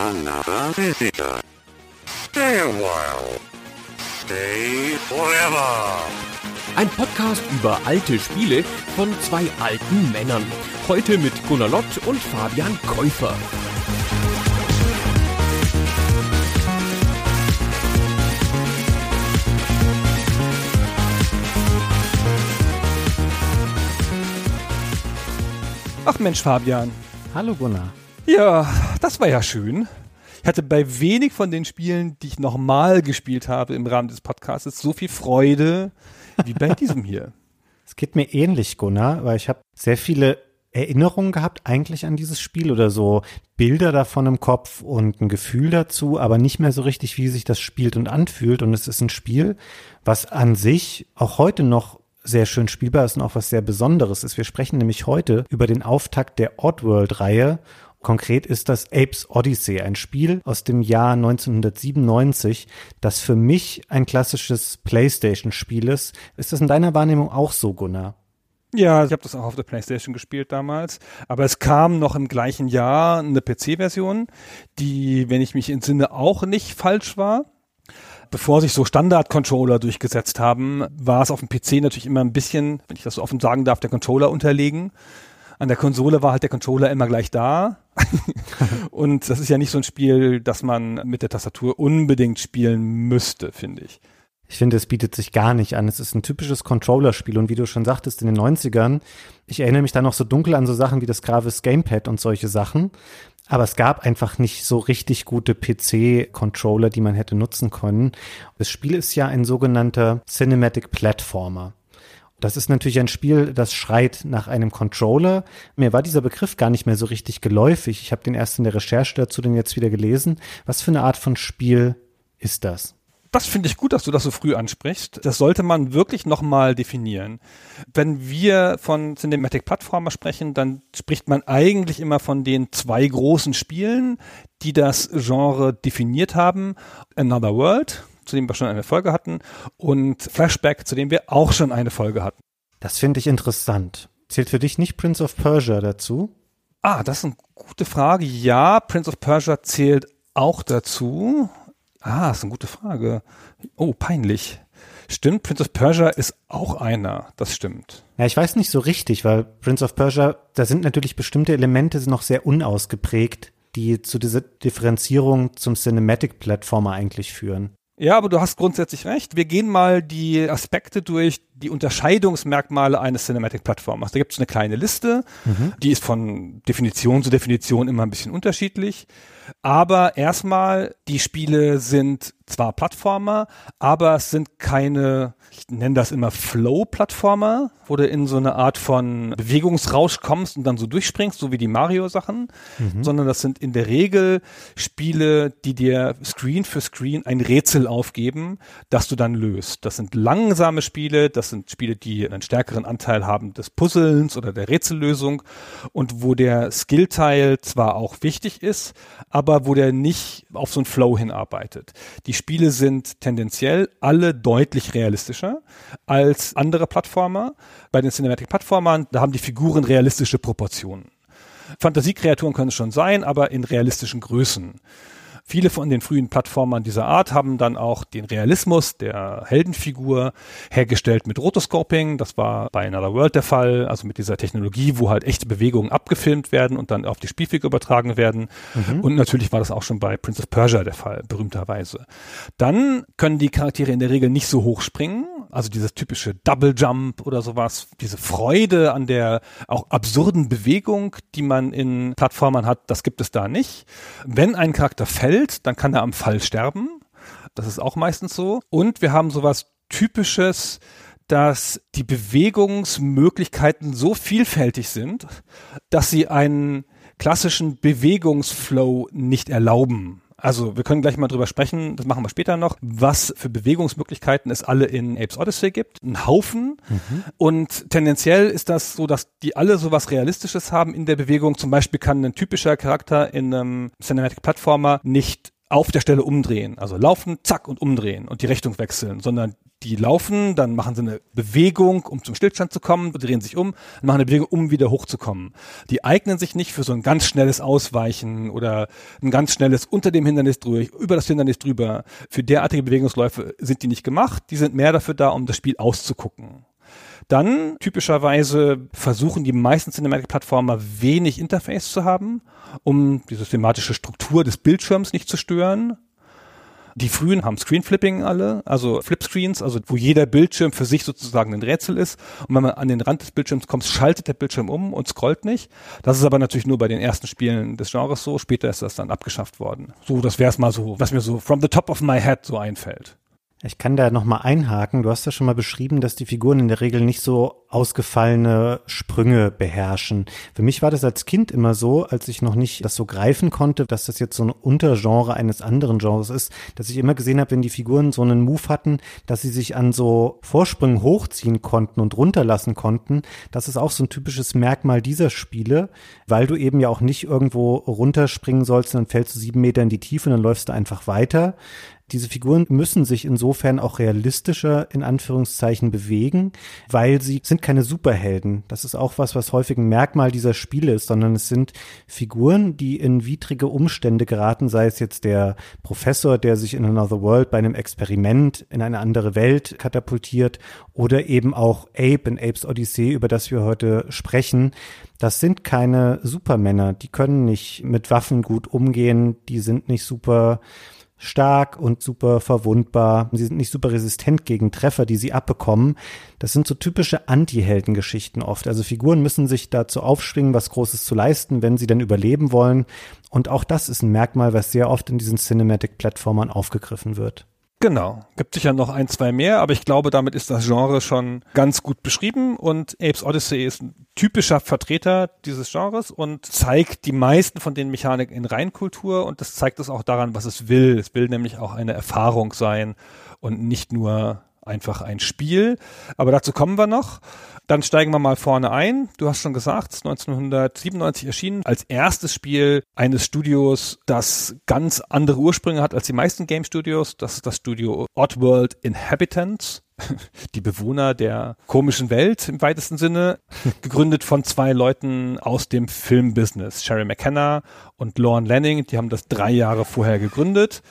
Another visitor. Stay a while. Stay forever. Ein Podcast über alte Spiele von zwei alten Männern. Heute mit Gunnar Lott und Fabian Käufer. Ach Mensch, Fabian. Hallo Gunnar. Ja, das war ja schön. Ich hatte bei wenig von den Spielen, die ich nochmal gespielt habe im Rahmen des Podcasts, so viel Freude wie bei diesem hier. Es geht mir ähnlich, Gunnar, weil ich habe sehr viele Erinnerungen gehabt eigentlich an dieses Spiel oder so Bilder davon im Kopf und ein Gefühl dazu, aber nicht mehr so richtig, wie sich das spielt und anfühlt. Und es ist ein Spiel, was an sich auch heute noch sehr schön spielbar ist und auch was sehr Besonderes ist. Wir sprechen nämlich heute über den Auftakt der Oddworld-Reihe. Konkret ist das Apes Odyssey, ein Spiel aus dem Jahr 1997, das für mich ein klassisches PlayStation-Spiel ist. Ist das in deiner Wahrnehmung auch so, Gunnar? Ja, ich habe das auch auf der PlayStation gespielt damals, aber es kam noch im gleichen Jahr eine PC-Version, die, wenn ich mich entsinne, auch nicht falsch war bevor sich so Standard-Controller durchgesetzt haben, war es auf dem PC natürlich immer ein bisschen, wenn ich das so offen sagen darf, der Controller unterlegen. An der Konsole war halt der Controller immer gleich da. und das ist ja nicht so ein Spiel, das man mit der Tastatur unbedingt spielen müsste, finde ich. Ich finde, es bietet sich gar nicht an. Es ist ein typisches Controller-Spiel und wie du schon sagtest, in den 90ern, ich erinnere mich da noch so dunkel an so Sachen wie das Gravis Gamepad und solche Sachen. Aber es gab einfach nicht so richtig gute PC-Controller, die man hätte nutzen können. Das Spiel ist ja ein sogenannter Cinematic Platformer. Das ist natürlich ein Spiel, das schreit nach einem Controller. Mir war dieser Begriff gar nicht mehr so richtig geläufig. Ich habe den erst in der Recherche dazu dann jetzt wieder gelesen. Was für eine Art von Spiel ist das? das finde ich gut, dass du das so früh ansprichst. Das sollte man wirklich nochmal definieren. Wenn wir von Cinematic Plattformer sprechen, dann spricht man eigentlich immer von den zwei großen Spielen, die das Genre definiert haben. Another World, zu dem wir schon eine Folge hatten, und Flashback, zu dem wir auch schon eine Folge hatten. Das finde ich interessant. Zählt für dich nicht Prince of Persia dazu? Ah, das ist eine gute Frage. Ja, Prince of Persia zählt auch dazu. Ah, ist eine gute Frage. Oh, peinlich. Stimmt, Prince of Persia ist auch einer. Das stimmt. Ja, ich weiß nicht so richtig, weil Prince of Persia, da sind natürlich bestimmte Elemente noch sehr unausgeprägt, die zu dieser Differenzierung zum Cinematic-Plattformer eigentlich führen. Ja, aber du hast grundsätzlich recht. Wir gehen mal die Aspekte durch, die Unterscheidungsmerkmale eines Cinematic-Plattformers. Da gibt es eine kleine Liste, mhm. die ist von Definition zu Definition immer ein bisschen unterschiedlich. Aber erstmal, die Spiele sind zwar Plattformer, aber es sind keine, ich nenne das immer Flow-Plattformer, wo du in so eine Art von Bewegungsrausch kommst und dann so durchspringst, so wie die Mario-Sachen, mhm. sondern das sind in der Regel Spiele, die dir Screen für Screen ein Rätsel aufgeben, das du dann löst. Das sind langsame Spiele, das sind Spiele, die einen stärkeren Anteil haben des Puzzlens oder der Rätsellösung und wo der Skillteil zwar auch wichtig ist, aber wo der nicht auf so einen Flow hinarbeitet. Die Spiele sind tendenziell alle deutlich realistischer als andere Plattformer. Bei den Cinematic-Plattformern, da haben die Figuren realistische Proportionen. Fantasiekreaturen können es schon sein, aber in realistischen Größen. Viele von den frühen Plattformern dieser Art haben dann auch den Realismus der Heldenfigur hergestellt mit Rotoscoping. Das war bei Another World der Fall, also mit dieser Technologie, wo halt echte Bewegungen abgefilmt werden und dann auf die Spielfigur übertragen werden. Mhm. Und natürlich war das auch schon bei Prince of Persia der Fall, berühmterweise. Dann können die Charaktere in der Regel nicht so hoch springen, also dieses typische Double Jump oder sowas, diese Freude an der auch absurden Bewegung, die man in Plattformern hat, das gibt es da nicht. Wenn ein Charakter fällt, fällt, dann kann er am Fall sterben. Das ist auch meistens so. Und wir haben sowas Typisches, dass die Bewegungsmöglichkeiten so vielfältig sind, dass sie einen klassischen Bewegungsflow nicht erlauben. Also wir können gleich mal drüber sprechen, das machen wir später noch, was für Bewegungsmöglichkeiten es alle in Apes Odyssey gibt. Ein Haufen. Mhm. Und tendenziell ist das so, dass die alle so was Realistisches haben in der Bewegung. Zum Beispiel kann ein typischer Charakter in einem Cinematic Plattformer nicht auf der Stelle umdrehen. Also laufen, zack und umdrehen und die Richtung wechseln, sondern die laufen, dann machen sie eine Bewegung, um zum Stillstand zu kommen, drehen sich um, machen eine Bewegung, um wieder hochzukommen. Die eignen sich nicht für so ein ganz schnelles Ausweichen oder ein ganz schnelles unter dem Hindernis durch, über das Hindernis drüber. Für derartige Bewegungsläufe sind die nicht gemacht. Die sind mehr dafür da, um das Spiel auszugucken. Dann typischerweise versuchen die meisten Cinematic-Plattformer wenig Interface zu haben, um die systematische Struktur des Bildschirms nicht zu stören. Die frühen haben Screenflipping alle, also Flipscreens, also wo jeder Bildschirm für sich sozusagen ein Rätsel ist. Und wenn man an den Rand des Bildschirms kommt, schaltet der Bildschirm um und scrollt nicht. Das ist aber natürlich nur bei den ersten Spielen des Genres so. Später ist das dann abgeschafft worden. So, das wäre es mal so, was mir so from the top of my head so einfällt. Ich kann da nochmal einhaken. Du hast ja schon mal beschrieben, dass die Figuren in der Regel nicht so ausgefallene Sprünge beherrschen. Für mich war das als Kind immer so, als ich noch nicht das so greifen konnte, dass das jetzt so ein Untergenre eines anderen Genres ist, dass ich immer gesehen habe, wenn die Figuren so einen Move hatten, dass sie sich an so Vorsprüngen hochziehen konnten und runterlassen konnten. Das ist auch so ein typisches Merkmal dieser Spiele, weil du eben ja auch nicht irgendwo runterspringen sollst, dann fällst du sieben Meter in die Tiefe und dann läufst du einfach weiter diese Figuren müssen sich insofern auch realistischer in Anführungszeichen bewegen, weil sie sind keine Superhelden. Das ist auch was, was häufig ein Merkmal dieser Spiele ist, sondern es sind Figuren, die in widrige Umstände geraten, sei es jetzt der Professor, der sich in Another World bei einem Experiment in eine andere Welt katapultiert oder eben auch Ape in Apes Odyssee, über das wir heute sprechen. Das sind keine Supermänner, die können nicht mit Waffen gut umgehen, die sind nicht super stark und super verwundbar. Sie sind nicht super resistent gegen Treffer, die sie abbekommen. Das sind so typische Anti-Helden-Geschichten oft. Also Figuren müssen sich dazu aufschwingen, was Großes zu leisten, wenn sie denn überleben wollen. Und auch das ist ein Merkmal, was sehr oft in diesen Cinematic-Plattformern aufgegriffen wird. Genau. Gibt sicher noch ein, zwei mehr, aber ich glaube, damit ist das Genre schon ganz gut beschrieben und Apes Odyssey ist ein typischer Vertreter dieses Genres und zeigt die meisten von den Mechaniken in Reinkultur und das zeigt es auch daran, was es will. Es will nämlich auch eine Erfahrung sein und nicht nur einfach ein Spiel. Aber dazu kommen wir noch. Dann steigen wir mal vorne ein. Du hast schon gesagt, 1997 erschienen als erstes Spiel eines Studios, das ganz andere Ursprünge hat als die meisten Game Studios. Das ist das Studio Oddworld Inhabitants die Bewohner der komischen Welt im weitesten Sinne, gegründet von zwei Leuten aus dem Filmbusiness, Sherry McKenna und Lorne Lanning, die haben das drei Jahre vorher gegründet,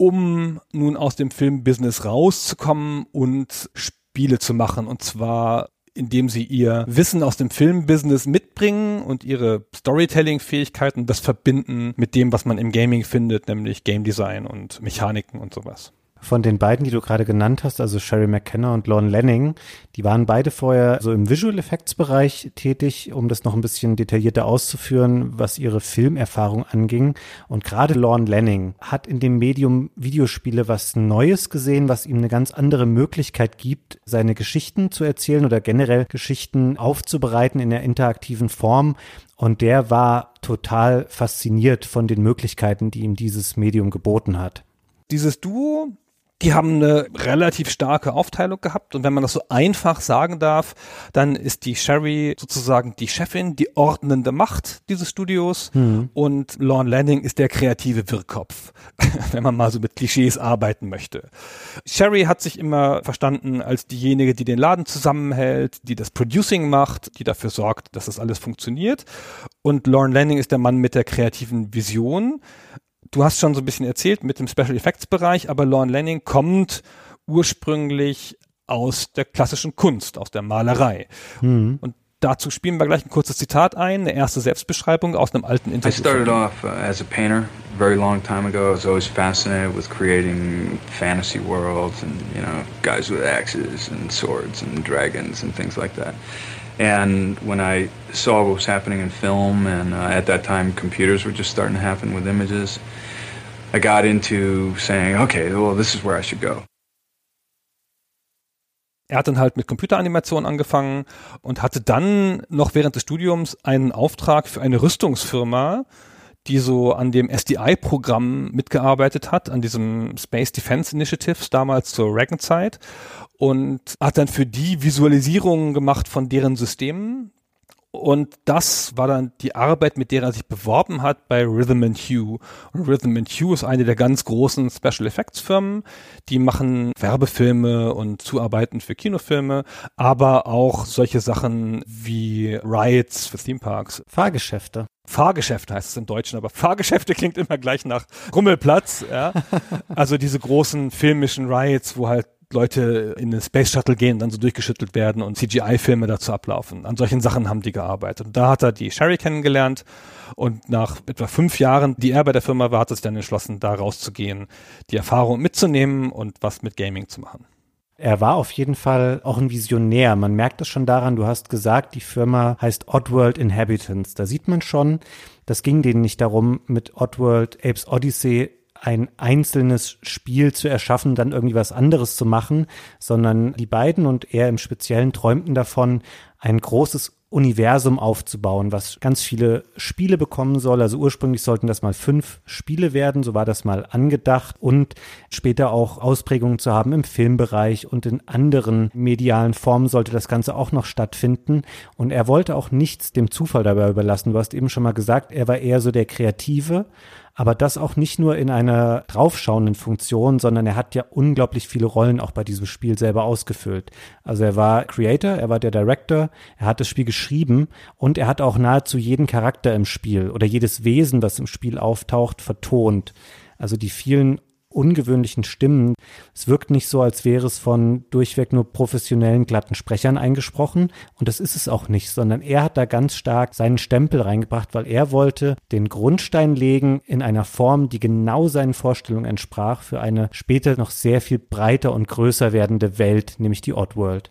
um nun aus dem Filmbusiness rauszukommen und Spiele zu machen. Und zwar indem sie ihr Wissen aus dem Filmbusiness mitbringen und ihre Storytelling-Fähigkeiten das verbinden mit dem, was man im Gaming findet, nämlich Game Design und Mechaniken und sowas von den beiden, die du gerade genannt hast, also Sherry McKenna und Lorne Lanning, die waren beide vorher so im Visual Effects Bereich tätig, um das noch ein bisschen detaillierter auszuführen, was ihre Filmerfahrung anging. Und gerade Lorne Lanning hat in dem Medium Videospiele was Neues gesehen, was ihm eine ganz andere Möglichkeit gibt, seine Geschichten zu erzählen oder generell Geschichten aufzubereiten in der interaktiven Form. Und der war total fasziniert von den Möglichkeiten, die ihm dieses Medium geboten hat. Dieses Duo die haben eine relativ starke Aufteilung gehabt und wenn man das so einfach sagen darf, dann ist die Sherry sozusagen die Chefin, die ordnende Macht dieses Studios mhm. und Lorne Lanning ist der kreative Wirrkopf, wenn man mal so mit Klischees arbeiten möchte. Sherry hat sich immer verstanden als diejenige, die den Laden zusammenhält, die das Producing macht, die dafür sorgt, dass das alles funktioniert und Lorne Lanning ist der Mann mit der kreativen Vision du hast schon so ein bisschen erzählt mit dem Special Effects Bereich, aber Lorne Lanning kommt ursprünglich aus der klassischen Kunst, aus der Malerei. Mhm. Und dazu spielen wir gleich ein kurzes Zitat ein, eine erste Selbstbeschreibung aus einem alten Interview. I started off uh, as a painter very long time ago. I was always fascinated with creating fantasy worlds and, you know, guys with axes and swords and dragons and things like that. And when I saw what was happening in film, and uh, at that time computers were just starting to happen with images, I got into saying, okay, well, this is where I should go. Er hat dann halt mit Computeranimation angefangen und hatte dann noch während des Studiums einen Auftrag für eine Rüstungsfirma, die so an dem SDI-Programm mitgearbeitet hat, an diesem Space Defense Initiatives damals zur Reagan-Zeit und hat dann für die Visualisierungen gemacht von deren Systemen Und das war dann die Arbeit, mit der er sich beworben hat bei Rhythm and Hue. Und Rhythm and Hue ist eine der ganz großen Special Effects Firmen. Die machen Werbefilme und Zuarbeiten für Kinofilme, aber auch solche Sachen wie Rides für Theme Parks. Fahrgeschäfte. Fahrgeschäfte heißt es im Deutschen, aber Fahrgeschäfte klingt immer gleich nach Rummelplatz. Ja? Also diese großen filmischen Rides, wo halt Leute in den Space Shuttle gehen, dann so durchgeschüttelt werden und CGI-Filme dazu ablaufen. An solchen Sachen haben die gearbeitet. Und da hat er die Sherry kennengelernt und nach etwa fünf Jahren, die er bei der Firma war, hat er sich dann entschlossen, da rauszugehen, die Erfahrung mitzunehmen und was mit Gaming zu machen. Er war auf jeden Fall auch ein Visionär. Man merkt es schon daran, du hast gesagt, die Firma heißt Oddworld Inhabitants. Da sieht man schon, das ging denen nicht darum, mit Oddworld Apes Odyssey ein einzelnes Spiel zu erschaffen, dann irgendwie was anderes zu machen, sondern die beiden und er im Speziellen träumten davon, ein großes Universum aufzubauen, was ganz viele Spiele bekommen soll. Also ursprünglich sollten das mal fünf Spiele werden, so war das mal angedacht und später auch Ausprägungen zu haben im Filmbereich und in anderen medialen Formen sollte das Ganze auch noch stattfinden. Und er wollte auch nichts dem Zufall dabei überlassen. Du hast eben schon mal gesagt, er war eher so der Kreative aber das auch nicht nur in einer draufschauenden Funktion, sondern er hat ja unglaublich viele Rollen auch bei diesem Spiel selber ausgefüllt. Also er war Creator, er war der Director, er hat das Spiel geschrieben und er hat auch nahezu jeden Charakter im Spiel oder jedes Wesen, das im Spiel auftaucht, vertont. Also die vielen ungewöhnlichen Stimmen. Es wirkt nicht so, als wäre es von durchweg nur professionellen, glatten Sprechern eingesprochen. Und das ist es auch nicht, sondern er hat da ganz stark seinen Stempel reingebracht, weil er wollte den Grundstein legen in einer Form, die genau seinen Vorstellungen entsprach für eine später noch sehr viel breiter und größer werdende Welt, nämlich die Oddworld.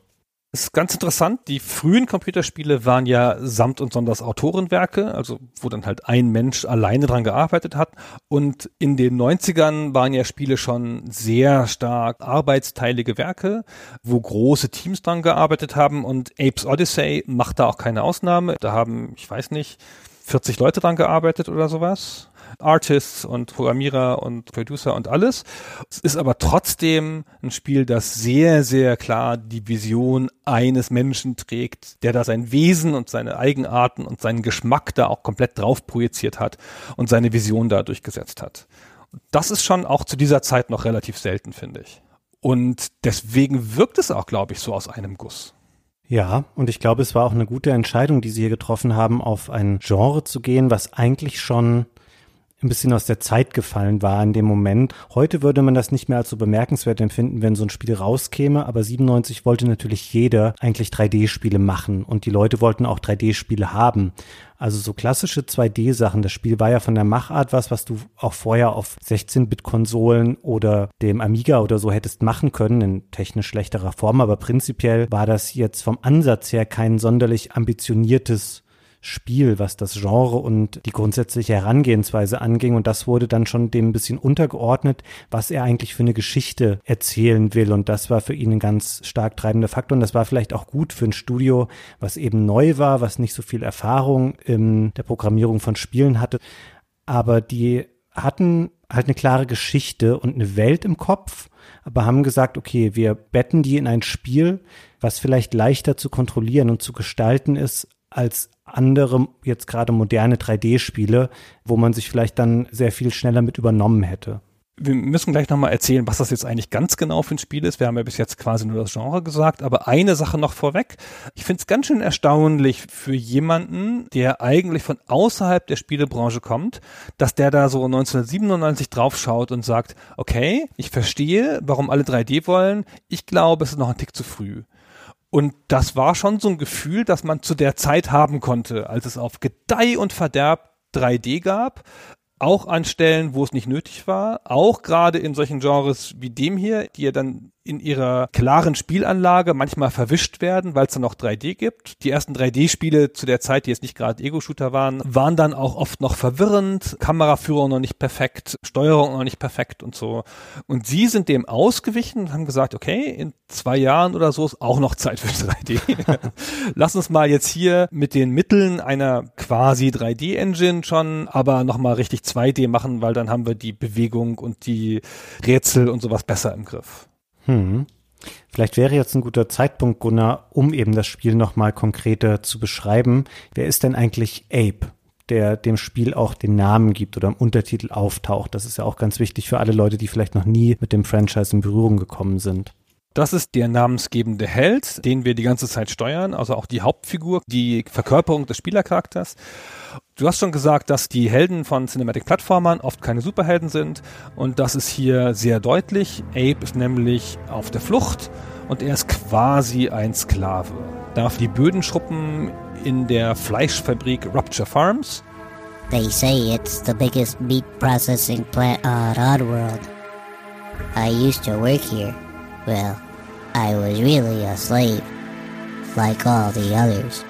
Ist ganz interessant, die frühen Computerspiele waren ja samt und sonders Autorenwerke, also wo dann halt ein Mensch alleine dran gearbeitet hat. Und in den 90ern waren ja Spiele schon sehr stark arbeitsteilige Werke, wo große Teams dran gearbeitet haben. Und Apes Odyssey macht da auch keine Ausnahme. Da haben, ich weiß nicht, 40 Leute dran gearbeitet oder sowas. Artists und Programmierer und Producer und alles. Es ist aber trotzdem ein Spiel, das sehr, sehr klar die Vision eines Menschen trägt, der da sein Wesen und seine Eigenarten und seinen Geschmack da auch komplett drauf projiziert hat und seine Vision da durchgesetzt hat. Das ist schon auch zu dieser Zeit noch relativ selten, finde ich. Und deswegen wirkt es auch, glaube ich, so aus einem Guss. Ja, und ich glaube, es war auch eine gute Entscheidung, die Sie hier getroffen haben, auf ein Genre zu gehen, was eigentlich schon ein bisschen aus der Zeit gefallen war in dem Moment. Heute würde man das nicht mehr als so bemerkenswert empfinden, wenn so ein Spiel rauskäme, aber 97 wollte natürlich jeder eigentlich 3D-Spiele machen und die Leute wollten auch 3D-Spiele haben. Also so klassische 2D-Sachen. Das Spiel war ja von der Machart was, was du auch vorher auf 16-Bit-Konsolen oder dem Amiga oder so hättest machen können, in technisch schlechterer Form. Aber prinzipiell war das jetzt vom Ansatz her kein sonderlich ambitioniertes Spiel, was das Genre und die grundsätzliche Herangehensweise anging. Und das wurde dann schon dem ein bisschen untergeordnet, was er eigentlich für eine Geschichte erzählen will. Und das war für ihn ein ganz stark treibender Faktor. Und das war vielleicht auch gut für ein Studio, was eben neu war, was nicht so viel Erfahrung in der Programmierung von Spielen hatte. Aber die hatten halt eine klare Geschichte und eine Welt im Kopf, aber haben gesagt, okay, wir betten die in ein Spiel, was vielleicht leichter zu kontrollieren und zu gestalten ist als andere jetzt gerade moderne 3D-Spiele, wo man sich vielleicht dann sehr viel schneller mit übernommen hätte. Wir müssen gleich nochmal erzählen, was das jetzt eigentlich ganz genau für ein Spiel ist. Wir haben ja bis jetzt quasi nur das Genre gesagt, aber eine Sache noch vorweg. Ich finde es ganz schön erstaunlich für jemanden, der eigentlich von außerhalb der Spielebranche kommt, dass der da so 1997 draufschaut und sagt, okay, ich verstehe, warum alle 3D wollen. Ich glaube, es ist noch ein Tick zu früh. Und das war schon so ein Gefühl, das man zu der Zeit haben konnte, als es auf Gedeih und Verderb 3D gab, auch an Stellen, wo es nicht nötig war, auch gerade in solchen Genres wie dem hier, die ja dann in ihrer klaren Spielanlage manchmal verwischt werden, weil es dann noch 3D gibt. Die ersten 3D-Spiele zu der Zeit, die jetzt nicht gerade Ego-Shooter waren, waren dann auch oft noch verwirrend, Kameraführung noch nicht perfekt, Steuerung noch nicht perfekt und so. Und sie sind dem ausgewichen und haben gesagt, okay, in zwei Jahren oder so ist auch noch Zeit für 3D. Lass uns mal jetzt hier mit den Mitteln einer quasi 3D-Engine schon, aber nochmal richtig 2D machen, weil dann haben wir die Bewegung und die Rätsel und sowas besser im Griff. Hm. Vielleicht wäre jetzt ein guter Zeitpunkt, Gunnar, um eben das Spiel nochmal konkreter zu beschreiben. Wer ist denn eigentlich Ape? der dem Spiel auch den Namen gibt oder im Untertitel auftaucht. Das ist ja auch ganz wichtig für alle Leute, die vielleicht noch nie mit dem Franchise in Berührung gekommen sind. Das ist der namensgebende Held, den wir die ganze Zeit steuern, also auch die Hauptfigur, die Verkörperung des Spielercharakters. Du hast schon gesagt, dass die Helden von Cinematic Plattformern oft keine Superhelden sind und das ist hier sehr deutlich. Abe ist nämlich auf der Flucht und er ist quasi ein Sklave. Darf die Böden schruppen in der Fleischfabrik Rupture Farms. They say it's the biggest meat processing plant on Oddworld. I used to work here. Well, I was really a slave, like all the others.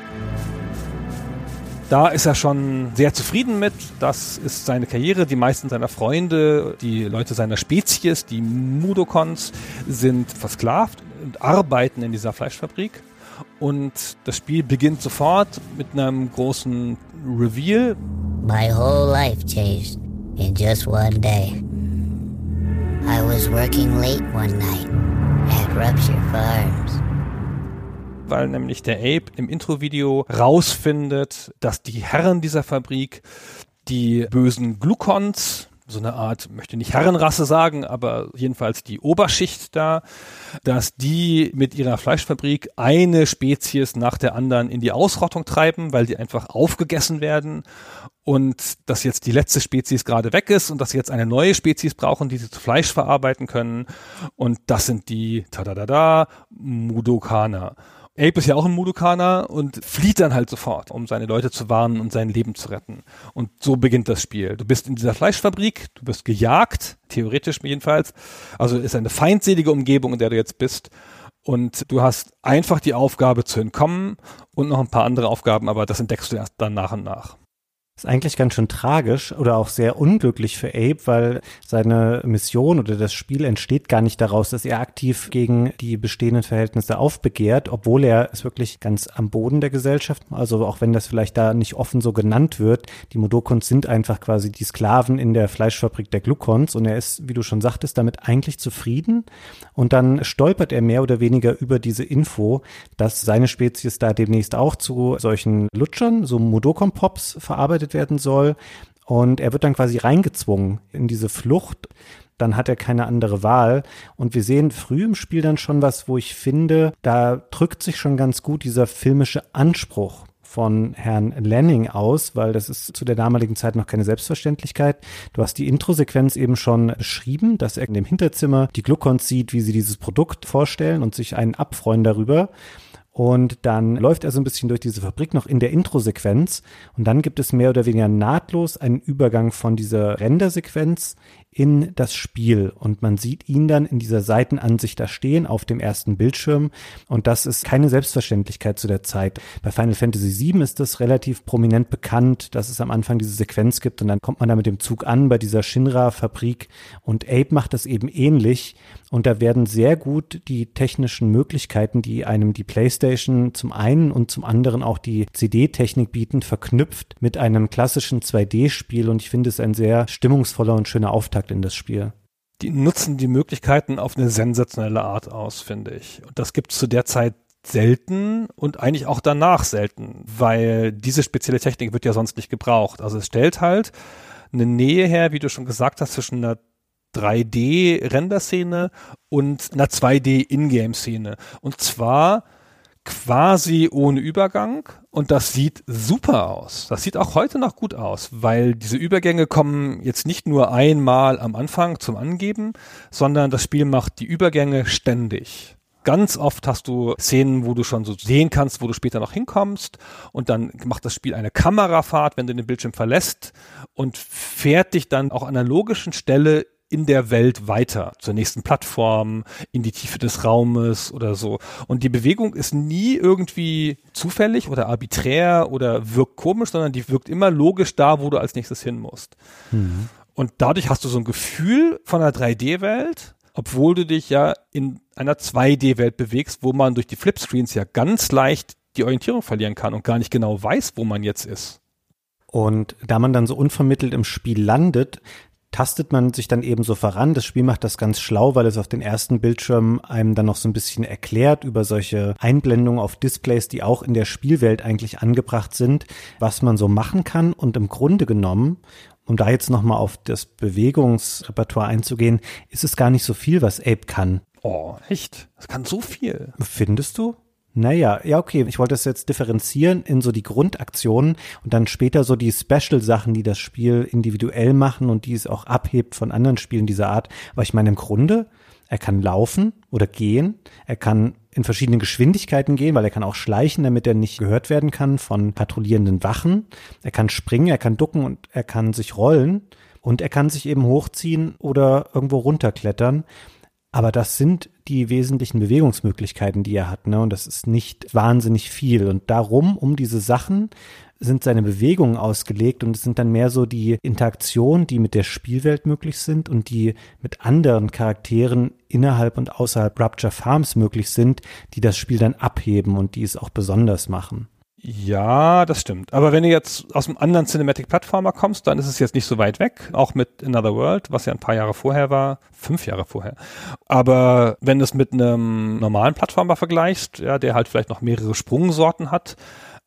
Da ist er schon sehr zufrieden mit. Das ist seine Karriere. Die meisten seiner Freunde, die Leute seiner Spezies, die Mudokons, sind versklavt und arbeiten in dieser Fleischfabrik. Und das Spiel beginnt sofort mit einem großen Reveal. My whole life changed in just one day. I was working late one night at Rupture Farms. Weil nämlich der Ape im Intro-Video rausfindet, dass die Herren dieser Fabrik die bösen Glukons, so eine Art, möchte nicht Herrenrasse sagen, aber jedenfalls die Oberschicht da, dass die mit ihrer Fleischfabrik eine Spezies nach der anderen in die Ausrottung treiben, weil die einfach aufgegessen werden und dass jetzt die letzte Spezies gerade weg ist und dass sie jetzt eine neue Spezies brauchen, die sie zu Fleisch verarbeiten können und das sind die, tadadada, Mudokaner. Ape ist ja auch ein Mudokaner und flieht dann halt sofort, um seine Leute zu warnen und sein Leben zu retten. Und so beginnt das Spiel. Du bist in dieser Fleischfabrik, du wirst gejagt, theoretisch jedenfalls. Also ist eine feindselige Umgebung, in der du jetzt bist. Und du hast einfach die Aufgabe zu entkommen und noch ein paar andere Aufgaben, aber das entdeckst du erst dann nach und nach. Ist eigentlich ganz schön tragisch oder auch sehr unglücklich für Abe, weil seine Mission oder das Spiel entsteht gar nicht daraus, dass er aktiv gegen die bestehenden Verhältnisse aufbegehrt, obwohl er ist wirklich ganz am Boden der Gesellschaft. Also auch wenn das vielleicht da nicht offen so genannt wird, die Modokons sind einfach quasi die Sklaven in der Fleischfabrik der Glukons und er ist, wie du schon sagtest, damit eigentlich zufrieden. Und dann stolpert er mehr oder weniger über diese Info, dass seine Spezies da demnächst auch zu solchen Lutschern, so Modokon-Pops verarbeitet getötet werden soll. Und er wird dann quasi reingezwungen in diese Flucht. Dann hat er keine andere Wahl. Und wir sehen früh im Spiel dann schon was, wo ich finde, da drückt sich schon ganz gut dieser filmische Anspruch von Herrn Lanning aus, weil das ist zu der damaligen Zeit noch keine Selbstverständlichkeit. Du hast die Introsequenz eben schon beschrieben, dass er in dem Hinterzimmer die Gluckons sieht, wie sie dieses Produkt vorstellen und sich einen abfreuen darüber. Und dann läuft er so ein bisschen durch diese Fabrik noch in der Intro-Sequenz. Und dann gibt es mehr oder weniger nahtlos einen Übergang von dieser Rendersequenz in das Spiel. Und man sieht ihn dann in dieser Seitenansicht da stehen auf dem ersten Bildschirm. Und das ist keine Selbstverständlichkeit zu der Zeit. Bei Final Fantasy VII ist das relativ prominent bekannt, dass es am Anfang diese Sequenz gibt. Und dann kommt man da mit dem Zug an bei dieser Shinra-Fabrik. Und Abe macht das eben ähnlich. Und da werden sehr gut die technischen Möglichkeiten, die einem die PlayStation zum einen und zum anderen auch die CD-Technik bieten, verknüpft mit einem klassischen 2D-Spiel und ich finde es ein sehr stimmungsvoller und schöner Auftakt in das Spiel. Die nutzen die Möglichkeiten auf eine sensationelle Art aus, finde ich. Und das gibt es zu der Zeit selten und eigentlich auch danach selten, weil diese spezielle Technik wird ja sonst nicht gebraucht. Also es stellt halt eine Nähe her, wie du schon gesagt hast, zwischen einer 3D-Renderszene und einer 2D-Ingame-Szene. Und zwar quasi ohne Übergang und das sieht super aus. Das sieht auch heute noch gut aus, weil diese Übergänge kommen jetzt nicht nur einmal am Anfang zum Angeben, sondern das Spiel macht die Übergänge ständig. Ganz oft hast du Szenen, wo du schon so sehen kannst, wo du später noch hinkommst und dann macht das Spiel eine Kamerafahrt, wenn du den Bildschirm verlässt und fährt dich dann auch an einer logischen Stelle in der Welt weiter, zur nächsten Plattform, in die Tiefe des Raumes oder so. Und die Bewegung ist nie irgendwie zufällig oder arbiträr oder wirkt komisch, sondern die wirkt immer logisch da, wo du als nächstes hin musst. Mhm. Und dadurch hast du so ein Gefühl von einer 3D-Welt, obwohl du dich ja in einer 2D-Welt bewegst, wo man durch die Flipscreens ja ganz leicht die Orientierung verlieren kann und gar nicht genau weiß, wo man jetzt ist. Und da man dann so unvermittelt im Spiel landet, tastet man sich dann eben so voran. Das Spiel macht das ganz schlau, weil es auf den ersten Bildschirmen einem dann noch so ein bisschen erklärt über solche Einblendungen auf Displays, die auch in der Spielwelt eigentlich angebracht sind, was man so machen kann. Und im Grunde genommen, um da jetzt nochmal auf das Bewegungsrepertoire einzugehen, ist es gar nicht so viel, was Ape kann. Oh, echt? Das kann so viel. Findest du? Naja, ja, okay. Ich wollte das jetzt differenzieren in so die Grundaktionen und dann später so die Special-Sachen, die das Spiel individuell machen und die es auch abhebt von anderen Spielen dieser Art. Aber ich meine, im Grunde, er kann laufen oder gehen. Er kann in verschiedenen Geschwindigkeiten gehen, weil er kann auch schleichen, damit er nicht gehört werden kann von patrouillierenden Wachen. Er kann springen, er kann ducken und er kann sich rollen. Und er kann sich eben hochziehen oder irgendwo runterklettern. Aber das sind die wesentlichen Bewegungsmöglichkeiten, die er hat, ne? Und das ist nicht wahnsinnig viel. Und darum, um diese Sachen, sind seine Bewegungen ausgelegt und es sind dann mehr so die Interaktionen, die mit der Spielwelt möglich sind und die mit anderen Charakteren innerhalb und außerhalb Rupture Farms möglich sind, die das Spiel dann abheben und die es auch besonders machen. Ja, das stimmt. Aber wenn du jetzt aus einem anderen Cinematic-Plattformer kommst, dann ist es jetzt nicht so weit weg. Auch mit Another World, was ja ein paar Jahre vorher war. Fünf Jahre vorher. Aber wenn du es mit einem normalen Plattformer vergleichst, ja, der halt vielleicht noch mehrere Sprungsorten hat,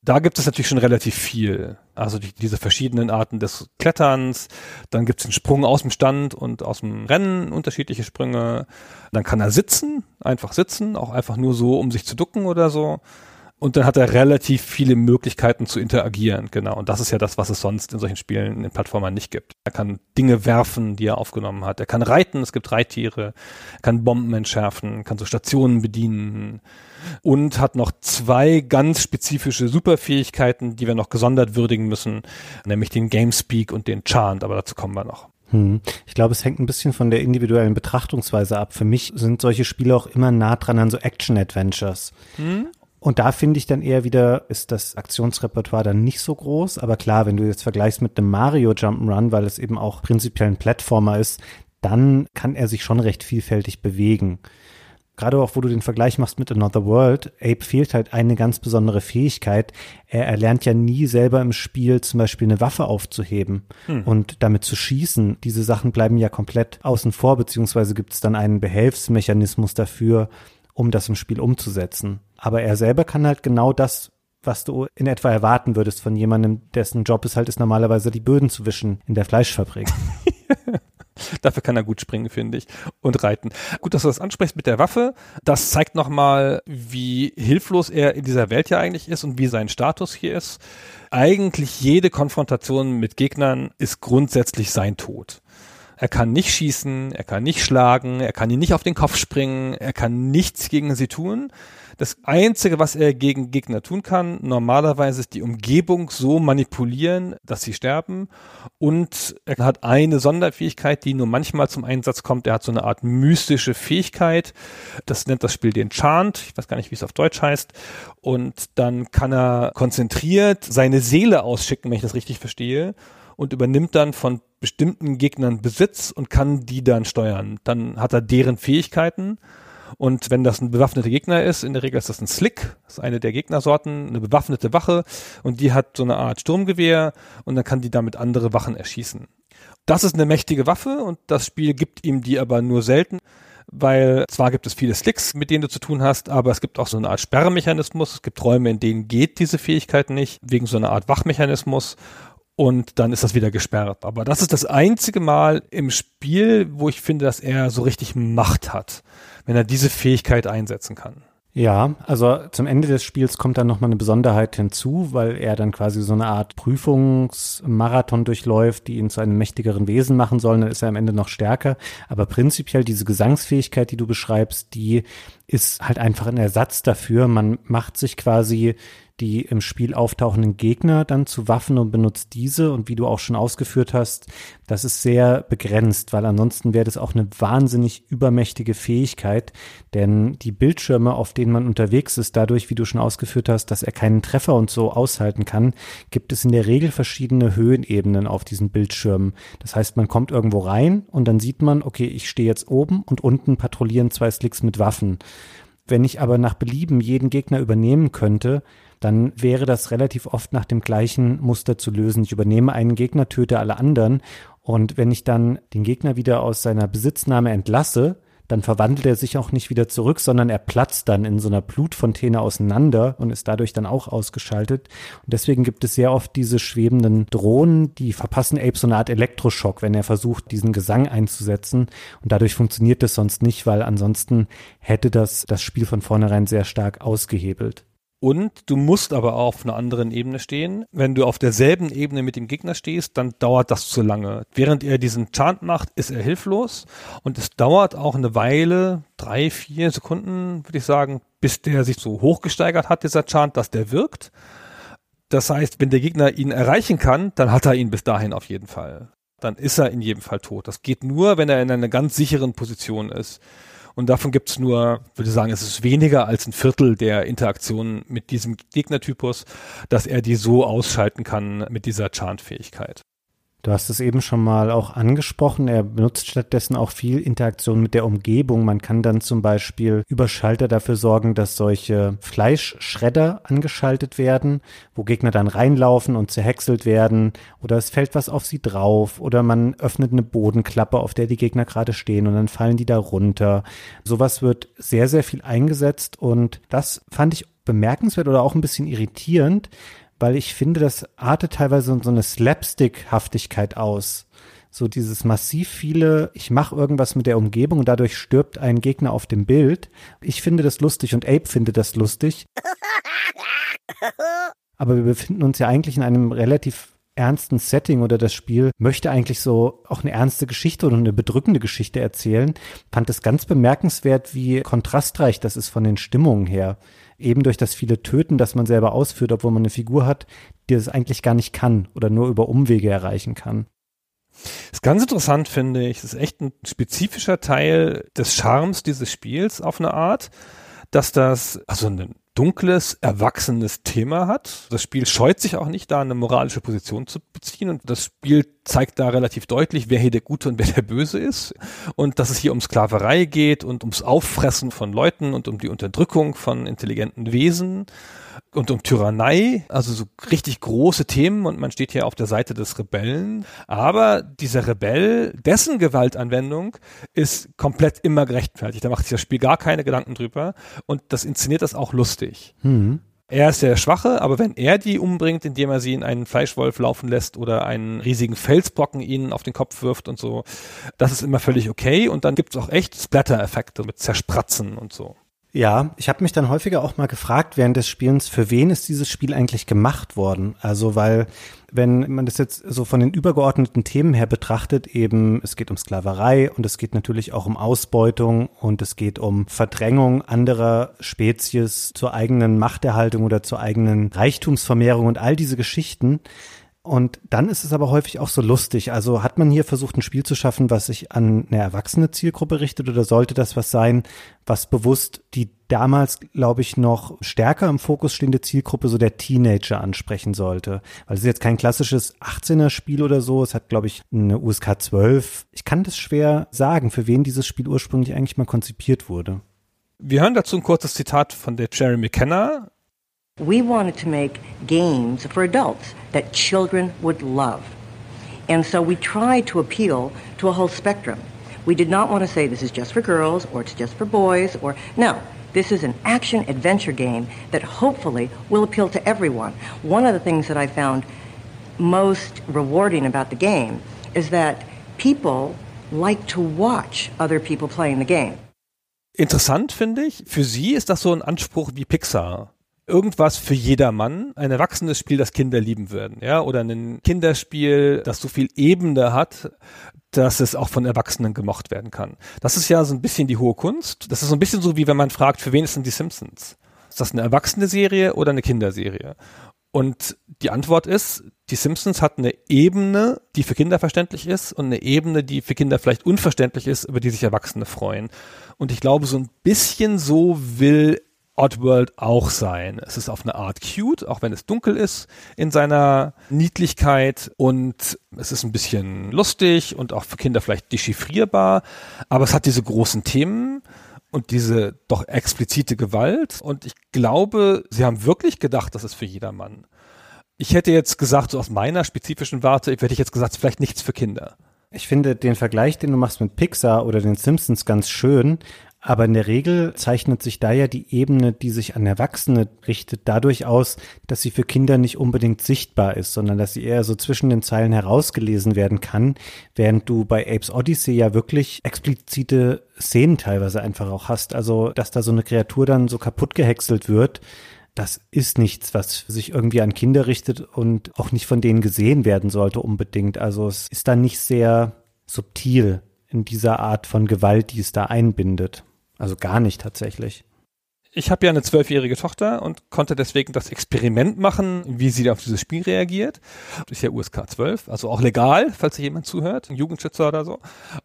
da gibt es natürlich schon relativ viel. Also die, diese verschiedenen Arten des Kletterns. Dann gibt es den Sprung aus dem Stand und aus dem Rennen, unterschiedliche Sprünge. Dann kann er sitzen, einfach sitzen, auch einfach nur so, um sich zu ducken oder so. Und dann hat er relativ viele Möglichkeiten zu interagieren, genau. Und das ist ja das, was es sonst in solchen Spielen in den Plattformern nicht gibt. Er kann Dinge werfen, die er aufgenommen hat. Er kann reiten, es gibt Reittiere, er kann Bomben entschärfen, kann so Stationen bedienen und hat noch zwei ganz spezifische Superfähigkeiten, die wir noch gesondert würdigen müssen, nämlich den Gamespeak und den Chant, aber dazu kommen wir noch. Hm. Ich glaube, es hängt ein bisschen von der individuellen Betrachtungsweise ab. Für mich sind solche Spiele auch immer nah dran an so Action-Adventures. Hm? Und da finde ich dann eher wieder, ist das Aktionsrepertoire dann nicht so groß. Aber klar, wenn du jetzt vergleichst mit einem Mario Jump'n'Run, weil es eben auch prinzipiell ein Plattformer ist, dann kann er sich schon recht vielfältig bewegen. Gerade auch, wo du den Vergleich machst mit Another World, Ape fehlt halt eine ganz besondere Fähigkeit. Er erlernt ja nie selber im Spiel zum Beispiel eine Waffe aufzuheben hm. und damit zu schießen. Diese Sachen bleiben ja komplett außen vor, beziehungsweise gibt es dann einen Behelfsmechanismus dafür, um das im Spiel umzusetzen. Aber er selber kann halt genau das, was du in etwa erwarten würdest von jemandem, dessen Job es halt ist, normalerweise die Böden zu wischen in der Fleischfabrik. Dafür kann er gut springen, finde ich, und reiten. Gut, dass du das ansprichst mit der Waffe. Das zeigt nochmal, wie hilflos er in dieser Welt ja eigentlich ist und wie sein Status hier ist. Eigentlich jede Konfrontation mit Gegnern ist grundsätzlich sein Tod. Er kann nicht schießen, er kann nicht schlagen, er kann ihn nicht auf den Kopf springen, er kann nichts gegen sie tun. Das Einzige, was er gegen Gegner tun kann, normalerweise ist die Umgebung so manipulieren, dass sie sterben. Und er hat eine Sonderfähigkeit, die nur manchmal zum Einsatz kommt. Er hat so eine Art mystische Fähigkeit. Das nennt das Spiel den Chant. Ich weiß gar nicht, wie es auf Deutsch heißt. Und dann kann er konzentriert seine Seele ausschicken, wenn ich das richtig verstehe und übernimmt dann von bestimmten Gegnern Besitz und kann die dann steuern. Dann hat er deren Fähigkeiten. Und wenn das ein bewaffneter Gegner ist, in der Regel ist das ein Slick, das ist eine der Gegnersorten, eine bewaffnete Wache und die hat so eine Art Sturmgewehr und dann kann die damit andere Wachen erschießen. Das ist eine mächtige Waffe und das Spiel gibt ihm die aber nur selten, weil zwar gibt es viele Slicks, mit denen du zu tun hast, aber es gibt auch so eine Art Sperrmechanismus. Es gibt Räume, in denen geht diese Fähigkeit nicht, wegen so einer Art Wachmechanismus und dann ist das wieder gesperrt. Aber das ist das einzige Mal im Spiel, wo ich finde, dass er so richtig Macht hat, wenn er diese Fähigkeit einsetzen kann. Ja, also zum Ende des Spiels kommt dann nochmal eine Besonderheit hinzu, weil er dann quasi so eine Art Prüfungsmarathon durchläuft, die ihn zu einem mächtigeren Wesen machen sollen. Dann ist er am Ende noch stärker. Aber prinzipiell diese Gesangsfähigkeit, die du beschreibst, die ist halt einfach ein Ersatz dafür. Man macht sich quasi die im Spiel auftauchenden Gegner dann zu Waffen und benutzt diese. Und wie du auch schon ausgeführt hast, das ist sehr begrenzt, weil ansonsten wäre das auch eine wahnsinnig übermächtige Fähigkeit. Denn die Bildschirme, auf denen man unterwegs ist, dadurch, wie du schon ausgeführt hast, dass er keinen Treffer und so aushalten kann, gibt es in der Regel verschiedene Höhenebenen auf diesen Bildschirmen. Das heißt, man kommt irgendwo rein und dann sieht man, okay, ich stehe jetzt oben und unten patrouillieren zwei Slicks mit Waffen. Wenn ich aber nach Belieben jeden Gegner übernehmen könnte, dann wäre das relativ oft nach dem gleichen Muster zu lösen. Ich übernehme einen Gegner, töte alle anderen Und wenn ich dann den Gegner wieder aus seiner Besitznahme entlasse, dann verwandelt er sich auch nicht wieder zurück, sondern er platzt dann in so einer Blutfontäne auseinander und ist dadurch dann auch ausgeschaltet. Und deswegen gibt es sehr oft diese schwebenden Drohnen, die verpassen Ape so eine Art Elektroschock, wenn er versucht, diesen Gesang einzusetzen. Und dadurch funktioniert das sonst nicht, weil ansonsten hätte das das Spiel von vornherein sehr stark ausgehebelt. Und du musst aber auch auf einer anderen Ebene stehen. Wenn du auf derselben Ebene mit dem Gegner stehst, dann dauert das zu lange. Während er diesen Chant macht, ist er hilflos. Und es dauert auch eine Weile, drei, vier Sekunden, würde ich sagen, bis der sich so hochgesteigert hat, dieser Chant, dass der wirkt. Das heißt, wenn der Gegner ihn erreichen kann, dann hat er ihn bis dahin auf jeden Fall. Dann ist er in jedem Fall tot. Das geht nur, wenn er in einer ganz sicheren Position ist. Und davon gibt es nur, würde ich sagen, es ist weniger als ein Viertel der Interaktionen mit diesem Gegnertypus, dass er die so ausschalten kann mit dieser Chant-Fähigkeit. Du hast es eben schon mal auch angesprochen. Er benutzt stattdessen auch viel Interaktion mit der Umgebung. Man kann dann zum Beispiel über Schalter dafür sorgen, dass solche Fleischschredder angeschaltet werden, wo Gegner dann reinlaufen und zerhäckselt werden. Oder es fällt was auf sie drauf. Oder man öffnet eine Bodenklappe, auf der die Gegner gerade stehen und dann fallen die da runter. Sowas wird sehr, sehr viel eingesetzt und das fand ich bemerkenswert oder auch ein bisschen irritierend, weil ich finde, das artet teilweise so eine Slapstick-Haftigkeit aus. So dieses massiv viele, ich mache irgendwas mit der Umgebung und dadurch stirbt ein Gegner auf dem Bild. Ich finde das lustig und Abe findet das lustig. Aber wir befinden uns ja eigentlich in einem relativ ernsten Setting oder das Spiel möchte eigentlich so auch eine ernste Geschichte oder eine bedrückende Geschichte erzählen. Fand es ganz bemerkenswert, wie kontrastreich das ist von den Stimmungen her eben durch das viele Töten, das man selber ausführt, obwohl man eine Figur hat, die es eigentlich gar nicht kann oder nur über Umwege erreichen kann. Das ist ganz interessant, finde ich. Das ist echt ein spezifischer Teil des Charmes dieses Spiels auf eine Art, dass das, also ein dunkles, erwachsenes Thema hat. Das Spiel scheut sich auch nicht, da eine moralische Position zu beziehen. Und das Spiel zeigt da relativ deutlich, wer hier der Gute und wer der Böse ist. Und dass es hier um Sklaverei geht und ums Auffressen von Leuten und um die Unterdrückung von intelligenten Wesen und um Tyrannei, also so richtig große Themen und man steht hier auf der Seite des Rebellen. Aber dieser Rebell, dessen Gewaltanwendung ist komplett immer gerechtfertigt. Da macht sich das Spiel gar keine Gedanken drüber und das inszeniert das auch lustig. Mhm. Er ist der Schwache, aber wenn er die umbringt, indem er sie in einen Fleischwolf laufen lässt oder einen riesigen Felsbrocken ihnen auf den Kopf wirft und so, das ist immer völlig okay. Und dann gibt es auch echt Splatter-Effekte mit Zerspratzen und so. Ja, ich habe mich dann häufiger auch mal gefragt während des Spielens, für wen ist dieses Spiel eigentlich gemacht worden? Also weil, wenn man das jetzt so von den übergeordneten Themen her betrachtet, eben es geht um Sklaverei und es geht natürlich auch um Ausbeutung und es geht um Verdrängung anderer Spezies zur eigenen Machterhaltung oder zur eigenen Reichtumsvermehrung und all diese Geschichten. Und dann ist es aber häufig auch so lustig. Also hat man hier versucht, ein Spiel zu schaffen, was sich an eine erwachsene Zielgruppe richtet oder sollte das was sein, was bewusst die damals, glaube ich, noch stärker im Fokus stehende Zielgruppe so der Teenager ansprechen sollte? Weil es ist jetzt kein klassisches 18er Spiel oder so. Es hat, glaube ich, eine USK 12. Ich kann das schwer sagen, für wen dieses Spiel ursprünglich eigentlich mal konzipiert wurde. Wir hören dazu ein kurzes Zitat von der Jerry McKenna, We wanted to make games for adults that children would love. And so we tried to appeal to a whole spectrum. We did not want to say this is just for girls or it's just for boys or no. This is an action adventure game that hopefully will appeal to everyone. One of the things that I found most rewarding about the game is that people like to watch other people playing the game. Interessant finde ich, für sie ist das so ein Anspruch wie Pixar. Irgendwas für jedermann, ein erwachsenes Spiel, das Kinder lieben würden, ja, oder ein Kinderspiel, das so viel Ebene hat, dass es auch von Erwachsenen gemocht werden kann. Das ist ja so ein bisschen die hohe Kunst. Das ist so ein bisschen so, wie wenn man fragt, für wen ist denn die Simpsons? Ist das eine erwachsene Serie oder eine Kinderserie? Und die Antwort ist, die Simpsons hat eine Ebene, die für Kinder verständlich ist und eine Ebene, die für Kinder vielleicht unverständlich ist, über die sich Erwachsene freuen. Und ich glaube, so ein bisschen so will Oddworld auch sein. Es ist auf eine Art cute, auch wenn es dunkel ist in seiner Niedlichkeit und es ist ein bisschen lustig und auch für Kinder vielleicht dechiffrierbar, aber es hat diese großen Themen und diese doch explizite Gewalt und ich glaube, sie haben wirklich gedacht, das ist für jedermann. Ich hätte jetzt gesagt, so aus meiner spezifischen Warte, hätte ich jetzt gesagt, vielleicht nichts für Kinder. Ich finde den Vergleich, den du machst mit Pixar oder den Simpsons ganz schön, aber in der Regel zeichnet sich da ja die Ebene, die sich an Erwachsene richtet, dadurch aus, dass sie für Kinder nicht unbedingt sichtbar ist, sondern dass sie eher so zwischen den Zeilen herausgelesen werden kann, während du bei Apes Odyssey ja wirklich explizite Szenen teilweise einfach auch hast. Also, dass da so eine Kreatur dann so kaputt gehäckselt wird, das ist nichts, was sich irgendwie an Kinder richtet und auch nicht von denen gesehen werden sollte unbedingt. Also es ist dann nicht sehr subtil in dieser Art von Gewalt, die es da einbindet. Also gar nicht tatsächlich ich habe ja eine zwölfjährige Tochter und konnte deswegen das Experiment machen, wie sie auf dieses Spiel reagiert. Das ist ja USK 12, also auch legal, falls sich jemand zuhört, ein Jugendschützer oder so.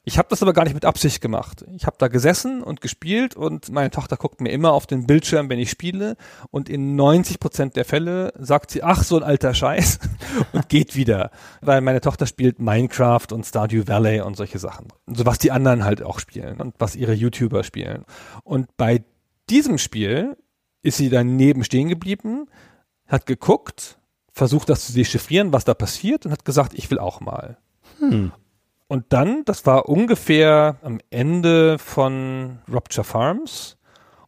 Ich habe das aber gar nicht mit Absicht gemacht. Ich habe da gesessen und gespielt und meine Tochter guckt mir immer auf den Bildschirm, wenn ich spiele und in 90 Prozent der Fälle sagt sie, ach, so ein alter Scheiß und geht wieder. Weil meine Tochter spielt Minecraft und Stardew Valley und solche Sachen. So was die anderen halt auch spielen und was ihre YouTuber spielen. Und bei diesem Spiel ist sie daneben stehen geblieben, hat geguckt, versucht das zu dechiffrieren, was da passiert und hat gesagt, ich will auch mal. Hm. Und dann, das war ungefähr am Ende von Rupture Farms.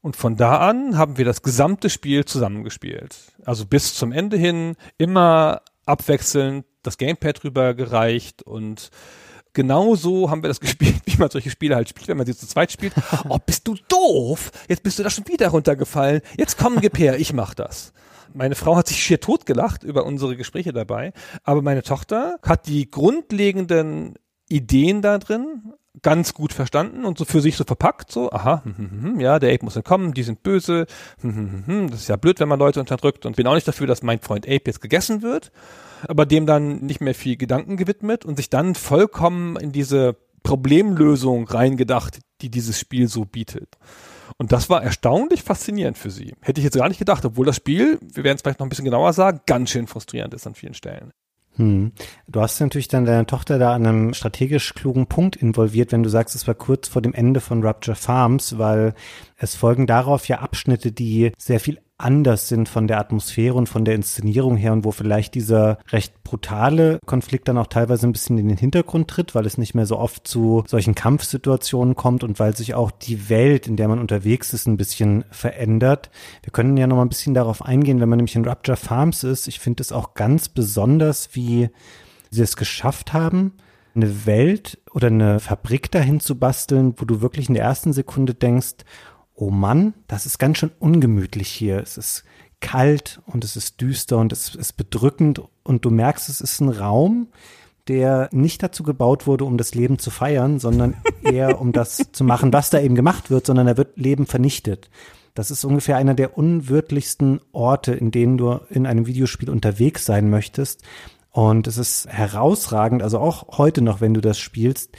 Und von da an haben wir das gesamte Spiel zusammengespielt. Also bis zum Ende hin immer abwechselnd das Gamepad rübergereicht und genau so haben wir das gespielt, wie man solche Spiele halt spielt, wenn man sie zu zweit spielt. Oh, bist du doof? Jetzt bist du da schon wieder runtergefallen. Jetzt komm, gib her, ich mach das. Meine Frau hat sich schier totgelacht über unsere Gespräche dabei, aber meine Tochter hat die grundlegenden Ideen da drin ganz gut verstanden und so für sich so verpackt, so, aha, hm, hm, hm, ja, der Ape muss entkommen, die sind böse, das ist ja blöd, wenn man Leute unterdrückt und bin auch nicht dafür, dass mein Freund Ape jetzt gegessen wird aber dem dann nicht mehr viel Gedanken gewidmet und sich dann vollkommen in diese Problemlösung reingedacht, die dieses Spiel so bietet. Und das war erstaunlich faszinierend für sie. Hätte ich jetzt gar nicht gedacht, obwohl das Spiel, wir werden es vielleicht noch ein bisschen genauer sagen, ganz schön frustrierend ist an vielen Stellen. Hm. Du hast natürlich dann deine Tochter da an einem strategisch klugen Punkt involviert, wenn du sagst, es war kurz vor dem Ende von Rupture Farms, weil es folgen darauf ja Abschnitte, die sehr viel anders sind von der Atmosphäre und von der Inszenierung her und wo vielleicht dieser recht brutale Konflikt dann auch teilweise ein bisschen in den Hintergrund tritt, weil es nicht mehr so oft zu solchen Kampfsituationen kommt und weil sich auch die Welt, in der man unterwegs ist, ein bisschen verändert. Wir können ja noch mal ein bisschen darauf eingehen, wenn man nämlich in Rapture Farms ist. Ich finde es auch ganz besonders, wie sie es geschafft haben, eine Welt oder eine Fabrik dahin zu basteln, wo du wirklich in der ersten Sekunde denkst, oh Mann, das ist ganz schön ungemütlich hier. Es ist kalt und es ist düster und es ist bedrückend und du merkst, es ist ein Raum, der nicht dazu gebaut wurde, um das Leben zu feiern, sondern eher um das zu machen, was da eben gemacht wird, sondern da wird Leben vernichtet. Das ist ungefähr einer der unwirtlichsten Orte, in denen du in einem Videospiel unterwegs sein möchtest. Und es ist herausragend, also auch heute noch, wenn du das spielst,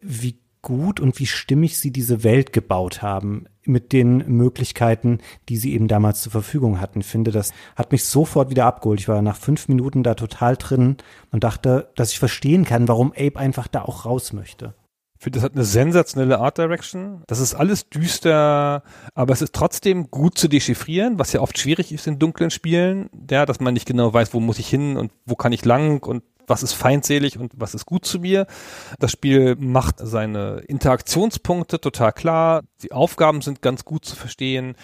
wie gut und wie stimmig sie diese Welt gebaut haben mit den Möglichkeiten, die sie eben damals zur Verfügung hatten. Ich finde, das hat mich sofort wieder abgeholt. Ich war nach fünf Minuten da total drin und dachte, dass ich verstehen kann, warum Abe einfach da auch raus möchte. Ich finde, das hat eine sensationelle Art Direction. Das ist alles düster, aber es ist trotzdem gut zu dechiffrieren, was ja oft schwierig ist in dunklen Spielen, ja, dass man nicht genau weiß, wo muss ich hin und wo kann ich lang und was ist feindselig und was ist gut zu mir. Das Spiel macht seine Interaktionspunkte total klar. Die Aufgaben sind ganz gut zu verstehen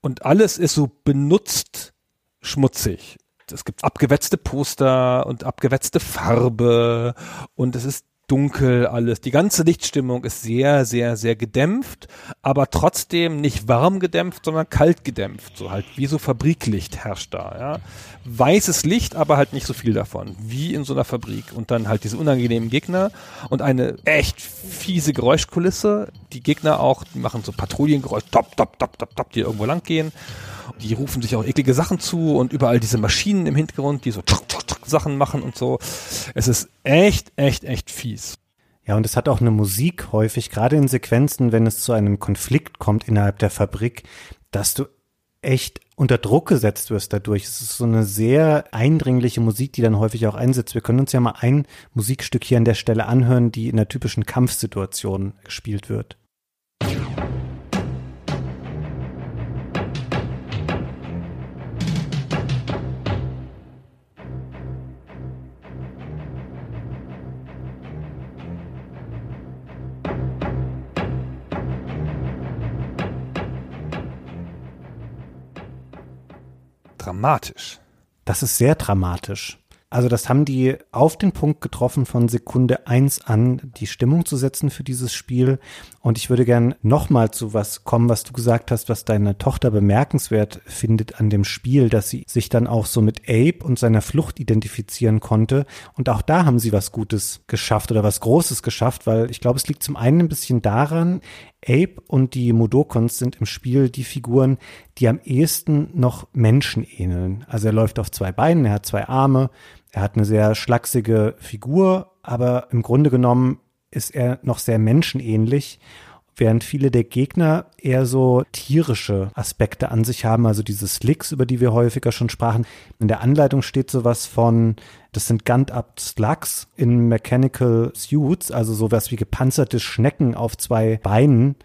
und alles ist so benutzt schmutzig. Es gibt abgewetzte Poster und abgewetzte Farbe und es ist dunkel alles. Die ganze Lichtstimmung ist sehr, sehr, sehr gedämpft, aber trotzdem nicht warm gedämpft, sondern kalt gedämpft. So halt wie so Fabriklicht herrscht da, ja. Weißes Licht, aber halt nicht so viel davon, wie in so einer Fabrik. Und dann halt diese unangenehmen Gegner und eine echt fiese Geräuschkulisse. Die Gegner auch, die machen so Patrouillengeräusch, top, top, top, top, top, die irgendwo lang gehen. Die rufen sich auch eklige Sachen zu und überall diese Maschinen im Hintergrund, die so tschuk, tschuk, tschuk Sachen machen und so. Es ist echt, echt, echt fies. Ja, und es hat auch eine Musik häufig, gerade in Sequenzen, wenn es zu einem Konflikt kommt innerhalb der Fabrik, dass du echt unter Druck gesetzt wirst dadurch. Es ist so eine sehr eindringliche Musik, die dann häufig auch einsetzt. Wir können uns ja mal ein Musikstück hier an der Stelle anhören, die in einer typischen Kampfsituation gespielt wird. Dramatisch. Das ist sehr dramatisch. Also das haben die auf den Punkt getroffen von Sekunde eins an, die Stimmung zu setzen für dieses Spiel. Und ich würde gern nochmal zu was kommen, was du gesagt hast, was deine Tochter bemerkenswert findet an dem Spiel, dass sie sich dann auch so mit Abe und seiner Flucht identifizieren konnte. Und auch da haben sie was Gutes geschafft oder was Großes geschafft, weil ich glaube, es liegt zum einen ein bisschen daran, Abe und die Modokons sind im Spiel die Figuren, die am ehesten noch Menschen ähneln. Also er läuft auf zwei Beinen, er hat zwei Arme, er hat eine sehr schlachsige Figur, aber im Grunde genommen ist er noch sehr menschenähnlich, während viele der Gegner eher so tierische Aspekte an sich haben, also diese Slicks, über die wir häufiger schon sprachen. In der Anleitung steht sowas von, das sind Gunned-Up Slugs in Mechanical Suits, also sowas wie gepanzerte Schnecken auf zwei Beinen.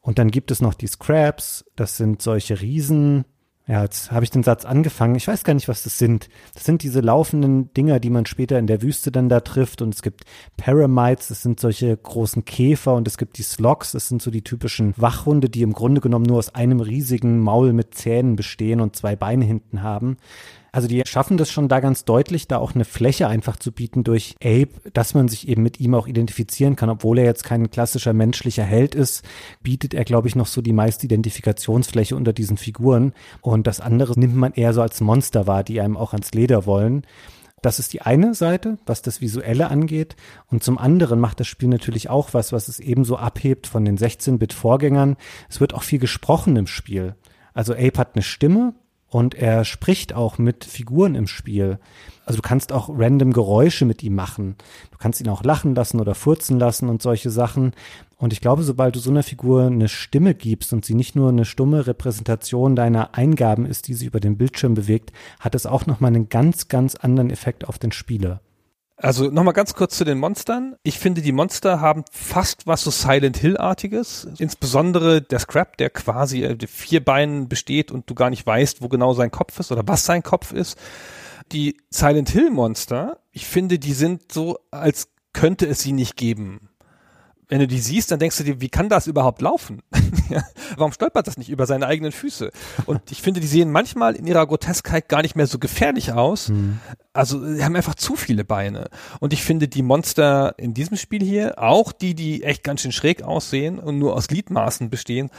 Und dann gibt es noch die Scraps, das sind solche Riesen, ja, jetzt habe ich den Satz angefangen. Ich weiß gar nicht, was das sind. Das sind diese laufenden Dinger, die man später in der Wüste dann da trifft. Und es gibt Paramites, das sind solche großen Käfer. Und es gibt die Slogs, das sind so die typischen Wachhunde, die im Grunde genommen nur aus einem riesigen Maul mit Zähnen bestehen und zwei Beine hinten haben. Also die schaffen das schon da ganz deutlich, da auch eine Fläche einfach zu bieten durch Abe, dass man sich eben mit ihm auch identifizieren kann, obwohl er jetzt kein klassischer menschlicher Held ist, bietet er, glaube ich, noch so die meiste Identifikationsfläche unter diesen Figuren. Und das andere nimmt man eher so als Monster wahr, die einem auch ans Leder wollen. Das ist die eine Seite, was das Visuelle angeht. Und zum anderen macht das Spiel natürlich auch was, was es ebenso abhebt von den 16-Bit-Vorgängern. Es wird auch viel gesprochen im Spiel. Also Ape hat eine Stimme, und er spricht auch mit Figuren im Spiel. Also du kannst auch random Geräusche mit ihm machen. Du kannst ihn auch lachen lassen oder furzen lassen und solche Sachen. Und ich glaube, sobald du so einer Figur eine Stimme gibst und sie nicht nur eine stumme Repräsentation deiner Eingaben ist, die sie über den Bildschirm bewegt, hat es auch nochmal einen ganz, ganz anderen Effekt auf den Spieler. Also nochmal ganz kurz zu den Monstern. Ich finde, die Monster haben fast was so Silent Hill-artiges. Insbesondere der Scrap, der quasi äh, vier Beinen besteht und du gar nicht weißt, wo genau sein Kopf ist oder was sein Kopf ist. Die Silent Hill-Monster, ich finde, die sind so, als könnte es sie nicht geben wenn du die siehst, dann denkst du dir, wie kann das überhaupt laufen? Warum stolpert das nicht über seine eigenen Füße? Und ich finde, die sehen manchmal in ihrer Groteskheit gar nicht mehr so gefährlich aus. Mhm. Also, sie haben einfach zu viele Beine. Und ich finde, die Monster in diesem Spiel hier, auch die, die echt ganz schön schräg aussehen und nur aus Gliedmaßen bestehen,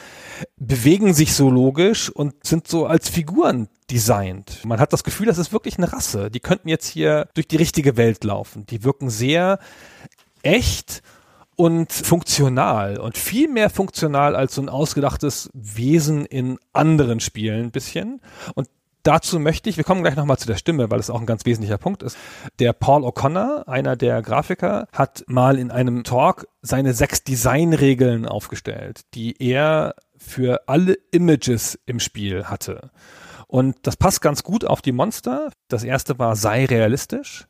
bewegen sich so logisch und sind so als Figuren designt. Man hat das Gefühl, das ist wirklich eine Rasse. Die könnten jetzt hier durch die richtige Welt laufen. Die wirken sehr echt und funktional und viel mehr funktional als so ein ausgedachtes Wesen in anderen Spielen ein bisschen. Und dazu möchte ich, wir kommen gleich nochmal zu der Stimme, weil es auch ein ganz wesentlicher Punkt ist. Der Paul O'Connor, einer der Grafiker, hat mal in einem Talk seine sechs Designregeln aufgestellt, die er für alle Images im Spiel hatte. Und das passt ganz gut auf die Monster. Das erste war, sei realistisch.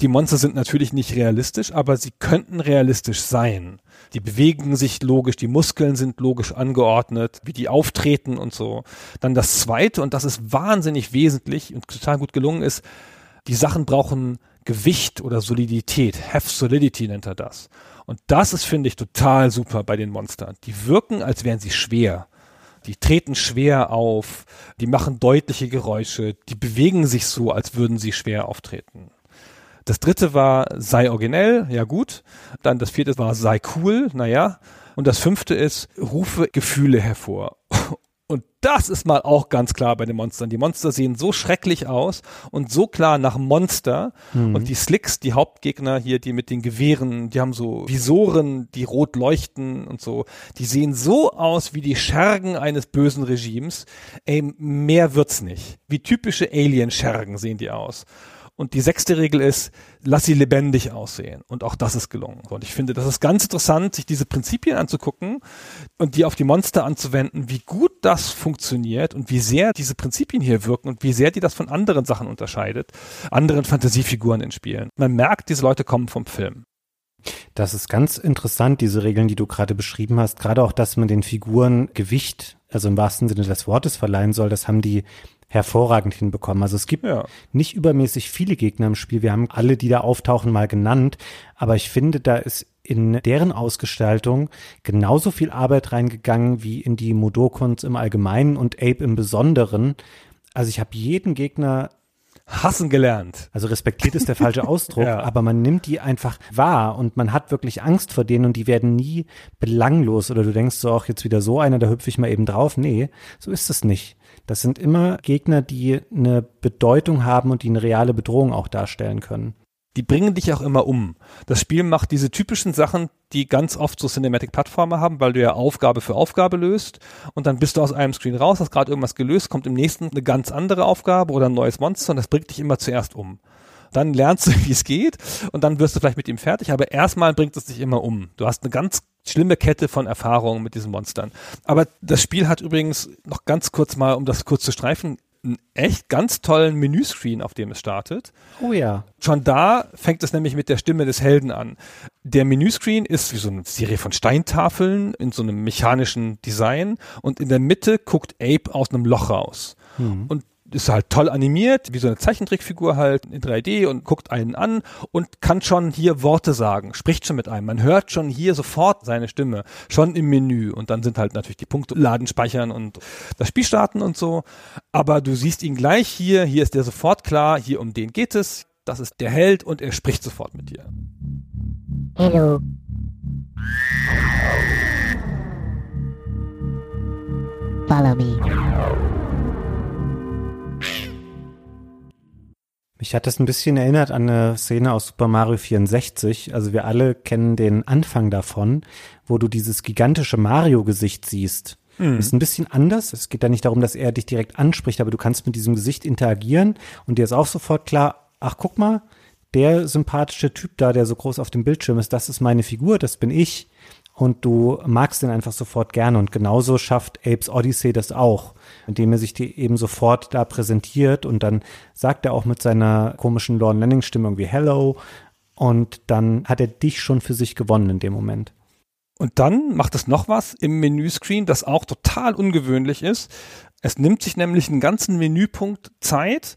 Die Monster sind natürlich nicht realistisch, aber sie könnten realistisch sein. Die bewegen sich logisch, die Muskeln sind logisch angeordnet, wie die auftreten und so. Dann das zweite, und das ist wahnsinnig wesentlich und total gut gelungen ist, die Sachen brauchen Gewicht oder Solidität. Have Solidity nennt er das. Und das ist, finde ich, total super bei den Monstern. Die wirken, als wären sie schwer. Die treten schwer auf, die machen deutliche Geräusche, die bewegen sich so, als würden sie schwer auftreten. Das dritte war sei originell, ja gut. Dann das vierte war sei cool, naja. Und das fünfte ist rufe Gefühle hervor. Und das ist mal auch ganz klar bei den Monstern. Die Monster sehen so schrecklich aus und so klar nach Monster. Mhm. Und die Slicks, die Hauptgegner hier, die mit den Gewehren, die haben so Visoren, die rot leuchten und so. Die sehen so aus wie die Schergen eines bösen Regimes. Ey, mehr wird's nicht. Wie typische Alien-Schergen sehen die aus. Und die sechste Regel ist, lass sie lebendig aussehen. Und auch das ist gelungen. Und ich finde, das ist ganz interessant, sich diese Prinzipien anzugucken und die auf die Monster anzuwenden, wie gut das funktioniert und wie sehr diese Prinzipien hier wirken und wie sehr die das von anderen Sachen unterscheidet, anderen Fantasiefiguren in Spielen. Man merkt, diese Leute kommen vom Film. Das ist ganz interessant, diese Regeln, die du gerade beschrieben hast. Gerade auch, dass man den Figuren Gewicht, also im wahrsten Sinne des Wortes verleihen soll, das haben die hervorragend hinbekommen. Also es gibt ja. nicht übermäßig viele Gegner im Spiel. Wir haben alle, die da auftauchen, mal genannt. Aber ich finde, da ist in deren Ausgestaltung genauso viel Arbeit reingegangen wie in die Modokons im Allgemeinen und Ape im Besonderen. Also ich habe jeden Gegner Hassen gelernt. Also respektiert ist der falsche Ausdruck, Ja. aber man nimmt die einfach wahr und man hat wirklich Angst vor denen und die werden nie belanglos oder du denkst so auch jetzt wieder so einer, da hüpfe ich mal eben drauf. Nee, so ist es nicht. Das sind immer Gegner, die eine Bedeutung haben und die eine reale Bedrohung auch darstellen können. Die bringen dich auch immer um. Das Spiel macht diese typischen Sachen, die ganz oft so Cinematic-Plattformer haben, weil du ja Aufgabe für Aufgabe löst und dann bist du aus einem Screen raus, hast gerade irgendwas gelöst, kommt im nächsten eine ganz andere Aufgabe oder ein neues Monster und das bringt dich immer zuerst um. Dann lernst du, wie es geht und dann wirst du vielleicht mit ihm fertig, aber erstmal bringt es dich immer um. Du hast eine ganz schlimme Kette von Erfahrungen mit diesen Monstern. Aber das Spiel hat übrigens noch ganz kurz mal, um das kurz zu streifen, einen echt ganz tollen Menüscreen, auf dem es startet. Oh ja. Schon da fängt es nämlich mit der Stimme des Helden an. Der Menüscreen ist wie so eine Serie von Steintafeln in so einem mechanischen Design und in der Mitte guckt Ape aus einem Loch raus. Und ist halt toll animiert, wie so eine Zeichentrickfigur halt in 3D und guckt einen an und kann schon hier Worte sagen, spricht schon mit einem. Man hört schon hier sofort seine Stimme, schon im Menü und dann sind halt natürlich die Punkte laden, speichern und das Spiel starten und so. Aber du siehst ihn gleich hier, hier ist der sofort klar, hier um den geht es, das ist der Held und er spricht sofort mit dir. Hello. Follow me. Mich hat das ein bisschen erinnert an eine Szene aus Super Mario 64. Also wir alle kennen den Anfang davon, wo du dieses gigantische Mario-Gesicht siehst. Das ist ein bisschen anders. Es geht da nicht darum, dass er dich direkt anspricht, aber du kannst mit diesem Gesicht interagieren und dir ist auch sofort klar, ach guck mal, der sympathische Typ da, der so groß auf dem Bildschirm ist, das ist meine Figur, das bin ich. Und du magst den einfach sofort gerne. Und genauso schafft Apes Odyssey das auch, indem er sich dir eben sofort da präsentiert und dann sagt er auch mit seiner komischen Lorne Lanning Stimme irgendwie Hello. Und dann hat er dich schon für sich gewonnen in dem Moment. Und dann macht es noch was im Menüscreen, das auch total ungewöhnlich ist. Es nimmt sich nämlich einen ganzen Menüpunkt Zeit,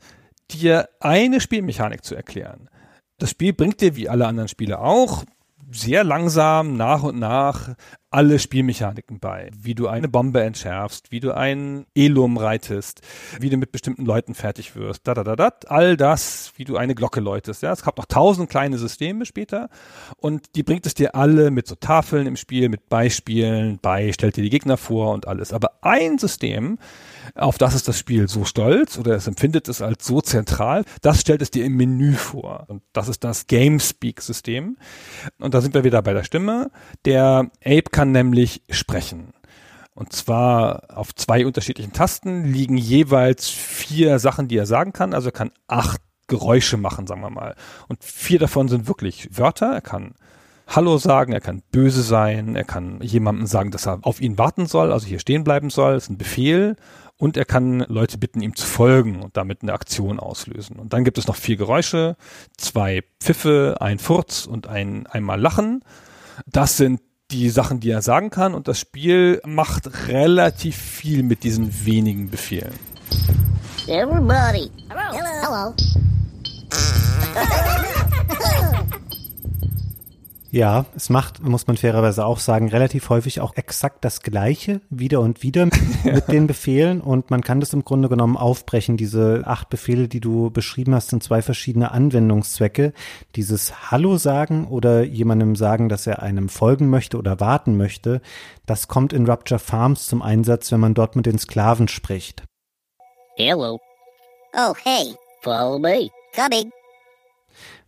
dir eine Spielmechanik zu erklären. Das Spiel bringt dir, wie alle anderen Spiele auch, sehr langsam nach und nach alle Spielmechaniken bei. Wie du eine Bombe entschärfst, wie du ein Elum reitest, wie du mit bestimmten Leuten fertig wirst, da, da, da, da, all das, wie du eine Glocke läutest. Ja, es gab noch tausend kleine Systeme später und die bringt es dir alle mit so Tafeln im Spiel, mit Beispielen bei, stellt dir die Gegner vor und alles. Aber ein System, auf das ist das Spiel so stolz oder es empfindet es als so zentral, das stellt es dir im Menü vor. Und das ist das GameSpeak-System. Und da sind wir wieder bei der Stimme. Der Ape kann nämlich sprechen. Und zwar auf zwei unterschiedlichen Tasten liegen jeweils vier Sachen, die er sagen kann. Also er kann acht Geräusche machen, sagen wir mal. Und vier davon sind wirklich Wörter. Er kann Hallo sagen, er kann böse sein, er kann jemandem sagen, dass er auf ihn warten soll, also hier stehen bleiben soll, das ist ein Befehl. Und er kann Leute bitten, ihm zu folgen und damit eine Aktion auslösen. Und dann gibt es noch vier Geräusche, zwei Pfiffe, ein Furz und ein einmal Lachen. Das sind die Sachen, die er sagen kann. Und das Spiel macht relativ viel mit diesen wenigen Befehlen. Everybody. Hello. Hello. Ja, es macht, muss man fairerweise auch sagen, relativ häufig auch exakt das Gleiche, wieder und wieder mit den Befehlen. Und man kann das im Grunde genommen aufbrechen. Diese acht Befehle, die du beschrieben hast, sind zwei verschiedene Anwendungszwecke. Dieses Hallo sagen oder jemandem sagen, dass er einem folgen möchte oder warten möchte, das kommt in Rupture Farms zum Einsatz, wenn man dort mit den Sklaven spricht. Hello. Oh, hey. Follow me. Coming.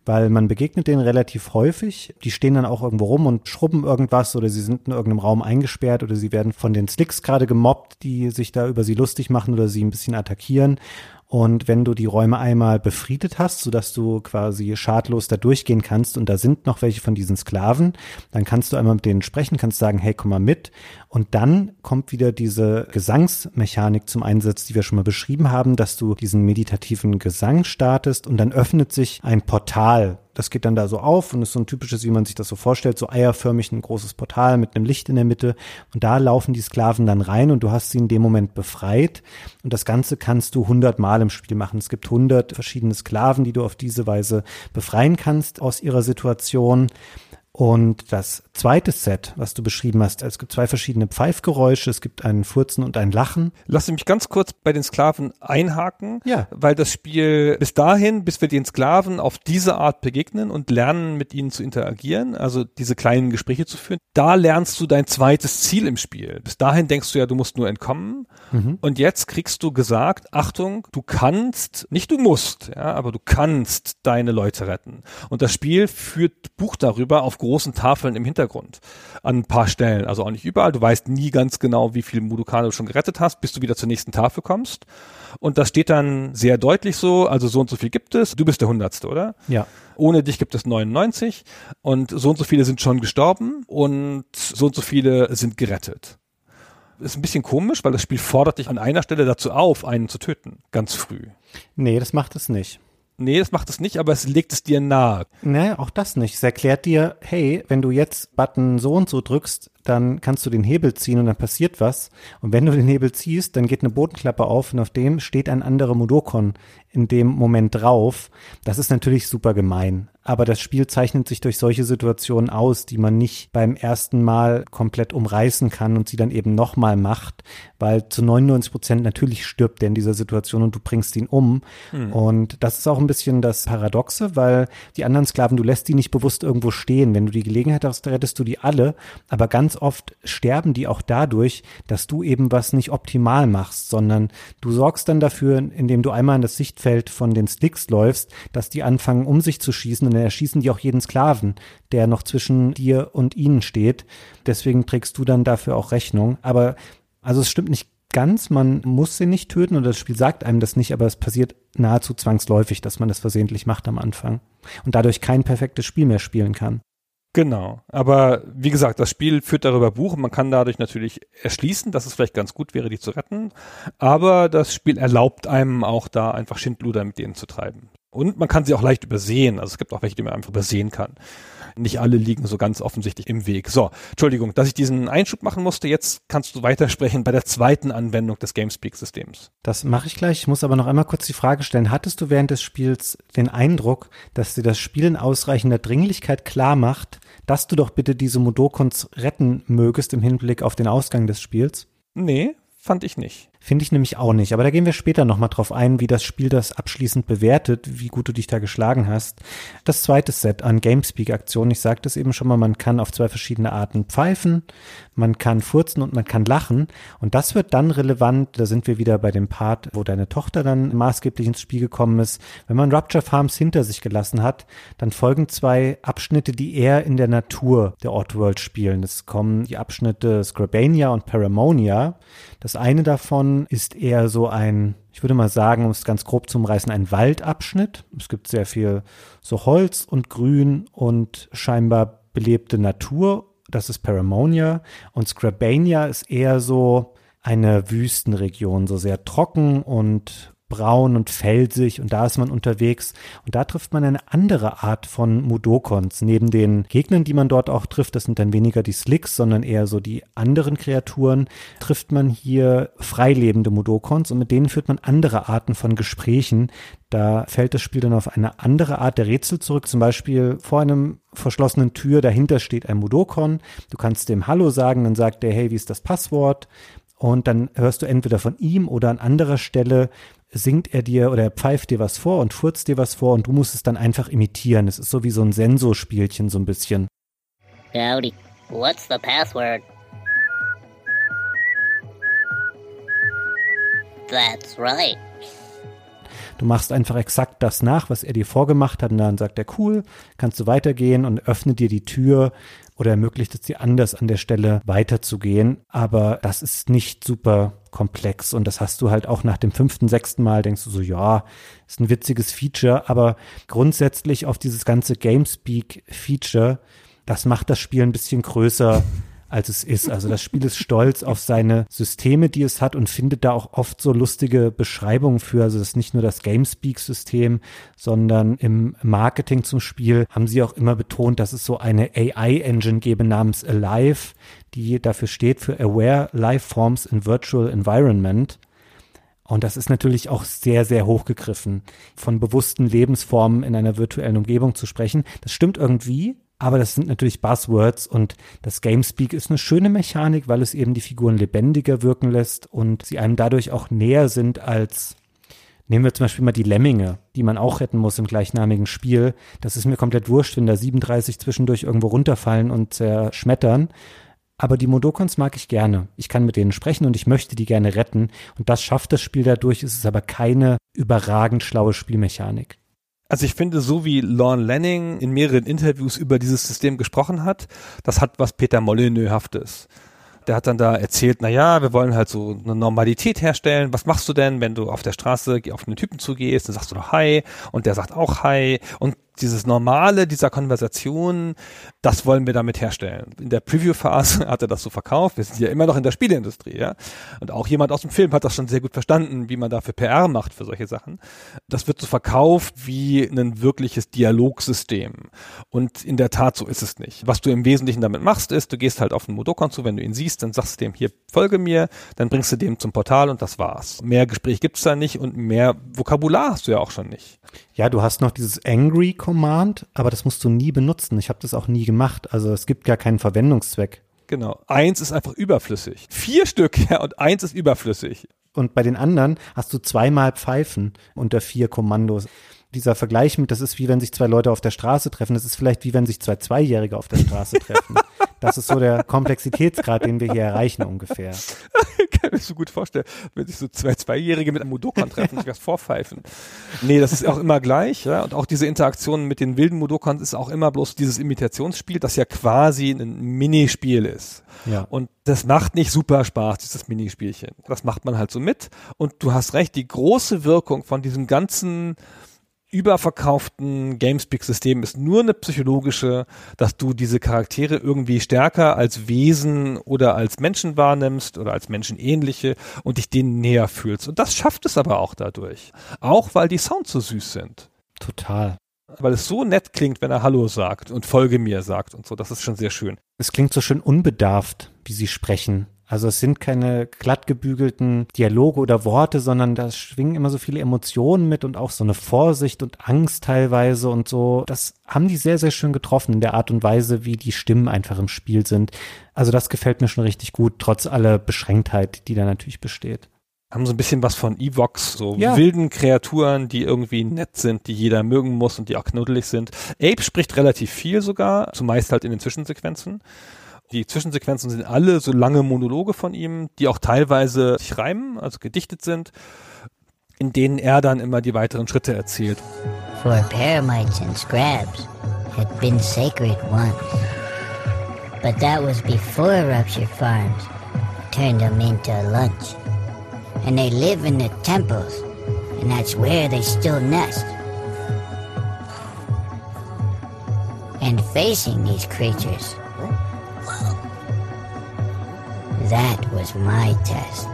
Weil man begegnet denen relativ häufig. Die stehen dann auch irgendwo rum und schrubben irgendwas oder sie sind in irgendeinem Raum eingesperrt oder sie werden von den Slicks gerade gemobbt, die sich da über sie lustig machen oder sie ein bisschen attackieren. Und wenn du die Räume einmal befriedet hast, sodass du quasi schadlos da durchgehen kannst und da sind noch welche von diesen Sklaven, dann kannst du einmal mit denen sprechen, kannst sagen, hey, komm mal mit. Und dann kommt wieder diese Gesangsmechanik zum Einsatz, die wir schon mal beschrieben haben, dass du diesen meditativen Gesang startest und dann öffnet sich ein Portal. Das geht dann da so auf und ist so ein typisches, wie man sich das so vorstellt, so eierförmig ein großes Portal mit einem Licht in der Mitte. Und da laufen die Sklaven dann rein und du hast sie in dem Moment befreit. Und das Ganze kannst du hundertmal im Spiel machen. Es gibt hundert verschiedene Sklaven, die du auf diese Weise befreien kannst aus ihrer Situation. Und das zweite Set, was du beschrieben hast, es gibt zwei verschiedene Pfeifgeräusche, es gibt ein Furzen und ein Lachen. Lass mich ganz kurz bei den Sklaven einhaken, Ja. weil das Spiel bis dahin, bis wir den Sklaven auf diese Art begegnen und lernen, mit ihnen zu interagieren, also diese kleinen Gespräche zu führen, da lernst du dein zweites Ziel im Spiel. Bis dahin denkst du ja, du musst nur entkommen. Und jetzt kriegst du gesagt, Achtung, du kannst, nicht du musst, ja, aber du kannst deine Leute retten. Und das Spiel führt Buch darüber auf großen Tafeln im Hintergrund. An ein paar Stellen, also auch nicht überall. Du weißt nie ganz genau, wie viel Mudokane du schon gerettet hast, bis du wieder zur nächsten Tafel kommst. Und das steht dann sehr deutlich so, also so und so viel gibt es. Du bist der Hundertste, oder? Ja. Ohne dich gibt es 99 und so und so viele sind schon gestorben und so und so viele sind gerettet. Ist ein bisschen komisch, weil das Spiel fordert dich an einer Stelle dazu auf, einen zu töten, ganz früh. Nee, das macht es nicht. Nee, das macht es nicht, aber es legt es dir nahe. Nee, auch das nicht. Es erklärt dir, hey, wenn du jetzt Button so und so drückst, dann kannst du den Hebel ziehen und dann passiert was. Und wenn du den Hebel ziehst, dann geht eine Bodenklappe auf und auf dem steht ein anderer Mudokon in dem Moment drauf. Das ist natürlich super gemein. Aber das Spiel zeichnet sich durch solche Situationen aus, die man nicht beim ersten Mal komplett umreißen kann und sie dann eben nochmal macht, weil zu 99 Prozent natürlich stirbt der in dieser Situation und du bringst ihn um. Und das ist auch ein bisschen das Paradoxe, weil die anderen Sklaven, du lässt die nicht bewusst irgendwo stehen. Wenn du die Gelegenheit hast, rettest du die alle, aber ganz oft sterben die auch dadurch, dass du eben was nicht optimal machst, sondern du sorgst dann dafür, indem du einmal in das Sichtfeld von den Sticks läufst, dass die anfangen, um sich zu schießen und dann erschießen die auch jeden Sklaven, der noch zwischen dir und ihnen steht. Deswegen trägst du dann dafür auch Rechnung. Aber also es stimmt nicht ganz, man muss sie nicht töten oder das Spiel sagt einem das nicht, aber es passiert nahezu zwangsläufig, dass man das versehentlich macht am Anfang und dadurch kein perfektes Spiel mehr spielen kann. Genau. Aber wie gesagt, das Spiel führt darüber Buch und man kann dadurch natürlich erschließen, dass es vielleicht ganz gut wäre, die zu retten. Aber das Spiel erlaubt einem auch da einfach Schindluder mit denen zu treiben. Und man kann sie auch leicht übersehen. Also es gibt auch welche, die man einfach übersehen kann. Nicht alle liegen so ganz offensichtlich im Weg. So, Entschuldigung, dass ich diesen Einschub machen musste. Jetzt kannst du weitersprechen bei der zweiten Anwendung des Gamespeak-Systems. Das mache ich gleich. Ich muss aber noch einmal kurz die Frage stellen. Hattest du während des Spiels den Eindruck, dass dir das Spiel in ausreichender Dringlichkeit klar macht, dass du doch bitte diese Modokons retten mögest im Hinblick auf den Ausgang des Spiels? Nee, fand ich nicht. Finde ich nämlich auch nicht. Aber da gehen wir später nochmal drauf ein, wie das Spiel das abschließend bewertet, wie gut du dich da geschlagen hast. Das zweite Set an Gamespeak-Aktionen, ich sagte es eben schon mal, man kann auf zwei verschiedene Arten pfeifen, man kann furzen und man kann lachen. Und das wird dann relevant, da sind wir wieder bei dem Part, wo deine Tochter dann maßgeblich ins Spiel gekommen ist. Wenn man Rupture Farms hinter sich gelassen hat, dann folgen zwei Abschnitte, die eher in der Natur der Oddworld spielen. Es kommen die Abschnitte Scrabania und Paramonia. Das eine davon ist eher so ein, ich würde mal sagen, um es ganz grob zu umreißen, ein Waldabschnitt. Es gibt sehr viel so Holz und Grün und scheinbar belebte Natur. Das ist Paramonia. Und Scrabania ist eher so eine Wüstenregion, so sehr trocken und braun und felsig und da ist man unterwegs und da trifft man eine andere Art von Mudokons. Neben den Gegnern, die man dort auch trifft, das sind dann weniger die Slicks, sondern eher so die anderen Kreaturen, trifft man hier freilebende Mudokons und mit denen führt man andere Arten von Gesprächen. Da fällt das Spiel dann auf eine andere Art der Rätsel zurück, zum Beispiel vor einem verschlossenen Tür, dahinter steht ein Mudokon, du kannst dem Hallo sagen, dann sagt der, hey, wie ist das Passwort? Und dann hörst du entweder von ihm oder an anderer Stelle singt er dir oder er pfeift dir was vor und furzt dir was vor und du musst es dann einfach imitieren. Es ist so wie so ein Sensorspielchen so ein bisschen. Howdy. What's the password? That's right. Du machst einfach exakt das nach, was er dir vorgemacht hat und dann sagt er, cool, kannst du weitergehen und öffnet dir die Tür oder ermöglicht es dir anders an der Stelle weiterzugehen. Aber das ist nicht super komplex und das hast du halt auch nach dem fünften, sechsten Mal denkst du so, ja, ist ein witziges Feature, aber grundsätzlich auf dieses ganze Gamespeak-Feature, das macht das Spiel ein bisschen größer als es ist. Also das Spiel ist stolz auf seine Systeme, die es hat und findet da auch oft so lustige Beschreibungen für. Also das ist nicht nur das Gamespeak-System, sondern im Marketing zum Spiel haben sie auch immer betont, dass es so eine AI-Engine gebe namens Alive, die dafür steht für Aware Lifeforms in Virtual Environment. Und das ist natürlich auch sehr, sehr hochgegriffen, von bewussten Lebensformen in einer virtuellen Umgebung zu sprechen. Das stimmt irgendwie, Aber das sind natürlich Buzzwords und das Gamespeak ist eine schöne Mechanik, weil es eben die Figuren lebendiger wirken lässt und sie einem dadurch auch näher sind als Nehmen wir zum Beispiel mal die Lemminge, die man auch retten muss im gleichnamigen Spiel. Das ist mir komplett wurscht, wenn da 37 zwischendurch irgendwo runterfallen und zerschmettern. Aber die Modokons mag ich gerne. Ich kann mit denen sprechen und ich möchte die gerne retten. Und das schafft das Spiel dadurch. Es ist aber keine überragend schlaue Spielmechanik. Also ich finde, so wie Lorne Lanning in mehreren Interviews über dieses System gesprochen hat, das hat was Peter Molyneux-haftes der hat dann da erzählt, na ja, wir wollen halt so eine Normalität herstellen. Was machst du denn, wenn du auf der Straße auf einen Typen zugehst, dann sagst du doch Hi und der sagt auch Hi und dieses Normale dieser Konversation, das wollen wir damit herstellen. In der Preview-Phase hat er das so verkauft. Wir sind ja immer noch in der Spieleindustrie, ja. Und auch jemand aus dem Film hat das schon sehr gut verstanden, wie man dafür PR macht für solche Sachen. Das wird so verkauft wie ein wirkliches Dialogsystem. Und in der Tat, so ist es nicht. Was du im Wesentlichen damit machst, ist, du gehst halt auf den Modokon zu, wenn du ihn siehst, dann sagst du dem hier, folge mir, dann bringst du dem zum Portal und das war's. Mehr Gespräch gibt's da nicht und mehr Vokabular hast du ja auch schon nicht. Ja, du hast noch dieses Angry Command, aber das musst du nie benutzen. Ich habe das auch nie gemacht. Also es gibt gar keinen Verwendungszweck. Genau. Eins ist einfach überflüssig. Vier Stück, ja, und eins ist überflüssig. Und bei den anderen hast du zweimal Pfeifen unter vier Kommandos. Dieser Vergleich mit, das ist wie wenn sich zwei Leute auf der Straße treffen, das ist vielleicht wie wenn sich zwei Zweijährige auf der Straße treffen. Das ist so der Komplexitätsgrad, den wir hier erreichen ungefähr. Kann mir so gut vorstellen, wenn sich so zwei Zweijährige mit einem Mudokan treffen, sich was vorpfeifen. Nee, das ist auch immer gleich, ja. Und auch diese Interaktion mit den wilden Mudokans ist auch immer bloß dieses Imitationsspiel, das ja quasi ein Minispiel ist. Ja. Und das macht nicht super Spaß, dieses Minispielchen. Das macht man halt so mit. Und du hast recht, die große Wirkung von diesem ganzen überverkauften Gamespeak-System ist nur eine psychologische, dass du diese Charaktere irgendwie stärker als Wesen oder als Menschen wahrnimmst oder als menschenähnliche und dich denen näher fühlst. Und das schafft es aber auch dadurch. Auch weil die Sounds so süß sind. Total. Weil es so nett klingt, wenn er Hallo sagt und Folge mir sagt und so. Das ist schon sehr schön. Es klingt so schön unbedarft, wie sie sprechen. Also es sind keine glatt gebügelten Dialoge oder Worte, sondern da schwingen immer so viele Emotionen mit und auch so eine Vorsicht und Angst teilweise und so. Das haben die sehr, sehr schön getroffen in der Art und Weise, wie die Stimmen einfach im Spiel sind. Also das gefällt mir schon richtig gut, trotz aller Beschränktheit, die da natürlich besteht haben so ein bisschen was von Evox, so ja. wilden Kreaturen, die irgendwie nett sind, die jeder mögen muss und die auch knuddelig sind. Ape spricht relativ viel sogar, zumeist halt in den Zwischensequenzen. Die Zwischensequenzen sind alle so lange Monologe von ihm, die auch teilweise sich reimen, also gedichtet sind, in denen er dann immer die weiteren Schritte erzählt. For paramites and scrabs had been sacred once. But that was before Rupture Farms turned them into lunch. And they live in the temples, and that's where they still nest. And facing these creatures That was my test.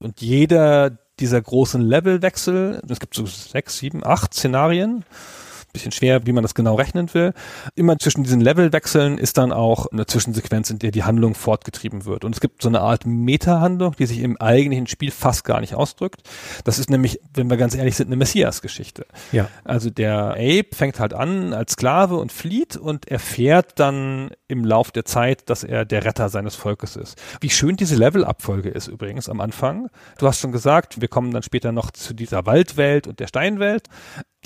Und jeder dieser großen Levelwechsel, es gibt so sechs, sieben, acht Szenarien, bisschen schwer, wie man das genau rechnen will. Immer zwischen diesen Levelwechseln ist dann auch eine Zwischensequenz, in der die Handlung fortgetrieben wird. Und es gibt so eine Art Meta-Handlung, die sich im eigentlichen Spiel fast gar nicht ausdrückt. Das ist nämlich, wenn wir ganz ehrlich sind, eine Messias-Geschichte. Ja. Also der Ape fängt halt an als Sklave und flieht und erfährt dann im Lauf der Zeit, dass er der Retter seines Volkes ist. Wie schön diese Levelabfolge ist übrigens am Anfang. Du hast schon gesagt, wir kommen dann später noch zu dieser Waldwelt und der Steinwelt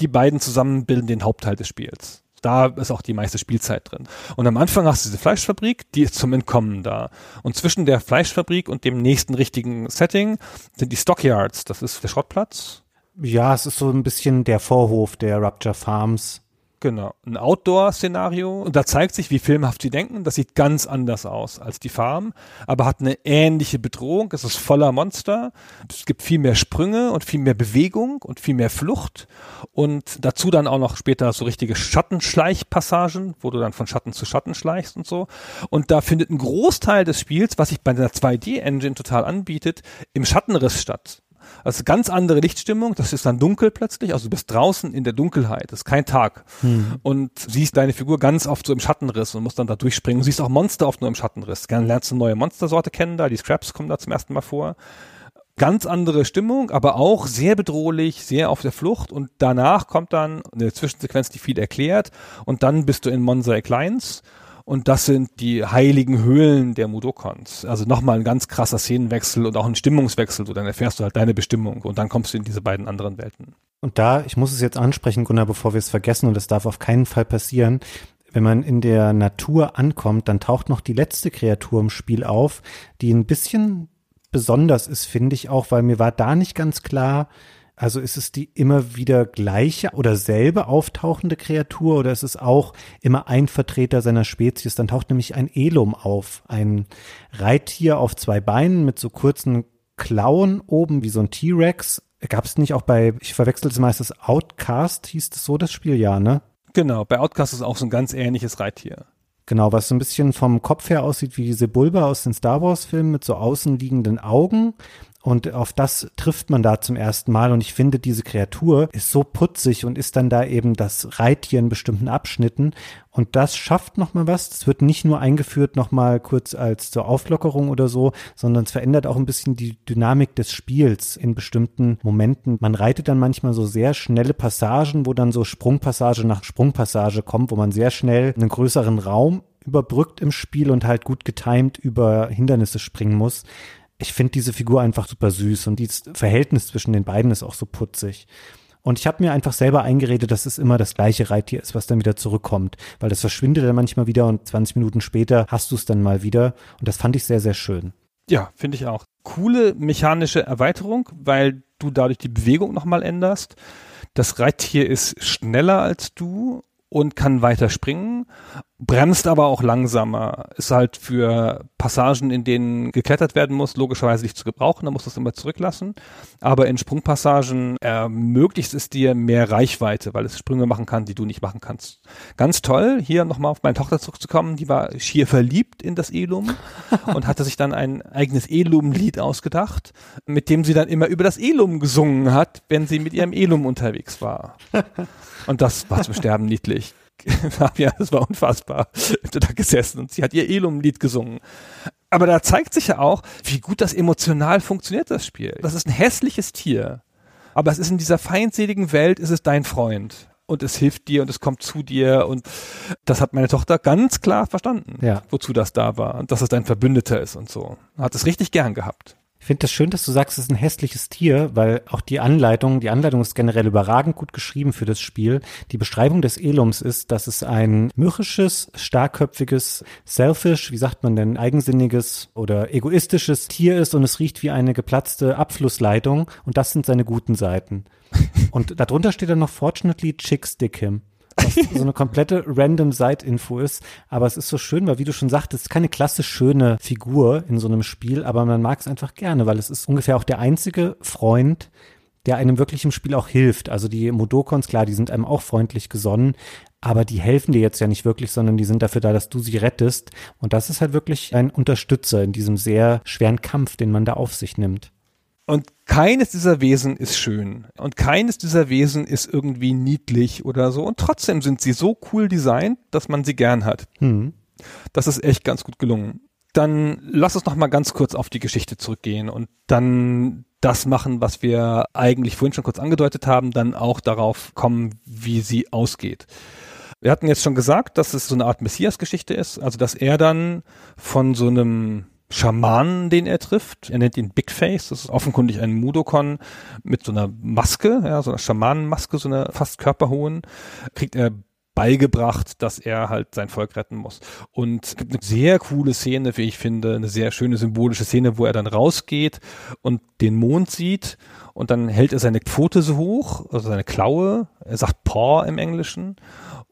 die beiden zusammen bilden den Hauptteil des Spiels. Da ist auch die meiste Spielzeit drin. Und am Anfang hast du diese Fleischfabrik, die ist zum Entkommen da. Und zwischen der Fleischfabrik und dem nächsten richtigen Setting sind die Stockyards. Das ist der Schrottplatz. Ja, es ist so ein bisschen der Vorhof der Rapture Farms. Genau, ein Outdoor-Szenario. Und da zeigt sich, wie filmhaft sie denken. Das sieht ganz anders aus als die Farm, aber hat eine ähnliche Bedrohung. Es ist voller Monster. Es gibt viel mehr Sprünge und viel mehr Bewegung und viel mehr Flucht. Und dazu dann auch noch später so richtige Schattenschleichpassagen, wo du dann von Schatten zu Schatten schleichst und so. Und da findet ein Großteil des Spiels, was sich bei der 2D-Engine total anbietet, im Schattenriss statt. Also ganz andere Lichtstimmung, das ist dann dunkel plötzlich, also du bist draußen in der Dunkelheit, das ist kein Tag. Hm. Und siehst deine Figur ganz oft so im Schattenriss und musst dann da durchspringen. Du siehst auch Monster oft nur im Schattenriss. Gerne lernst du eine neue Monstersorte kennen da, die Scraps kommen da zum ersten Mal vor. Ganz andere Stimmung, aber auch sehr bedrohlich, sehr auf der Flucht und danach kommt dann eine Zwischensequenz, die viel erklärt und dann bist du in Monsai Kleins und das sind die heiligen Höhlen der Mudokons. Also nochmal ein ganz krasser Szenenwechsel und auch ein Stimmungswechsel. So, dann erfährst du halt deine Bestimmung und dann kommst du in diese beiden anderen Welten. Und da, ich muss es jetzt ansprechen, Gunnar, bevor wir es vergessen, und das darf auf keinen Fall passieren, wenn man in der Natur ankommt, dann taucht noch die letzte Kreatur im Spiel auf, die ein bisschen besonders ist, finde ich auch, weil mir war da nicht ganz klar, also ist es die immer wieder gleiche oder selbe auftauchende Kreatur oder ist es auch immer ein Vertreter seiner Spezies? Dann taucht nämlich ein Elum auf, ein Reittier auf zwei Beinen mit so kurzen Klauen oben wie so ein T-Rex. Gab es nicht auch bei, ich verwechsel es meistens, Outcast hieß es so das Spiel, ja, ne? Genau, bei Outcast ist auch so ein ganz ähnliches Reittier. Genau, was so ein bisschen vom Kopf her aussieht wie diese Bulba aus den Star Wars Filmen mit so außenliegenden Augen und auf das trifft man da zum ersten Mal. Und ich finde, diese Kreatur ist so putzig und ist dann da eben das Reittier in bestimmten Abschnitten. Und das schafft nochmal was. Es wird nicht nur eingeführt nochmal kurz als zur Auflockerung oder so, sondern es verändert auch ein bisschen die Dynamik des Spiels in bestimmten Momenten. Man reitet dann manchmal so sehr schnelle Passagen, wo dann so Sprungpassage nach Sprungpassage kommt, wo man sehr schnell einen größeren Raum überbrückt im Spiel und halt gut getimed über Hindernisse springen muss ich finde diese Figur einfach super süß und das Verhältnis zwischen den beiden ist auch so putzig. Und ich habe mir einfach selber eingeredet, dass es immer das gleiche Reittier ist, was dann wieder zurückkommt, weil das verschwindet dann manchmal wieder und 20 Minuten später hast du es dann mal wieder. Und das fand ich sehr, sehr schön. Ja, finde ich auch. Coole mechanische Erweiterung, weil du dadurch die Bewegung nochmal änderst. Das Reittier ist schneller als du und kann weiter springen, bremst aber auch langsamer. Ist halt für Passagen, in denen geklettert werden muss, logischerweise nicht zu gebrauchen, da musst du es immer zurücklassen. Aber in Sprungpassagen ermöglicht es dir mehr Reichweite, weil es Sprünge machen kann, die du nicht machen kannst. Ganz toll, hier nochmal auf meine Tochter zurückzukommen, die war schier verliebt in das Elum und hatte sich dann ein eigenes Elum-Lied ausgedacht, mit dem sie dann immer über das Elum gesungen hat, wenn sie mit ihrem Elum unterwegs war. Und das war zum Sterben niedlich. ja, das war unfassbar. Ich da gesessen und sie hat ihr Elum-Lied gesungen. Aber da zeigt sich ja auch, wie gut das emotional funktioniert, das Spiel. Das ist ein hässliches Tier. Aber es ist in dieser feindseligen Welt, ist es dein Freund. Und es hilft dir und es kommt zu dir. Und das hat meine Tochter ganz klar verstanden, ja. wozu das da war. Und dass es dein Verbündeter ist und so. Hat es richtig gern gehabt. Ich finde das schön, dass du sagst, es ist ein hässliches Tier, weil auch die Anleitung, die Anleitung ist generell überragend gut geschrieben für das Spiel. Die Beschreibung des Elums ist, dass es ein mürrisches, starkköpfiges, selfish, wie sagt man denn, eigensinniges oder egoistisches Tier ist und es riecht wie eine geplatzte Abflussleitung und das sind seine guten Seiten. Und darunter steht dann noch Fortunately Chicks Dick Him was so eine komplette random Side-Info ist. Aber es ist so schön, weil wie du schon sagtest, keine klassisch schöne Figur in so einem Spiel, aber man mag es einfach gerne, weil es ist ungefähr auch der einzige Freund, der einem wirklich im Spiel auch hilft. Also die Modokons, klar, die sind einem auch freundlich gesonnen, aber die helfen dir jetzt ja nicht wirklich, sondern die sind dafür da, dass du sie rettest. Und das ist halt wirklich ein Unterstützer in diesem sehr schweren Kampf, den man da auf sich nimmt. Und keines dieser Wesen ist schön. Und keines dieser Wesen ist irgendwie niedlich oder so. Und trotzdem sind sie so cool designt, dass man sie gern hat. Hm. Das ist echt ganz gut gelungen. Dann lass uns noch mal ganz kurz auf die Geschichte zurückgehen und dann das machen, was wir eigentlich vorhin schon kurz angedeutet haben, dann auch darauf kommen, wie sie ausgeht. Wir hatten jetzt schon gesagt, dass es so eine Art Messias-Geschichte ist, also dass er dann von so einem Schamanen, den er trifft. Er nennt ihn Big Face. Das ist offenkundig ein Mudokon mit so einer Maske, ja, so einer Schamanenmaske, so einer fast körperhohen. Kriegt er beigebracht, dass er halt sein Volk retten muss. Und es gibt eine sehr coole Szene, wie ich finde, eine sehr schöne symbolische Szene, wo er dann rausgeht und den Mond sieht und dann hält er seine Pfote so hoch, also seine Klaue, er sagt Paw im Englischen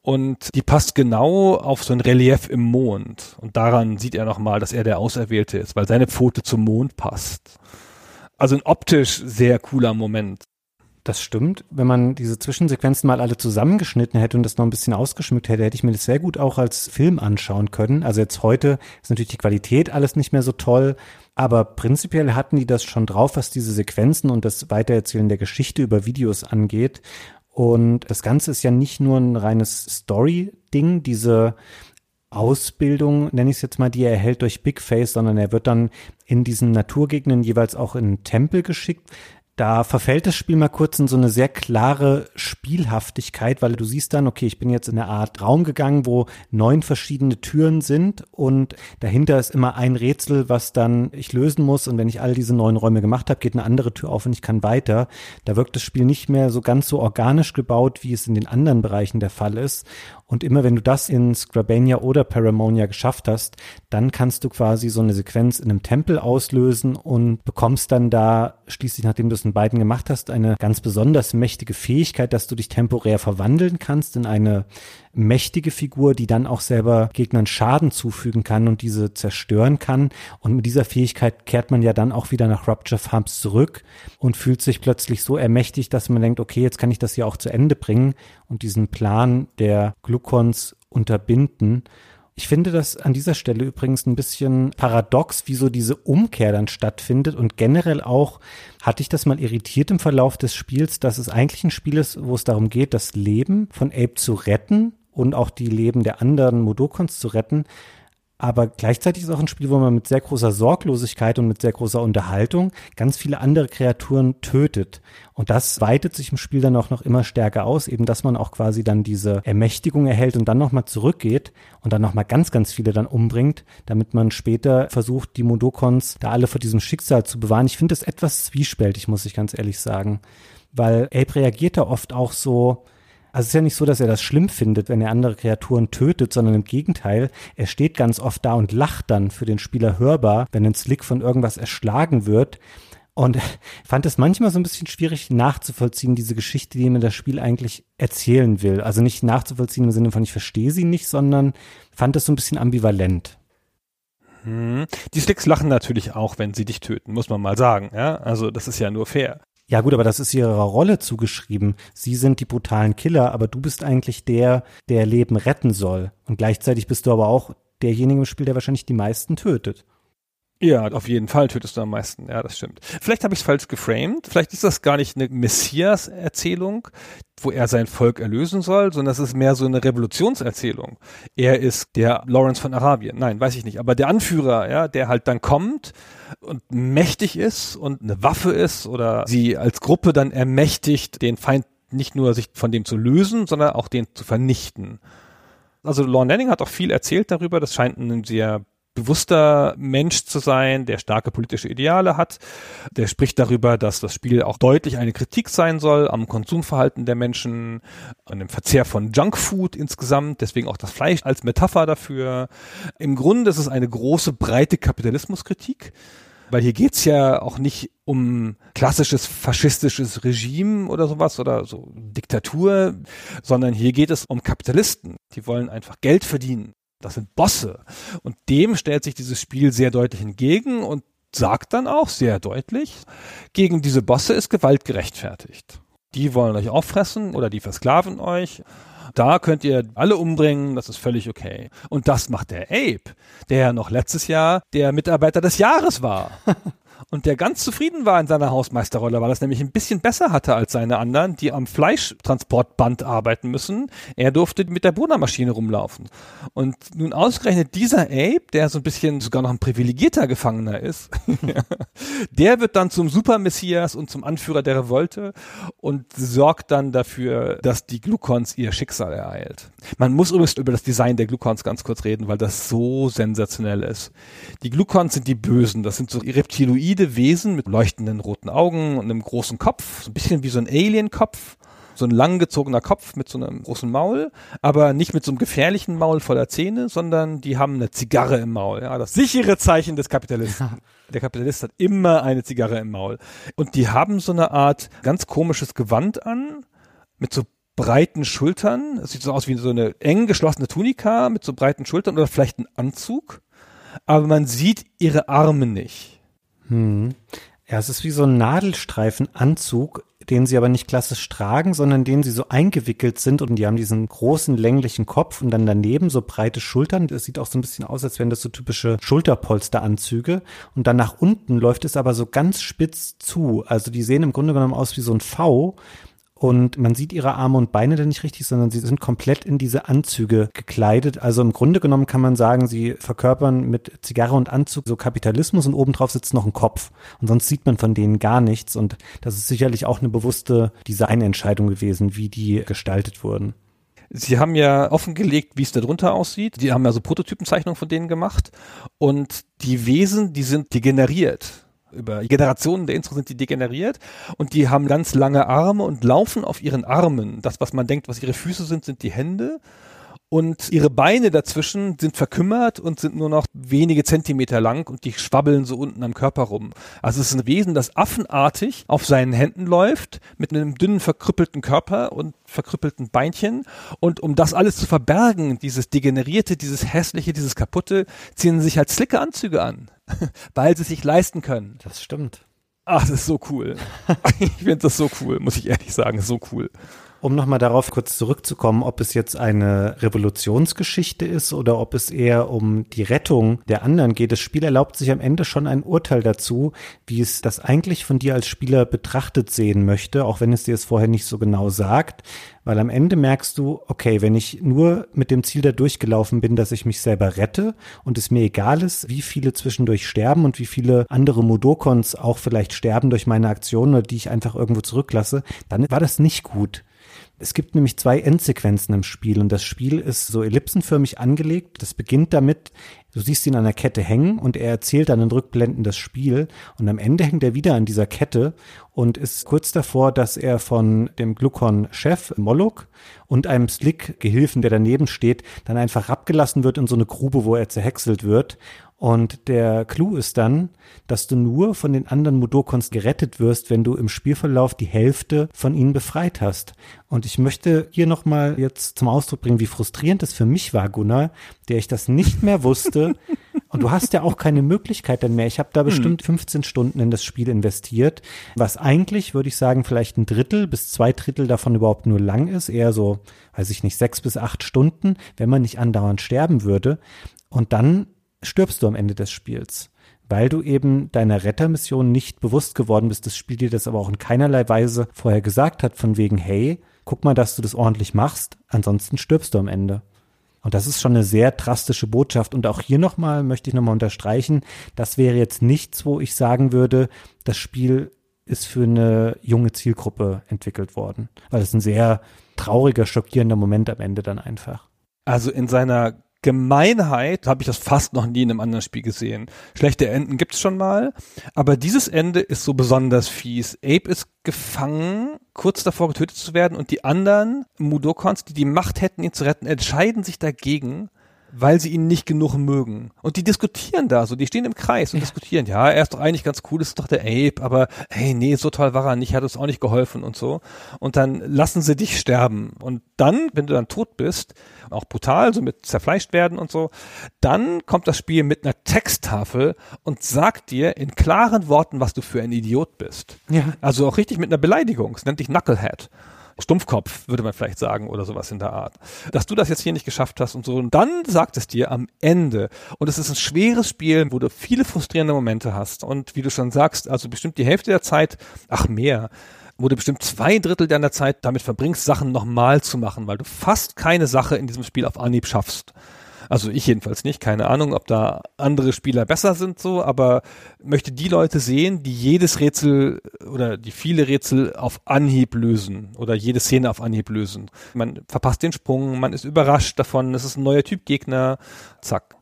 und die passt genau auf so ein Relief im Mond. Und daran sieht er nochmal, dass er der Auserwählte ist, weil seine Pfote zum Mond passt. Also ein optisch sehr cooler Moment. Das stimmt. Wenn man diese Zwischensequenzen mal alle zusammengeschnitten hätte und das noch ein bisschen ausgeschmückt hätte, hätte ich mir das sehr gut auch als Film anschauen können. Also jetzt heute ist natürlich die Qualität alles nicht mehr so toll, aber prinzipiell hatten die das schon drauf, was diese Sequenzen und das Weitererzählen der Geschichte über Videos angeht. Und das Ganze ist ja nicht nur ein reines Story-Ding, diese Ausbildung, nenne ich es jetzt mal, die er erhält durch Big Face, sondern er wird dann in diesen Naturgegenden jeweils auch in einen Tempel geschickt. Da verfällt das Spiel mal kurz in so eine sehr klare Spielhaftigkeit, weil du siehst dann, okay, ich bin jetzt in eine Art Raum gegangen, wo neun verschiedene Türen sind und dahinter ist immer ein Rätsel, was dann ich lösen muss und wenn ich all diese neun Räume gemacht habe, geht eine andere Tür auf und ich kann weiter. Da wirkt das Spiel nicht mehr so ganz so organisch gebaut, wie es in den anderen Bereichen der Fall ist und immer wenn du das in Scrabania oder Paramonia geschafft hast, dann kannst du quasi so eine Sequenz in einem Tempel auslösen und bekommst dann da schließlich, nachdem du es in beiden gemacht hast, eine ganz besonders mächtige Fähigkeit, dass du dich temporär verwandeln kannst in eine mächtige Figur, die dann auch selber Gegnern Schaden zufügen kann und diese zerstören kann. Und mit dieser Fähigkeit kehrt man ja dann auch wieder nach Rupture Farms zurück und fühlt sich plötzlich so ermächtigt, dass man denkt, okay, jetzt kann ich das ja auch zu Ende bringen und diesen Plan der Glucons unterbinden. Ich finde das an dieser Stelle übrigens ein bisschen paradox, wie so diese Umkehr dann stattfindet und generell auch hatte ich das mal irritiert im Verlauf des Spiels, dass es eigentlich ein Spiel ist, wo es darum geht, das Leben von Abe zu retten und auch die Leben der anderen Modokons zu retten. Aber gleichzeitig ist auch ein Spiel, wo man mit sehr großer Sorglosigkeit und mit sehr großer Unterhaltung ganz viele andere Kreaturen tötet. Und das weitet sich im Spiel dann auch noch immer stärker aus, eben dass man auch quasi dann diese Ermächtigung erhält und dann nochmal zurückgeht und dann nochmal ganz, ganz viele dann umbringt, damit man später versucht, die Modokons da alle vor diesem Schicksal zu bewahren. Ich finde das etwas zwiespältig, muss ich ganz ehrlich sagen. Weil Abe reagiert da oft auch so, also es ist ja nicht so, dass er das schlimm findet, wenn er andere Kreaturen tötet, sondern im Gegenteil, er steht ganz oft da und lacht dann für den Spieler hörbar, wenn ein Slick von irgendwas erschlagen wird. Und fand es manchmal so ein bisschen schwierig nachzuvollziehen, diese Geschichte, die mir das Spiel eigentlich erzählen will. Also nicht nachzuvollziehen im Sinne von, ich verstehe sie nicht, sondern fand es so ein bisschen ambivalent. Hm. Die Slicks lachen natürlich auch, wenn sie dich töten, muss man mal sagen. Ja? Also das ist ja nur fair. Ja gut, aber das ist ihrer Rolle zugeschrieben. Sie sind die brutalen Killer, aber du bist eigentlich der, der Leben retten soll. Und gleichzeitig bist du aber auch derjenige im Spiel, der wahrscheinlich die meisten tötet. Ja, auf jeden Fall tötest du am meisten. Ja, das stimmt. Vielleicht habe ich es falsch geframed. Vielleicht ist das gar nicht eine Messias-Erzählung, wo er sein Volk erlösen soll, sondern es ist mehr so eine Revolutionserzählung. Er ist der Lawrence von Arabien. Nein, weiß ich nicht. Aber der Anführer, ja, der halt dann kommt und mächtig ist und eine Waffe ist oder sie als Gruppe dann ermächtigt, den Feind nicht nur sich von dem zu lösen, sondern auch den zu vernichten. Also Lorne Lanning hat auch viel erzählt darüber. Das scheint ein sehr bewusster Mensch zu sein, der starke politische Ideale hat. Der spricht darüber, dass das Spiel auch deutlich eine Kritik sein soll am Konsumverhalten der Menschen, an dem Verzehr von Junkfood insgesamt, deswegen auch das Fleisch als Metapher dafür. Im Grunde ist es eine große, breite Kapitalismuskritik. Weil hier geht's ja auch nicht um klassisches faschistisches Regime oder sowas oder so Diktatur, sondern hier geht es um Kapitalisten. Die wollen einfach Geld verdienen. Das sind Bosse. Und dem stellt sich dieses Spiel sehr deutlich entgegen und sagt dann auch sehr deutlich, gegen diese Bosse ist Gewalt gerechtfertigt. Die wollen euch auffressen oder die versklaven euch. Da könnt ihr alle umbringen, das ist völlig okay. Und das macht der Ape, der ja noch letztes Jahr der Mitarbeiter des Jahres war. und der ganz zufrieden war in seiner Hausmeisterrolle, weil er es nämlich ein bisschen besser hatte als seine anderen, die am Fleischtransportband arbeiten müssen. Er durfte mit der Bohnermaschine rumlaufen. Und nun ausgerechnet dieser Abe, der so ein bisschen sogar noch ein privilegierter Gefangener ist, der wird dann zum Supermessias und zum Anführer der Revolte und sorgt dann dafür, dass die Glucons ihr Schicksal ereilt. Man muss übrigens über das Design der Glucons ganz kurz reden, weil das so sensationell ist. Die Glucons sind die Bösen, das sind so Reptiloide humanoide Wesen mit leuchtenden roten Augen und einem großen Kopf, so ein bisschen wie so ein Alien-Kopf so ein langgezogener Kopf mit so einem großen Maul, aber nicht mit so einem gefährlichen Maul voller Zähne, sondern die haben eine Zigarre im Maul. Ja, das sichere Zeichen des Kapitalisten. Der Kapitalist hat immer eine Zigarre im Maul. Und die haben so eine Art ganz komisches Gewand an, mit so breiten Schultern. Es sieht so aus wie so eine eng geschlossene Tunika mit so breiten Schultern oder vielleicht ein Anzug. Aber man sieht ihre Arme nicht. Hm. Ja, es ist wie so ein Nadelstreifenanzug, den sie aber nicht klassisch tragen, sondern den sie so eingewickelt sind und die haben diesen großen länglichen Kopf und dann daneben so breite Schultern. Das sieht auch so ein bisschen aus, als wären das so typische Schulterpolsteranzüge. Und dann nach unten läuft es aber so ganz spitz zu. Also die sehen im Grunde genommen aus wie so ein V und man sieht ihre Arme und Beine dann nicht richtig, sondern sie sind komplett in diese Anzüge gekleidet. Also im Grunde genommen kann man sagen, sie verkörpern mit Zigarre und Anzug so Kapitalismus und obendrauf sitzt noch ein Kopf. Und sonst sieht man von denen gar nichts. Und das ist sicherlich auch eine bewusste Designentscheidung gewesen, wie die gestaltet wurden. Sie haben ja offengelegt, wie es da drunter aussieht. Die haben ja so Prototypenzeichnungen von denen gemacht. Und die Wesen, die sind degeneriert über Generationen der Intros sind die degeneriert und die haben ganz lange Arme und laufen auf ihren Armen. Das, was man denkt, was ihre Füße sind, sind die Hände. Und ihre Beine dazwischen sind verkümmert und sind nur noch wenige Zentimeter lang und die schwabbeln so unten am Körper rum. Also es ist ein Wesen, das affenartig auf seinen Händen läuft, mit einem dünnen, verkrüppelten Körper und verkrüppelten Beinchen. Und um das alles zu verbergen, dieses Degenerierte, dieses Hässliche, dieses Kaputte, ziehen sie sich halt slicke Anzüge an. weil sie sich leisten können. Das stimmt. Ach, das ist so cool. ich finde das so cool, muss ich ehrlich sagen, so cool. Um nochmal darauf kurz zurückzukommen, ob es jetzt eine Revolutionsgeschichte ist oder ob es eher um die Rettung der anderen geht. Das Spiel erlaubt sich am Ende schon ein Urteil dazu, wie es das eigentlich von dir als Spieler betrachtet sehen möchte, auch wenn es dir es vorher nicht so genau sagt. Weil am Ende merkst du, okay, wenn ich nur mit dem Ziel da durchgelaufen bin, dass ich mich selber rette und es mir egal ist, wie viele zwischendurch sterben und wie viele andere Modokons auch vielleicht sterben durch meine Aktionen oder die ich einfach irgendwo zurücklasse, dann war das nicht gut. Es gibt nämlich zwei Endsequenzen im Spiel und das Spiel ist so ellipsenförmig angelegt. Das beginnt damit, du siehst ihn an der Kette hängen und er erzählt dann in Rückblenden das Spiel und am Ende hängt er wieder an dieser Kette und ist kurz davor, dass er von dem Glucon-Chef Moloch und einem Slick-Gehilfen, der daneben steht, dann einfach abgelassen wird in so eine Grube, wo er zerhäckselt wird und der Clou ist dann, dass du nur von den anderen Mudokons gerettet wirst, wenn du im Spielverlauf die Hälfte von ihnen befreit hast. Und ich möchte hier nochmal jetzt zum Ausdruck bringen, wie frustrierend es für mich war, Gunnar, der ich das nicht mehr wusste. Und du hast ja auch keine Möglichkeit dann mehr. Ich habe da hm. bestimmt 15 Stunden in das Spiel investiert, was eigentlich, würde ich sagen, vielleicht ein Drittel bis zwei Drittel davon überhaupt nur lang ist. Eher so, weiß ich nicht, sechs bis acht Stunden, wenn man nicht andauernd sterben würde. Und dann stirbst du am Ende des Spiels, weil du eben deiner Rettermission nicht bewusst geworden bist. Das Spiel dir das aber auch in keinerlei Weise vorher gesagt hat, von wegen, hey, guck mal, dass du das ordentlich machst, ansonsten stirbst du am Ende. Und das ist schon eine sehr drastische Botschaft. Und auch hier nochmal möchte ich nochmal unterstreichen, das wäre jetzt nichts, wo ich sagen würde, das Spiel ist für eine junge Zielgruppe entwickelt worden. Weil es ein sehr trauriger, schockierender Moment am Ende dann einfach. Also in seiner Gemeinheit habe ich das fast noch nie in einem anderen Spiel gesehen. Schlechte Enden gibt's schon mal, aber dieses Ende ist so besonders fies. Abe ist gefangen, kurz davor getötet zu werden und die anderen Mudokons, die die Macht hätten, ihn zu retten, entscheiden sich dagegen weil sie ihn nicht genug mögen. Und die diskutieren da so, die stehen im Kreis und ja. diskutieren, ja, er ist doch eigentlich ganz cool, ist doch der Ape, aber hey, nee, so toll war er nicht, hat uns auch nicht geholfen und so. Und dann lassen sie dich sterben. Und dann, wenn du dann tot bist, auch brutal, so mit zerfleischt werden und so, dann kommt das Spiel mit einer Texttafel und sagt dir in klaren Worten, was du für ein Idiot bist. Ja. Also auch richtig mit einer Beleidigung. Es nennt dich Knucklehead. Stumpfkopf, würde man vielleicht sagen, oder sowas in der Art. Dass du das jetzt hier nicht geschafft hast und so. Und dann sagt es dir am Ende. Und es ist ein schweres Spiel, wo du viele frustrierende Momente hast. Und wie du schon sagst, also bestimmt die Hälfte der Zeit, ach mehr, wo du bestimmt zwei Drittel deiner Zeit damit verbringst, Sachen nochmal zu machen, weil du fast keine Sache in diesem Spiel auf Anhieb schaffst. Also ich jedenfalls nicht. Keine Ahnung, ob da andere Spieler besser sind so, aber möchte die Leute sehen, die jedes Rätsel oder die viele Rätsel auf Anhieb lösen oder jede Szene auf Anhieb lösen. Man verpasst den Sprung, man ist überrascht davon, es ist ein neuer Typ Gegner, zack.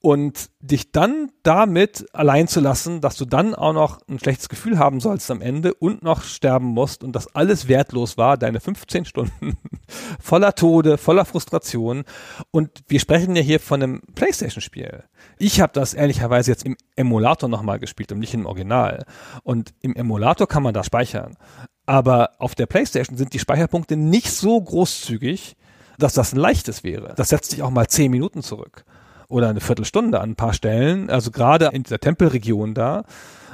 Und dich dann damit allein zu lassen, dass du dann auch noch ein schlechtes Gefühl haben sollst am Ende und noch sterben musst und das alles wertlos war, deine 15 Stunden voller Tode, voller Frustration. Und wir sprechen ja hier von einem Playstation-Spiel. Ich habe das ehrlicherweise jetzt im Emulator nochmal gespielt und nicht im Original. Und im Emulator kann man da speichern. Aber auf der Playstation sind die Speicherpunkte nicht so großzügig, dass das ein leichtes wäre. Das setzt sich auch mal 10 Minuten zurück oder eine Viertelstunde an ein paar Stellen. Also gerade in dieser Tempelregion da.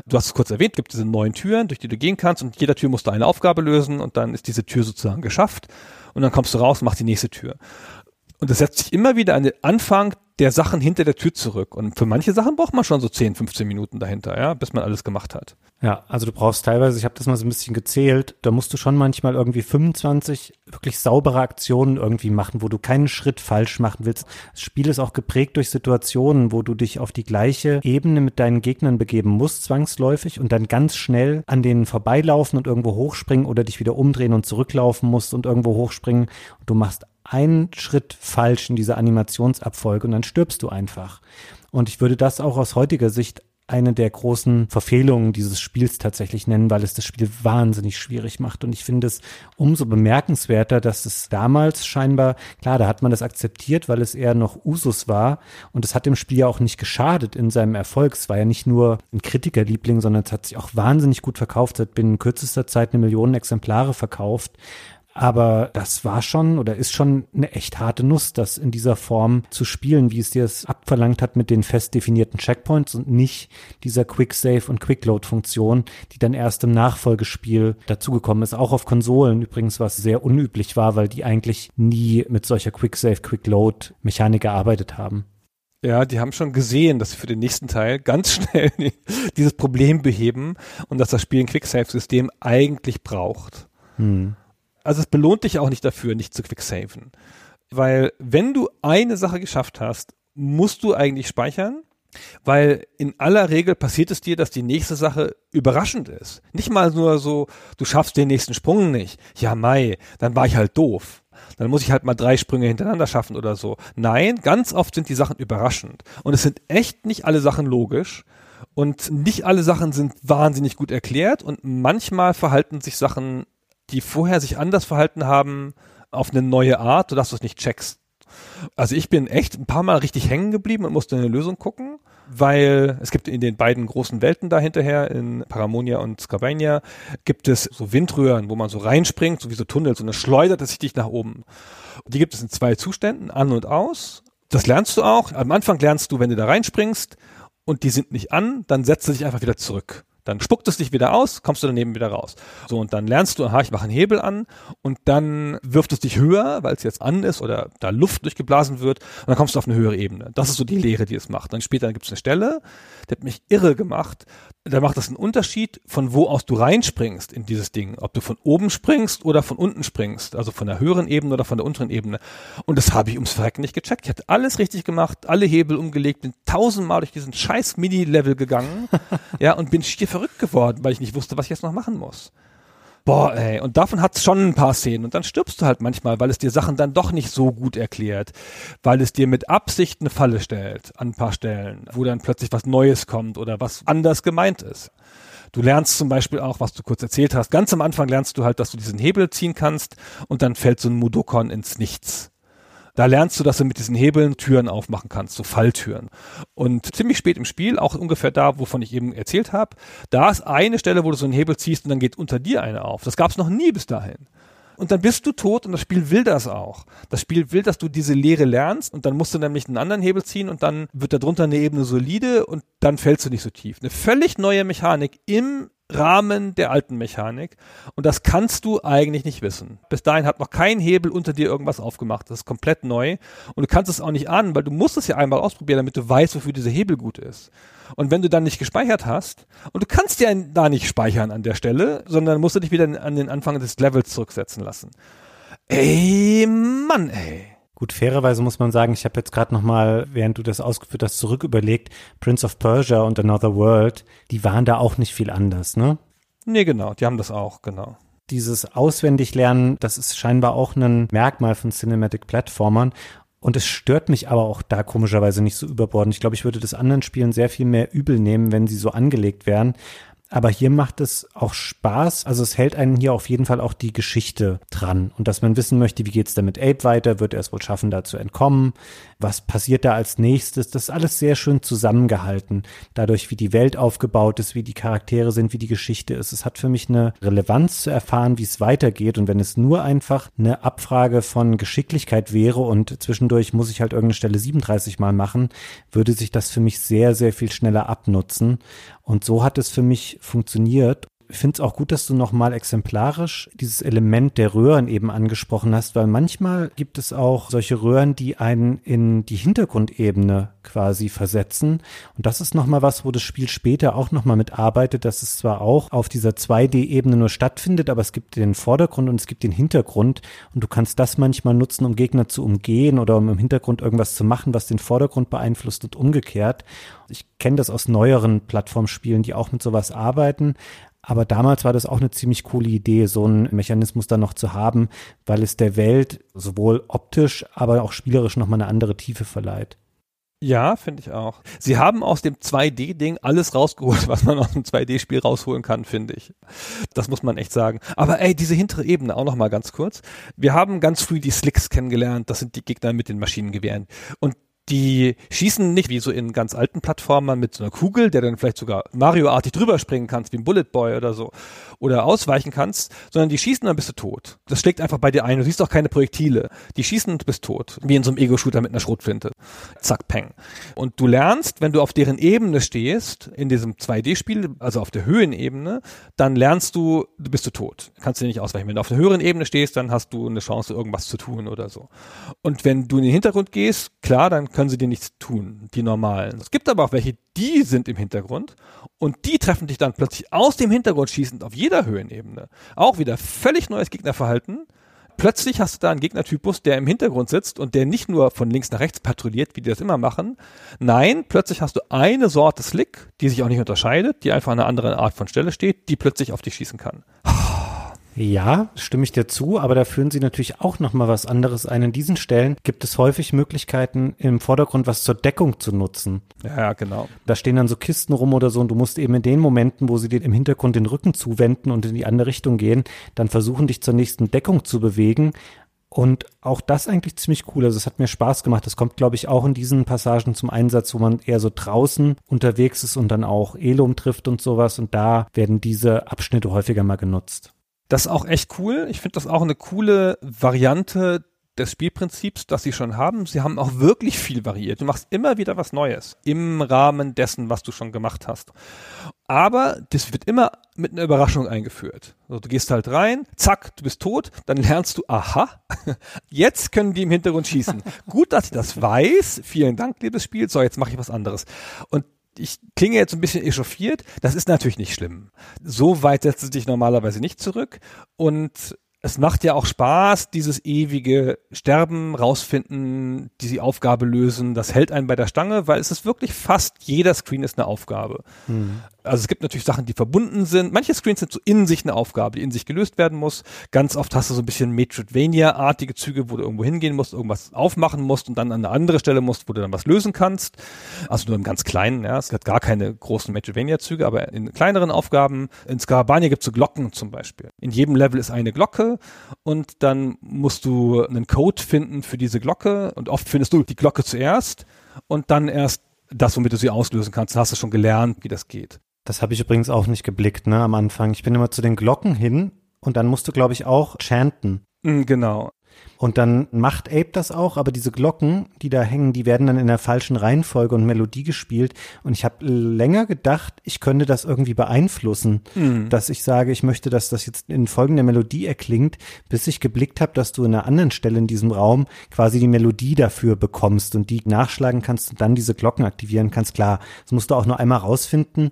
Du hast es kurz erwähnt, gibt diese neun Türen, durch die du gehen kannst und jeder Tür musst du eine Aufgabe lösen und dann ist diese Tür sozusagen geschafft und dann kommst du raus und machst die nächste Tür. Und das setzt sich immer wieder an den Anfang der Sachen hinter der Tür zurück. Und für manche Sachen braucht man schon so 10, 15 Minuten dahinter, ja, bis man alles gemacht hat. Ja, also du brauchst teilweise, ich habe das mal so ein bisschen gezählt, da musst du schon manchmal irgendwie 25 wirklich saubere Aktionen irgendwie machen, wo du keinen Schritt falsch machen willst. Das Spiel ist auch geprägt durch Situationen, wo du dich auf die gleiche Ebene mit deinen Gegnern begeben musst, zwangsläufig, und dann ganz schnell an denen vorbeilaufen und irgendwo hochspringen oder dich wieder umdrehen und zurücklaufen musst und irgendwo hochspringen. Und du machst einen Schritt falsch in dieser Animationsabfolge und dann stirbst du einfach. Und ich würde das auch aus heutiger Sicht eine der großen Verfehlungen dieses Spiels tatsächlich nennen, weil es das Spiel wahnsinnig schwierig macht. Und ich finde es umso bemerkenswerter, dass es damals scheinbar, klar, da hat man das akzeptiert, weil es eher noch Usus war. Und es hat dem Spiel ja auch nicht geschadet in seinem Erfolg. Es war ja nicht nur ein Kritikerliebling, sondern es hat sich auch wahnsinnig gut verkauft. Es hat binnen kürzester Zeit eine Million Exemplare verkauft. Aber das war schon oder ist schon eine echt harte Nuss, das in dieser Form zu spielen, wie es dir es abverlangt hat mit den fest definierten Checkpoints und nicht dieser Quick Save und Quick Load Funktion, die dann erst im Nachfolgespiel dazugekommen ist. Auch auf Konsolen übrigens, was sehr unüblich war, weil die eigentlich nie mit solcher Quick Save, Quick Load Mechanik gearbeitet haben. Ja, die haben schon gesehen, dass sie für den nächsten Teil ganz schnell dieses Problem beheben und dass das Spiel ein Quick-Save-System eigentlich braucht. Hm. Also es belohnt dich auch nicht dafür, nicht zu quicksaven. Weil wenn du eine Sache geschafft hast, musst du eigentlich speichern, weil in aller Regel passiert es dir, dass die nächste Sache überraschend ist. Nicht mal nur so, du schaffst den nächsten Sprung nicht. Ja, Mai, dann war ich halt doof. Dann muss ich halt mal drei Sprünge hintereinander schaffen oder so. Nein, ganz oft sind die Sachen überraschend. Und es sind echt nicht alle Sachen logisch. Und nicht alle Sachen sind wahnsinnig gut erklärt. Und manchmal verhalten sich Sachen die vorher sich anders verhalten haben, auf eine neue Art, sodass du es nicht checkst. Also ich bin echt ein paar Mal richtig hängen geblieben und musste eine Lösung gucken, weil es gibt in den beiden großen Welten da hinterher, in Paramonia und Scavania, gibt es so Windröhren, wo man so reinspringt, so wie so Tunnels und dann schleudert es sich dich nach oben. Die gibt es in zwei Zuständen, an und aus. Das lernst du auch. Am Anfang lernst du, wenn du da reinspringst und die sind nicht an, dann setzt du dich einfach wieder zurück. Dann spuckt es dich wieder aus, kommst du daneben wieder raus. So, und dann lernst du, aha, ich mache einen Hebel an und dann wirft es dich höher, weil es jetzt an ist oder da Luft durchgeblasen wird und dann kommst du auf eine höhere Ebene. Das ist so die Lehre, die es macht. Dann später gibt es eine Stelle, die hat mich irre gemacht. Da macht das einen Unterschied, von wo aus du reinspringst in dieses Ding. Ob du von oben springst oder von unten springst. Also von der höheren Ebene oder von der unteren Ebene. Und das habe ich ums Verrecken nicht gecheckt. Ich hatte alles richtig gemacht, alle Hebel umgelegt, bin tausendmal durch diesen scheiß Mini-Level gegangen. ja, und bin schier verrückt geworden, weil ich nicht wusste, was ich jetzt noch machen muss. Boah, ey, und davon hat's schon ein paar Szenen. Und dann stirbst du halt manchmal, weil es dir Sachen dann doch nicht so gut erklärt, weil es dir mit Absicht eine Falle stellt an ein paar Stellen, wo dann plötzlich was Neues kommt oder was anders gemeint ist. Du lernst zum Beispiel auch, was du kurz erzählt hast. Ganz am Anfang lernst du halt, dass du diesen Hebel ziehen kannst und dann fällt so ein Mudokon ins Nichts. Da lernst du, dass du mit diesen Hebeln Türen aufmachen kannst, so Falltüren. Und ziemlich spät im Spiel, auch ungefähr da, wovon ich eben erzählt habe, da ist eine Stelle, wo du so einen Hebel ziehst und dann geht unter dir eine auf. Das gab es noch nie bis dahin. Und dann bist du tot und das Spiel will das auch. Das Spiel will, dass du diese Lehre lernst und dann musst du nämlich einen anderen Hebel ziehen und dann wird da drunter eine Ebene solide und dann fällst du nicht so tief. Eine völlig neue Mechanik im Rahmen der alten Mechanik. Und das kannst du eigentlich nicht wissen. Bis dahin hat noch kein Hebel unter dir irgendwas aufgemacht. Das ist komplett neu. Und du kannst es auch nicht ahnen, weil du musst es ja einmal ausprobieren, damit du weißt, wofür dieser Hebel gut ist. Und wenn du dann nicht gespeichert hast, und du kannst ja da nicht speichern an der Stelle, sondern musst du dich wieder an den Anfang des Levels zurücksetzen lassen. Ey, Mann, ey. Gut, fairerweise muss man sagen, ich habe jetzt gerade noch mal, während du das ausgeführt hast, zurück überlegt, Prince of Persia und Another World, die waren da auch nicht viel anders, ne? Nee, genau, die haben das auch, genau. Dieses Auswendiglernen, das ist scheinbar auch ein Merkmal von Cinematic Platformern. Und es stört mich aber auch da komischerweise nicht so überbordend. Ich glaube, ich würde das anderen Spielen sehr viel mehr übel nehmen, wenn sie so angelegt wären. Aber hier macht es auch Spaß. Also es hält einen hier auf jeden Fall auch die Geschichte dran. Und dass man wissen möchte, wie geht's da mit Abe weiter? Wird er es wohl schaffen, da zu entkommen? Was passiert da als nächstes? Das ist alles sehr schön zusammengehalten. Dadurch, wie die Welt aufgebaut ist, wie die Charaktere sind, wie die Geschichte ist. Es hat für mich eine Relevanz zu erfahren, wie es weitergeht. Und wenn es nur einfach eine Abfrage von Geschicklichkeit wäre und zwischendurch muss ich halt irgendeine Stelle 37 mal machen, würde sich das für mich sehr, sehr viel schneller abnutzen. Und so hat es für mich funktioniert. Finde es auch gut, dass du nochmal exemplarisch dieses Element der Röhren eben angesprochen hast, weil manchmal gibt es auch solche Röhren, die einen in die Hintergrundebene quasi versetzen. Und das ist nochmal was, wo das Spiel später auch nochmal mitarbeitet, dass es zwar auch auf dieser 2D-Ebene nur stattfindet, aber es gibt den Vordergrund und es gibt den Hintergrund. Und du kannst das manchmal nutzen, um Gegner zu umgehen oder um im Hintergrund irgendwas zu machen, was den Vordergrund beeinflusst und umgekehrt. Ich kenne das aus neueren Plattformspielen, die auch mit sowas arbeiten. Aber damals war das auch eine ziemlich coole Idee, so einen Mechanismus dann noch zu haben, weil es der Welt sowohl optisch, aber auch spielerisch nochmal eine andere Tiefe verleiht. Ja, finde ich auch. Sie haben aus dem 2D-Ding alles rausgeholt, was man aus dem 2D-Spiel rausholen kann, finde ich. Das muss man echt sagen. Aber ey, diese hintere Ebene auch noch mal ganz kurz. Wir haben ganz früh die Slicks kennengelernt. Das sind die Gegner mit den Maschinengewehren. Und die schießen nicht wie so in ganz alten Plattformen mit so einer Kugel, der dann vielleicht sogar Mario-artig drüber springen kannst, wie ein Bullet Boy oder so, oder ausweichen kannst, sondern die schießen, dann bist du tot. Das schlägt einfach bei dir ein. Du siehst auch keine Projektile. Die schießen und bist tot. Wie in so einem Ego-Shooter mit einer Schrotflinte. Zack, peng. Und du lernst, wenn du auf deren Ebene stehst, in diesem 2D-Spiel, also auf der Höhenebene, dann lernst du, du bist du tot. Kannst du nicht ausweichen. Wenn du auf der höheren Ebene stehst, dann hast du eine Chance, irgendwas zu tun oder so. Und wenn du in den Hintergrund gehst, klar, dann können sie dir nichts tun, die normalen. Es gibt aber auch welche, die sind im Hintergrund und die treffen dich dann plötzlich aus dem Hintergrund schießend auf jeder Höhenebene. Auch wieder völlig neues Gegnerverhalten. Plötzlich hast du da einen Gegnertypus, der im Hintergrund sitzt und der nicht nur von links nach rechts patrouilliert, wie die das immer machen. Nein, plötzlich hast du eine Sorte Slick, die sich auch nicht unterscheidet, die einfach an einer anderen Art von Stelle steht, die plötzlich auf dich schießen kann. Ja, stimme ich dir zu, aber da führen sie natürlich auch noch mal was anderes ein. In diesen Stellen gibt es häufig Möglichkeiten, im Vordergrund was zur Deckung zu nutzen. Ja, genau. Da stehen dann so Kisten rum oder so und du musst eben in den Momenten, wo sie dir im Hintergrund den Rücken zuwenden und in die andere Richtung gehen, dann versuchen, dich zur nächsten Deckung zu bewegen. Und auch das eigentlich ziemlich cool. Also es hat mir Spaß gemacht. Das kommt, glaube ich, auch in diesen Passagen zum Einsatz, wo man eher so draußen unterwegs ist und dann auch Elum trifft und sowas. Und da werden diese Abschnitte häufiger mal genutzt. Das ist auch echt cool. Ich finde das auch eine coole Variante des Spielprinzips, das sie schon haben. Sie haben auch wirklich viel variiert. Du machst immer wieder was Neues im Rahmen dessen, was du schon gemacht hast. Aber das wird immer mit einer Überraschung eingeführt. Also du gehst halt rein, zack, du bist tot, dann lernst du, aha, jetzt können die im Hintergrund schießen. Gut, dass ich das weiß. Vielen Dank, liebes Spiel. So, jetzt mache ich was anderes. Und ich klinge jetzt ein bisschen echauffiert. Das ist natürlich nicht schlimm. So weit setzt es dich normalerweise nicht zurück. Und es macht ja auch Spaß, dieses ewige Sterben, rausfinden, diese Aufgabe lösen. Das hält einen bei der Stange, weil es ist wirklich fast jeder Screen ist eine Aufgabe. Hm. Also es gibt natürlich Sachen, die verbunden sind. Manche Screens sind so in sich eine Aufgabe, die in sich gelöst werden muss. Ganz oft hast du so ein bisschen Metroidvania-artige Züge, wo du irgendwo hingehen musst, irgendwas aufmachen musst und dann an eine andere Stelle musst, wo du dann was lösen kannst. Also nur im ganz kleinen, ja. Es hat gar keine großen Metroidvania-Züge, aber in kleineren Aufgaben. In Scarabania gibt es so Glocken zum Beispiel. In jedem Level ist eine Glocke und dann musst du einen Code finden für diese Glocke und oft findest du die Glocke zuerst und dann erst das, womit du sie auslösen kannst. Dann hast du schon gelernt, wie das geht. Das habe ich übrigens auch nicht geblickt, ne, am Anfang. Ich bin immer zu den Glocken hin und dann musst du, glaube ich, auch chanten. Mm, genau. Und dann macht Ape das auch, aber diese Glocken, die da hängen, die werden dann in der falschen Reihenfolge und Melodie gespielt. Und ich habe länger gedacht, ich könnte das irgendwie beeinflussen, mhm. dass ich sage, ich möchte, dass das jetzt in folgender Melodie erklingt, bis ich geblickt habe, dass du in einer anderen Stelle in diesem Raum quasi die Melodie dafür bekommst und die nachschlagen kannst und dann diese Glocken aktivieren kannst. Klar, das musst du auch nur einmal rausfinden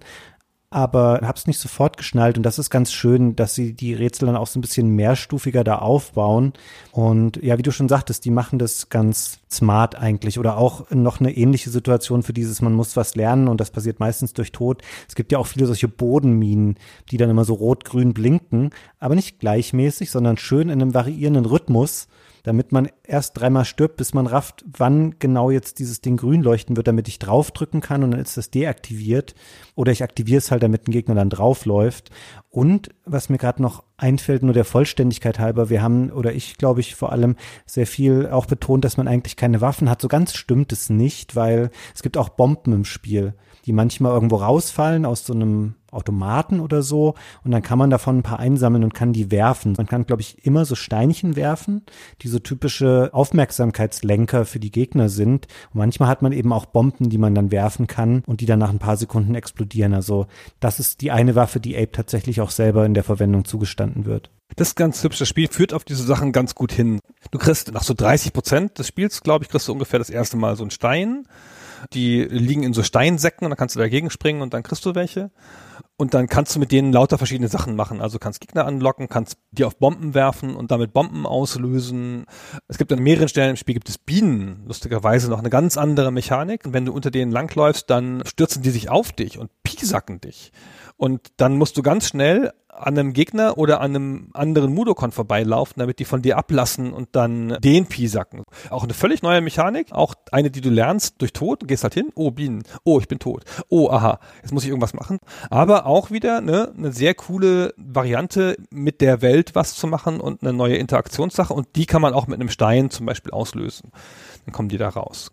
aber hab's nicht sofort geschnallt und das ist ganz schön, dass sie die Rätsel dann auch so ein bisschen mehrstufiger da aufbauen und ja, wie du schon sagtest, die machen das ganz smart eigentlich oder auch noch eine ähnliche Situation für dieses, man muss was lernen und das passiert meistens durch Tod. Es gibt ja auch viele solche Bodenminen, die dann immer so rot-grün blinken, aber nicht gleichmäßig, sondern schön in einem variierenden Rhythmus damit man erst dreimal stirbt, bis man rafft, wann genau jetzt dieses Ding grün leuchten wird, damit ich draufdrücken kann und dann ist das deaktiviert. Oder ich aktiviere es halt, damit ein Gegner dann draufläuft. Und was mir gerade noch einfällt, nur der Vollständigkeit halber, wir haben, oder ich glaube ich vor allem sehr viel auch betont, dass man eigentlich keine Waffen hat. So ganz stimmt es nicht, weil es gibt auch Bomben im Spiel, die manchmal irgendwo rausfallen aus so einem Automaten oder so und dann kann man davon ein paar einsammeln und kann die werfen. Man kann, glaube ich, immer so Steinchen werfen, die so typische Aufmerksamkeitslenker für die Gegner sind. Und manchmal hat man eben auch Bomben, die man dann werfen kann und die dann nach ein paar Sekunden explodieren. Also das ist die eine Waffe, die Ape tatsächlich auch selber in der Verwendung zugestanden wird. Das ganz hübsche Spiel führt auf diese Sachen ganz gut hin. Du kriegst nach so 30 Prozent des Spiels, glaube ich, kriegst du ungefähr das erste Mal so einen Stein. Die liegen in so Steinsäcken und dann kannst du dagegen springen und dann kriegst du welche. Und dann kannst du mit denen lauter verschiedene Sachen machen. Also kannst Gegner anlocken, kannst die auf Bomben werfen und damit Bomben auslösen. Es gibt an mehreren Stellen im Spiel gibt es Bienen, lustigerweise noch eine ganz andere Mechanik. Und wenn du unter denen langläufst, dann stürzen die sich auf dich und piesacken dich. Und dann musst du ganz schnell an einem Gegner oder an einem anderen Mudokon vorbeilaufen, damit die von dir ablassen und dann den piesacken. Auch eine völlig neue Mechanik, auch eine, die du lernst durch Tod, gehst halt hin, oh Bienen, oh ich bin tot, oh aha, jetzt muss ich irgendwas machen. Aber auch wieder ne, eine sehr coole Variante, mit der Welt was zu machen und eine neue Interaktionssache und die kann man auch mit einem Stein zum Beispiel auslösen. Dann kommen die da raus.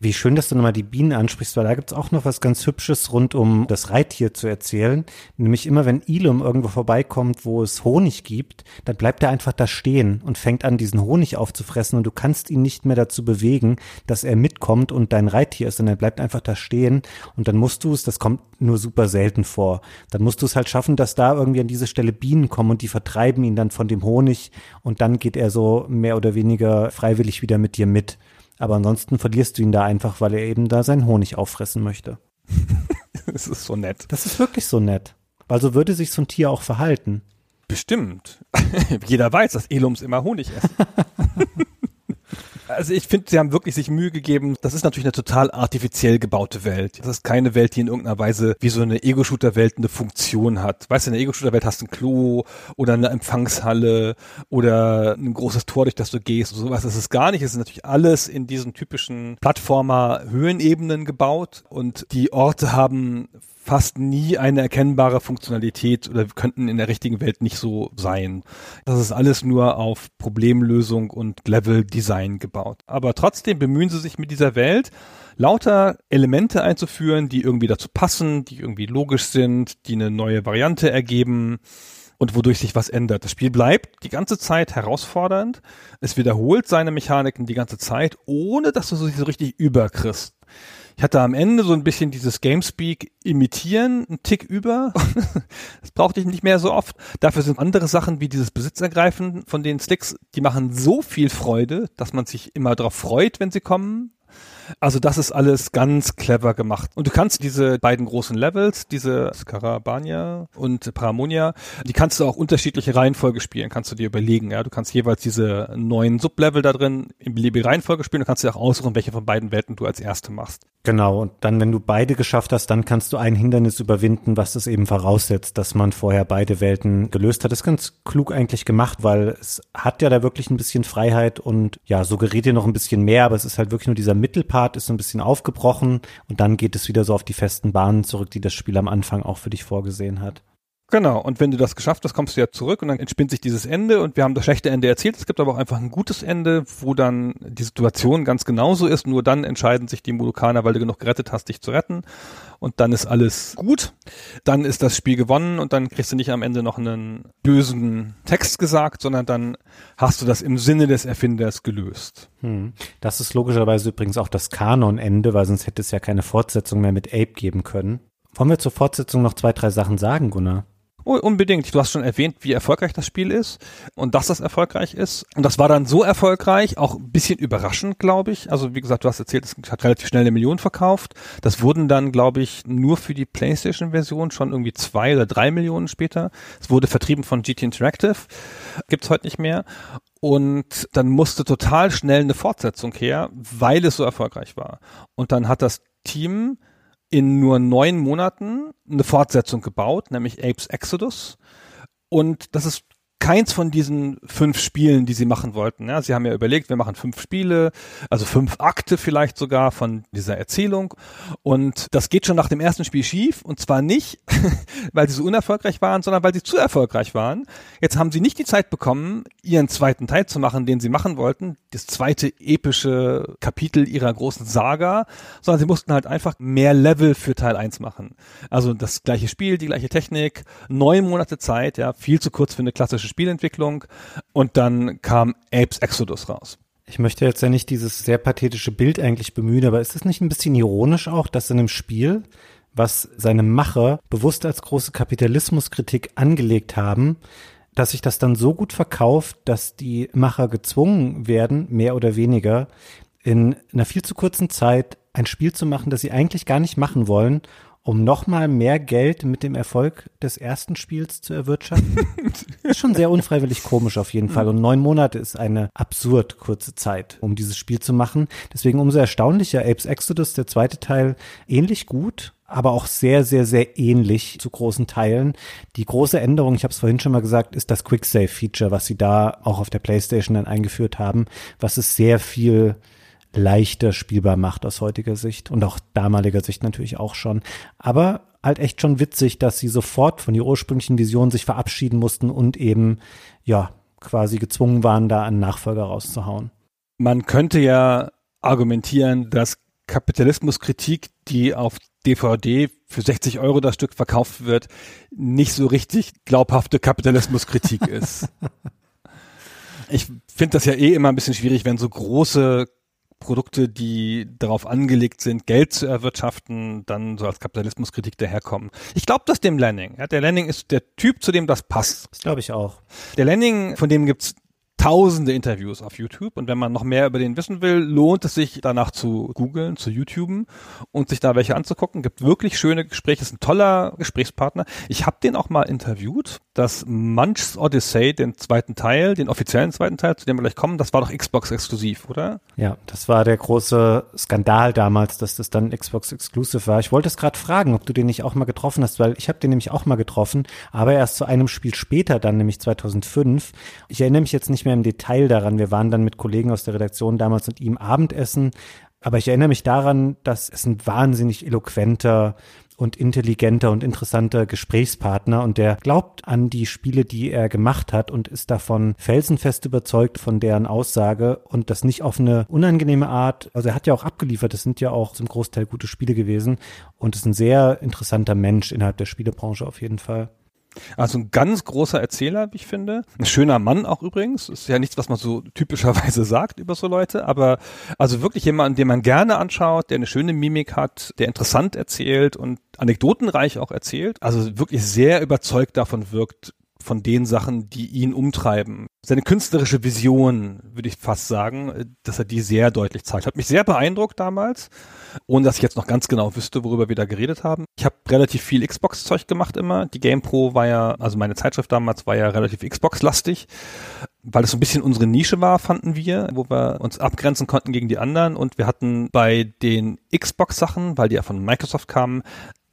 Wie schön, dass du nochmal die Bienen ansprichst, weil da gibt's auch noch was ganz Hübsches rund um das Reittier zu erzählen. Nämlich immer, wenn Ilum irgendwo vorbeikommt, wo es Honig gibt, dann bleibt er einfach da stehen und fängt an, diesen Honig aufzufressen und du kannst ihn nicht mehr dazu bewegen, dass er mitkommt und dein Reittier ist, sondern er bleibt einfach da stehen und dann musst du es, das kommt nur super selten vor, dann musst du es halt schaffen, dass da irgendwie an diese Stelle Bienen kommen und die vertreiben ihn dann von dem Honig und dann geht er so mehr oder weniger freiwillig wieder mit dir mit. Aber ansonsten verlierst du ihn da einfach, weil er eben da seinen Honig auffressen möchte. das ist so nett. Das ist wirklich so nett. Weil so würde sich so ein Tier auch verhalten. Bestimmt. Jeder weiß, dass Elums immer Honig essen. Also ich finde, sie haben wirklich sich Mühe gegeben. Das ist natürlich eine total artifiziell gebaute Welt. Das ist keine Welt, die in irgendeiner Weise wie so eine Ego-Shooter-Welt eine Funktion hat. Weißt du, in der Ego-Shooter-Welt hast du ein Klo oder eine Empfangshalle oder ein großes Tor, durch das du gehst und sowas. Das ist gar nicht. Es ist natürlich alles in diesen typischen Plattformer-Höhenebenen gebaut und die Orte haben fast nie eine erkennbare Funktionalität oder könnten in der richtigen Welt nicht so sein. Das ist alles nur auf Problemlösung und Level-Design gebaut. Aber trotzdem bemühen sie sich mit dieser Welt, lauter Elemente einzuführen, die irgendwie dazu passen, die irgendwie logisch sind, die eine neue Variante ergeben und wodurch sich was ändert. Das Spiel bleibt die ganze Zeit herausfordernd. Es wiederholt seine Mechaniken die ganze Zeit, ohne dass du sie so richtig überkriegst. Ich hatte am Ende so ein bisschen dieses Gamespeak imitieren, einen Tick über. das brauchte ich nicht mehr so oft. Dafür sind andere Sachen wie dieses Besitzergreifen von den Sticks, die machen so viel Freude, dass man sich immer darauf freut, wenn sie kommen. Also das ist alles ganz clever gemacht. Und du kannst diese beiden großen Levels, diese Scarabania und Paramonia, die kannst du auch unterschiedliche Reihenfolge spielen, kannst du dir überlegen. Ja, du kannst jeweils diese neuen Sublevel da drin in beliebige Reihenfolge spielen. Du kannst dir auch aussuchen, welche von beiden Welten du als erste machst. Genau. Und dann, wenn du beide geschafft hast, dann kannst du ein Hindernis überwinden, was es eben voraussetzt, dass man vorher beide Welten gelöst hat. Das ist ganz klug eigentlich gemacht, weil es hat ja da wirklich ein bisschen Freiheit und ja, suggeriert dir noch ein bisschen mehr, aber es ist halt wirklich nur dieser Mittelpart Part ist so ein bisschen aufgebrochen und dann geht es wieder so auf die festen Bahnen zurück, die das Spiel am Anfang auch für dich vorgesehen hat. Genau, und wenn du das geschafft hast, kommst du ja zurück und dann entspinnt sich dieses Ende und wir haben das schlechte Ende erzählt. Es gibt aber auch einfach ein gutes Ende, wo dann die Situation ganz genauso ist. Nur dann entscheiden sich die Molukaner, weil du genug gerettet hast, dich zu retten. Und dann ist alles gut. Dann ist das Spiel gewonnen und dann kriegst du nicht am Ende noch einen bösen Text gesagt, sondern dann hast du das im Sinne des Erfinders gelöst. Hm. Das ist logischerweise übrigens auch das Kanonende, weil sonst hätte es ja keine Fortsetzung mehr mit Ape geben können. Wollen wir zur Fortsetzung noch zwei, drei Sachen sagen, Gunnar? Oh, unbedingt. Du hast schon erwähnt, wie erfolgreich das Spiel ist und dass das erfolgreich ist. Und das war dann so erfolgreich, auch ein bisschen überraschend, glaube ich. Also wie gesagt, du hast erzählt, es hat relativ schnell eine Million verkauft. Das wurden dann, glaube ich, nur für die PlayStation-Version schon irgendwie zwei oder drei Millionen später. Es wurde vertrieben von GT Interactive, gibt's heute nicht mehr. Und dann musste total schnell eine Fortsetzung her, weil es so erfolgreich war. Und dann hat das Team in nur neun Monaten eine Fortsetzung gebaut, nämlich Apes Exodus. Und das ist keins von diesen fünf Spielen, die sie machen wollten. Ja, sie haben ja überlegt, wir machen fünf Spiele, also fünf Akte vielleicht sogar von dieser Erzählung. Und das geht schon nach dem ersten Spiel schief. Und zwar nicht, weil sie so unerfolgreich waren, sondern weil sie zu erfolgreich waren. Jetzt haben sie nicht die Zeit bekommen, ihren zweiten Teil zu machen, den sie machen wollten. Das zweite epische Kapitel ihrer großen Saga, sondern sie mussten halt einfach mehr Level für Teil 1 machen. Also das gleiche Spiel, die gleiche Technik, neun Monate Zeit, ja, viel zu kurz für eine klassische Spielentwicklung und dann kam Apes Exodus raus. Ich möchte jetzt ja nicht dieses sehr pathetische Bild eigentlich bemühen, aber ist es nicht ein bisschen ironisch auch, dass in einem Spiel, was seine Macher bewusst als große Kapitalismuskritik angelegt haben, dass sich das dann so gut verkauft, dass die Macher gezwungen werden, mehr oder weniger, in einer viel zu kurzen Zeit ein Spiel zu machen, das sie eigentlich gar nicht machen wollen um nochmal mehr Geld mit dem Erfolg des ersten Spiels zu erwirtschaften. ist schon sehr unfreiwillig komisch auf jeden Fall. Und neun Monate ist eine absurd kurze Zeit, um dieses Spiel zu machen. Deswegen umso erstaunlicher, Apes Exodus, der zweite Teil, ähnlich gut, aber auch sehr, sehr, sehr ähnlich zu großen Teilen. Die große Änderung, ich habe es vorhin schon mal gesagt, ist das Quick-Save-Feature, was sie da auch auf der PlayStation dann eingeführt haben, was es sehr viel leichter spielbar macht aus heutiger Sicht und auch damaliger Sicht natürlich auch schon. Aber halt echt schon witzig, dass sie sofort von ihrer ursprünglichen Vision sich verabschieden mussten und eben, ja, quasi gezwungen waren, da einen Nachfolger rauszuhauen. Man könnte ja argumentieren, dass Kapitalismuskritik, die auf DVD für 60 Euro das Stück verkauft wird, nicht so richtig glaubhafte Kapitalismuskritik ist. Ich finde das ja eh immer ein bisschen schwierig, wenn so große Produkte, die darauf angelegt sind, Geld zu erwirtschaften, dann so als Kapitalismuskritik daherkommen. Ich glaube das dem Lanning. Ja, der Lanning ist der Typ, zu dem das passt. Das glaube ich auch. Der Lanning, von dem gibt's tausende Interviews auf YouTube und wenn man noch mehr über den wissen will, lohnt es sich danach zu googeln, zu YouTuben und sich da welche anzugucken. Gibt wirklich schöne Gespräche, ist ein toller Gesprächspartner. Ich habe den auch mal interviewt, das Munch's Odyssey, den zweiten Teil, den offiziellen zweiten Teil, zu dem wir gleich kommen, das war doch Xbox exklusiv, oder? Ja, das war der große Skandal damals, dass das dann Xbox Exclusive war. Ich wollte es gerade fragen, ob du den nicht auch mal getroffen hast, weil ich habe den nämlich auch mal getroffen, aber erst zu einem Spiel später, dann nämlich 2005. Ich erinnere mich jetzt nicht mehr mehr im Detail daran. Wir waren dann mit Kollegen aus der Redaktion damals und ihm Abendessen. Aber ich erinnere mich daran, dass es ein wahnsinnig eloquenter und intelligenter und interessanter Gesprächspartner und der glaubt an die Spiele, die er gemacht hat und ist davon felsenfest überzeugt von deren Aussage und das nicht auf eine unangenehme Art. Also er hat ja auch abgeliefert, das sind ja auch zum Großteil gute Spiele gewesen und ist ein sehr interessanter Mensch innerhalb der Spielebranche auf jeden Fall. Also ein ganz großer Erzähler, wie ich finde. Ein schöner Mann auch übrigens. Ist ja nichts, was man so typischerweise sagt über so Leute, aber also wirklich jemand, den man gerne anschaut, der eine schöne Mimik hat, der interessant erzählt und anekdotenreich auch erzählt. Also wirklich sehr überzeugt davon wirkt, von den Sachen, die ihn umtreiben. Seine künstlerische Vision, würde ich fast sagen, dass er die sehr deutlich zeigt. Hat mich sehr beeindruckt damals, ohne dass ich jetzt noch ganz genau wüsste, worüber wir da geredet haben. Ich habe relativ viel Xbox-Zeug gemacht immer. Die GamePro war ja, also meine Zeitschrift damals war ja relativ Xbox-lastig, weil es so ein bisschen unsere Nische war, fanden wir, wo wir uns abgrenzen konnten gegen die anderen. Und wir hatten bei den Xbox-Sachen, weil die ja von Microsoft kamen,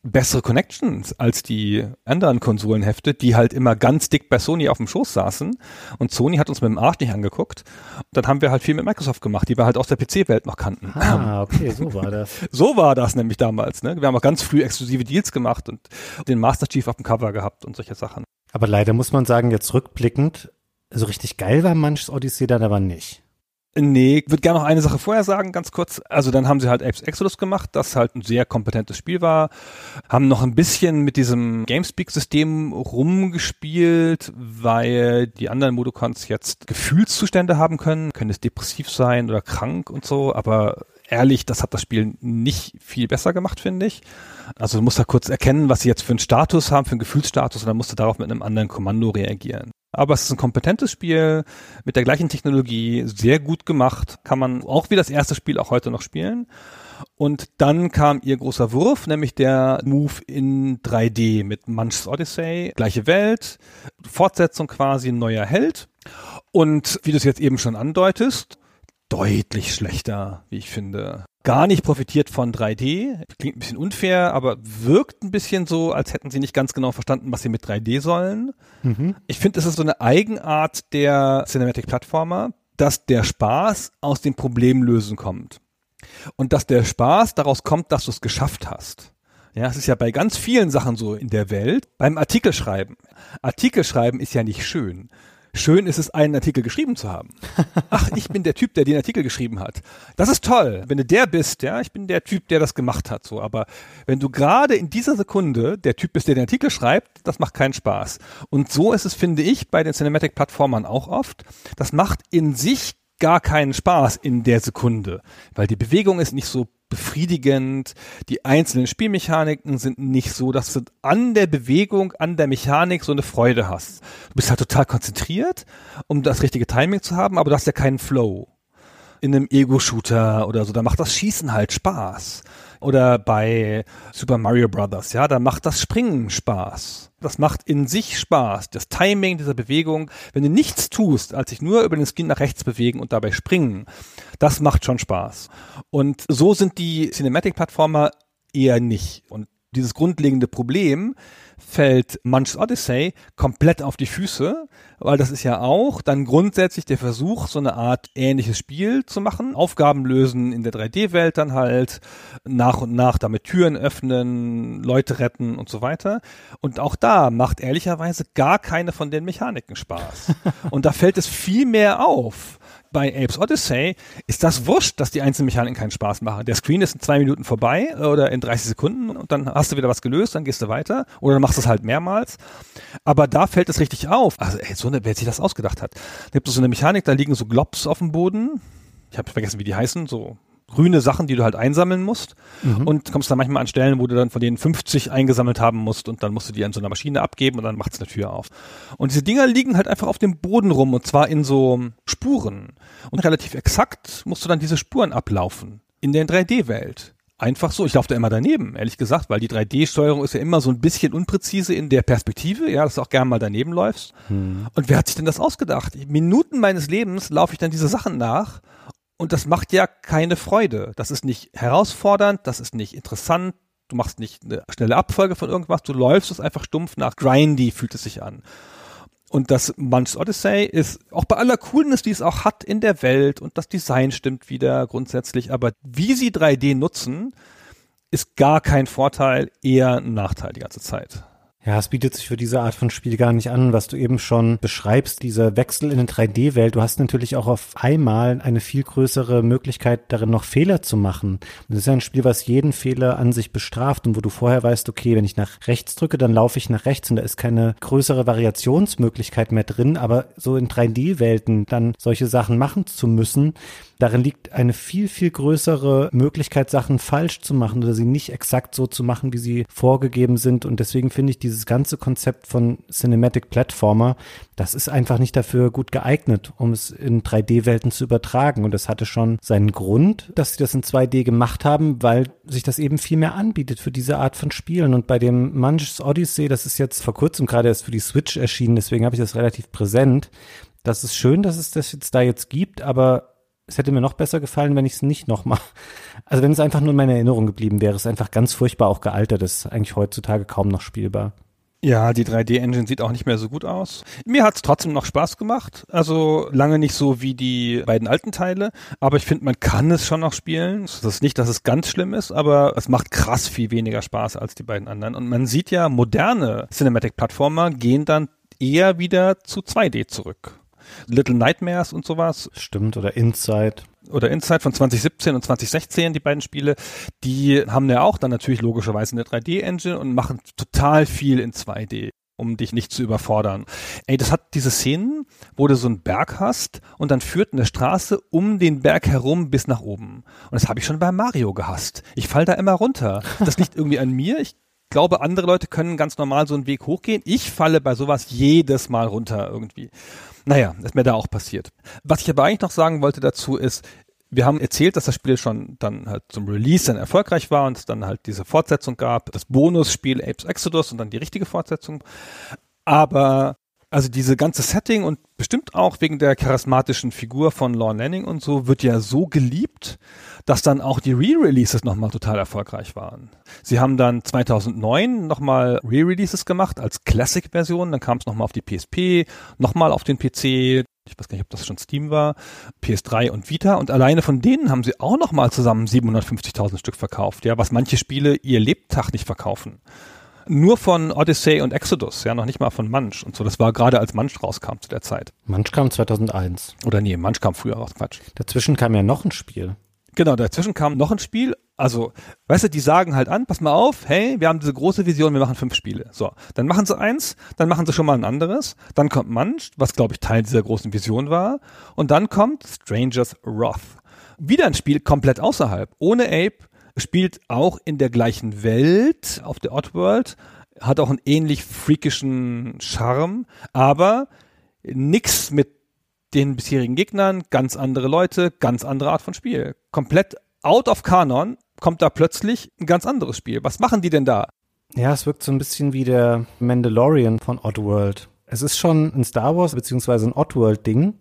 bessere Connections als die anderen Konsolenhefte, die halt immer ganz dick bei Sony auf dem Schoß saßen. Und Sony hat uns mit dem Arsch nicht angeguckt. dann haben wir halt viel mit Microsoft gemacht, die wir halt aus der PC-Welt noch kannten. Ah, okay, so war das. so war das nämlich damals. Ne? Wir haben auch ganz früh exklusive Deals gemacht und den Master Chief auf dem Cover gehabt und solche Sachen. Aber leider muss man sagen, jetzt rückblickend, so richtig geil war manches Odyssey dann aber nicht. Nee, ich würde gerne noch eine Sache vorher sagen, ganz kurz. Also dann haben sie halt Apes Exodus gemacht, das halt ein sehr kompetentes Spiel war. Haben noch ein bisschen mit diesem Gamespeak-System rumgespielt, weil die anderen Modocons jetzt Gefühlszustände haben können, können es depressiv sein oder krank und so, aber ehrlich, das hat das Spiel nicht viel besser gemacht, finde ich. Also du musst da kurz erkennen, was sie jetzt für einen Status haben, für einen Gefühlsstatus und dann musst du darauf mit einem anderen Kommando reagieren. Aber es ist ein kompetentes Spiel mit der gleichen Technologie, sehr gut gemacht, kann man auch wie das erste Spiel auch heute noch spielen. Und dann kam ihr großer Wurf, nämlich der Move in 3D mit Munch's Odyssey, gleiche Welt, Fortsetzung quasi, neuer Held. Und wie du es jetzt eben schon andeutest, deutlich schlechter, wie ich finde. Gar nicht profitiert von 3D. Klingt ein bisschen unfair, aber wirkt ein bisschen so, als hätten sie nicht ganz genau verstanden, was sie mit 3D sollen. Mhm. Ich finde, es ist so eine Eigenart der Cinematic Plattformer, dass der Spaß aus dem Problemlösen kommt. Und dass der Spaß daraus kommt, dass du es geschafft hast. Ja, es ist ja bei ganz vielen Sachen so in der Welt. Beim Artikelschreiben. Artikelschreiben ist ja nicht schön. Schön ist es, einen Artikel geschrieben zu haben. Ach, ich bin der Typ, der den Artikel geschrieben hat. Das ist toll. Wenn du der bist, ja, ich bin der Typ, der das gemacht hat, so. Aber wenn du gerade in dieser Sekunde der Typ bist, der den Artikel schreibt, das macht keinen Spaß. Und so ist es, finde ich, bei den Cinematic-Plattformern auch oft. Das macht in sich gar keinen Spaß in der Sekunde, weil die Bewegung ist nicht so befriedigend. Die einzelnen Spielmechaniken sind nicht so, dass du an der Bewegung, an der Mechanik so eine Freude hast. Du bist halt total konzentriert, um das richtige Timing zu haben, aber du hast ja keinen Flow. In einem Ego-Shooter oder so, da macht das Schießen halt Spaß. Oder bei Super Mario Brothers, ja, da macht das Springen Spaß. Das macht in sich Spaß. Das Timing dieser Bewegung, wenn du nichts tust, als sich nur über den Skin nach rechts bewegen und dabei springen, das macht schon Spaß. Und so sind die Cinematic-Plattformer eher nicht. Und dieses grundlegende Problem fällt Munch's Odyssey komplett auf die Füße, weil das ist ja auch dann grundsätzlich der Versuch, so eine Art ähnliches Spiel zu machen. Aufgaben lösen in der 3D-Welt dann halt, nach und nach damit Türen öffnen, Leute retten und so weiter. Und auch da macht ehrlicherweise gar keine von den Mechaniken Spaß. und da fällt es viel mehr auf bei Apes Odyssey ist das wurscht, dass die einzelnen Mechaniken keinen Spaß machen. Der Screen ist in zwei Minuten vorbei oder in 30 Sekunden und dann hast du wieder was gelöst, dann gehst du weiter oder dann machst du es halt mehrmals. Aber da fällt es richtig auf. Also ey, so eine, wer sich das ausgedacht hat. Da gibt es so eine Mechanik, da liegen so Globs auf dem Boden. Ich habe vergessen, wie die heißen, so grüne Sachen, die du halt einsammeln musst mhm. und kommst dann manchmal an Stellen, wo du dann von denen 50 eingesammelt haben musst und dann musst du die an so einer Maschine abgeben und dann macht's eine Tür auf. Und diese Dinger liegen halt einfach auf dem Boden rum und zwar in so Spuren. Und relativ exakt musst du dann diese Spuren ablaufen in der 3D-Welt. Einfach so. Ich laufe da immer daneben, ehrlich gesagt, weil die 3D-Steuerung ist ja immer so ein bisschen unpräzise in der Perspektive, ja, dass du auch gerne mal daneben läufst. Hm. Und wer hat sich denn das ausgedacht? Minuten meines Lebens laufe ich dann diese Sachen nach und das macht ja keine Freude. Das ist nicht herausfordernd, das ist nicht interessant. Du machst nicht eine schnelle Abfolge von irgendwas, du läufst es einfach stumpf nach. Grindy fühlt es sich an. Und das Munch's Odyssey ist auch bei aller Coolness, die es auch hat in der Welt und das Design stimmt wieder grundsätzlich, aber wie sie 3D nutzen, ist gar kein Vorteil, eher ein Nachteil die ganze Zeit. Ja, es bietet sich für diese Art von Spiel gar nicht an, was du eben schon beschreibst, dieser Wechsel in eine 3D-Welt. Du hast natürlich auch auf einmal eine viel größere Möglichkeit darin, noch Fehler zu machen. Das ist ja ein Spiel, was jeden Fehler an sich bestraft und wo du vorher weißt, okay, wenn ich nach rechts drücke, dann laufe ich nach rechts und da ist keine größere Variationsmöglichkeit mehr drin. Aber so in 3D-Welten dann solche Sachen machen zu müssen, Darin liegt eine viel, viel größere Möglichkeit, Sachen falsch zu machen oder sie nicht exakt so zu machen, wie sie vorgegeben sind. Und deswegen finde ich dieses ganze Konzept von Cinematic Platformer, das ist einfach nicht dafür gut geeignet, um es in 3D-Welten zu übertragen. Und das hatte schon seinen Grund, dass sie das in 2D gemacht haben, weil sich das eben viel mehr anbietet für diese Art von Spielen. Und bei dem Munch's Odyssey, das ist jetzt vor kurzem gerade erst für die Switch erschienen, deswegen habe ich das relativ präsent. Das ist schön, dass es das jetzt da jetzt gibt, aber es hätte mir noch besser gefallen, wenn ich es nicht nochmal. Also wenn es einfach nur in meiner Erinnerung geblieben wäre, es ist einfach ganz furchtbar auch gealtert, ist eigentlich heutzutage kaum noch spielbar. Ja, die 3D-Engine sieht auch nicht mehr so gut aus. Mir hat's trotzdem noch Spaß gemacht. Also lange nicht so wie die beiden alten Teile, aber ich finde, man kann es schon noch spielen. Das ist nicht, dass es ganz schlimm ist, aber es macht krass viel weniger Spaß als die beiden anderen. Und man sieht ja, moderne Cinematic-Plattformer gehen dann eher wieder zu 2D zurück. Little Nightmares und sowas. Stimmt, oder Inside. Oder Inside von 2017 und 2016, die beiden Spiele, die haben ja auch dann natürlich logischerweise eine 3D-Engine und machen total viel in 2D um dich nicht zu überfordern. Ey, das hat diese Szenen, wo du so einen Berg hast und dann führt eine Straße um den Berg herum bis nach oben. Und das habe ich schon bei Mario gehasst. Ich fall da immer runter. Das liegt irgendwie an mir. Ich glaube, andere Leute können ganz normal so einen Weg hochgehen. Ich falle bei sowas jedes Mal runter irgendwie. Naja, ist mir da auch passiert. Was ich aber eigentlich noch sagen wollte dazu ist, wir haben erzählt, dass das Spiel schon dann halt zum Release dann erfolgreich war und es dann halt diese Fortsetzung gab, das Bonusspiel Apes Exodus und dann die richtige Fortsetzung. Aber also diese ganze Setting und bestimmt auch wegen der charismatischen Figur von Lorne Lanning und so wird ja so geliebt, dass dann auch die Re-Releases nochmal total erfolgreich waren. Sie haben dann 2009 nochmal Re-Releases gemacht als Classic-Version, dann kam es nochmal auf die PSP, nochmal auf den PC, ich weiß gar nicht, ob das schon Steam war, PS3 und Vita und alleine von denen haben sie auch nochmal zusammen 750.000 Stück verkauft, ja, was manche Spiele ihr Lebtag nicht verkaufen nur von Odyssey und Exodus, ja, noch nicht mal von Munch und so. Das war gerade als Munch rauskam zu der Zeit. Munch kam 2001. Oder nee, Munch kam früher raus, Quatsch. Dazwischen kam ja noch ein Spiel. Genau, dazwischen kam noch ein Spiel. Also, weißt du, die sagen halt an, pass mal auf, hey, wir haben diese große Vision, wir machen fünf Spiele. So, dann machen sie eins, dann machen sie schon mal ein anderes, dann kommt Munch, was glaube ich Teil dieser großen Vision war, und dann kommt Strangers Wrath. Wieder ein Spiel komplett außerhalb, ohne Ape, spielt auch in der gleichen Welt auf der Oddworld, hat auch einen ähnlich freakischen Charme, aber nix mit den bisherigen Gegnern, ganz andere Leute, ganz andere Art von Spiel. Komplett out of Canon kommt da plötzlich ein ganz anderes Spiel. Was machen die denn da? Ja, es wirkt so ein bisschen wie der Mandalorian von Oddworld. Es ist schon ein Star Wars beziehungsweise ein Oddworld-Ding,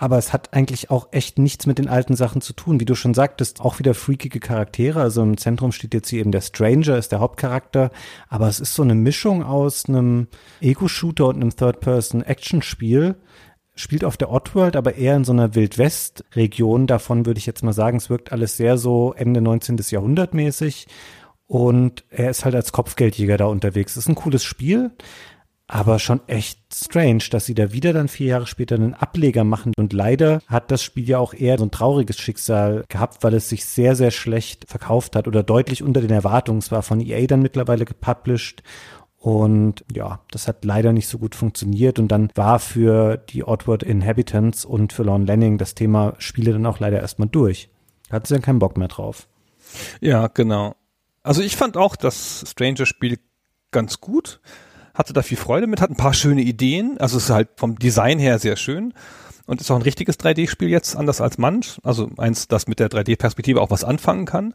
aber es hat eigentlich auch echt nichts mit den alten Sachen zu tun. Wie du schon sagtest, auch wieder freakige Charaktere. Also im Zentrum steht jetzt hier eben der Stranger, ist der Hauptcharakter. Aber es ist so eine Mischung aus einem Ego-Shooter und einem Third-Person-Action-Spiel. Spielt auf der Oddworld, aber eher in so einer Wildwest-Region. Davon würde ich jetzt mal sagen, es wirkt alles sehr so Ende 19. Jahrhundert mäßig. Und er ist halt als Kopfgeldjäger da unterwegs. Ist ein cooles Spiel aber schon echt strange, dass sie da wieder dann vier Jahre später einen Ableger machen. Und leider hat das Spiel ja auch eher so ein trauriges Schicksal gehabt, weil es sich sehr, sehr schlecht verkauft hat oder deutlich unter den Erwartungen. Es war von EA dann mittlerweile gepublished. Und ja, das hat leider nicht so gut funktioniert. Und dann war für die Oddworld Inhabitants und für Lon Lanning das Thema Spiele dann auch leider erstmal durch. Da hatten sie dann keinen Bock mehr drauf. Ja, genau. Also ich fand auch das Stranger-Spiel ganz gut hatte da viel Freude mit, hat ein paar schöne Ideen. Also es ist halt vom Design her sehr schön und ist auch ein richtiges 3D-Spiel jetzt, anders als Munch. Also eins, das mit der 3D-Perspektive auch was anfangen kann.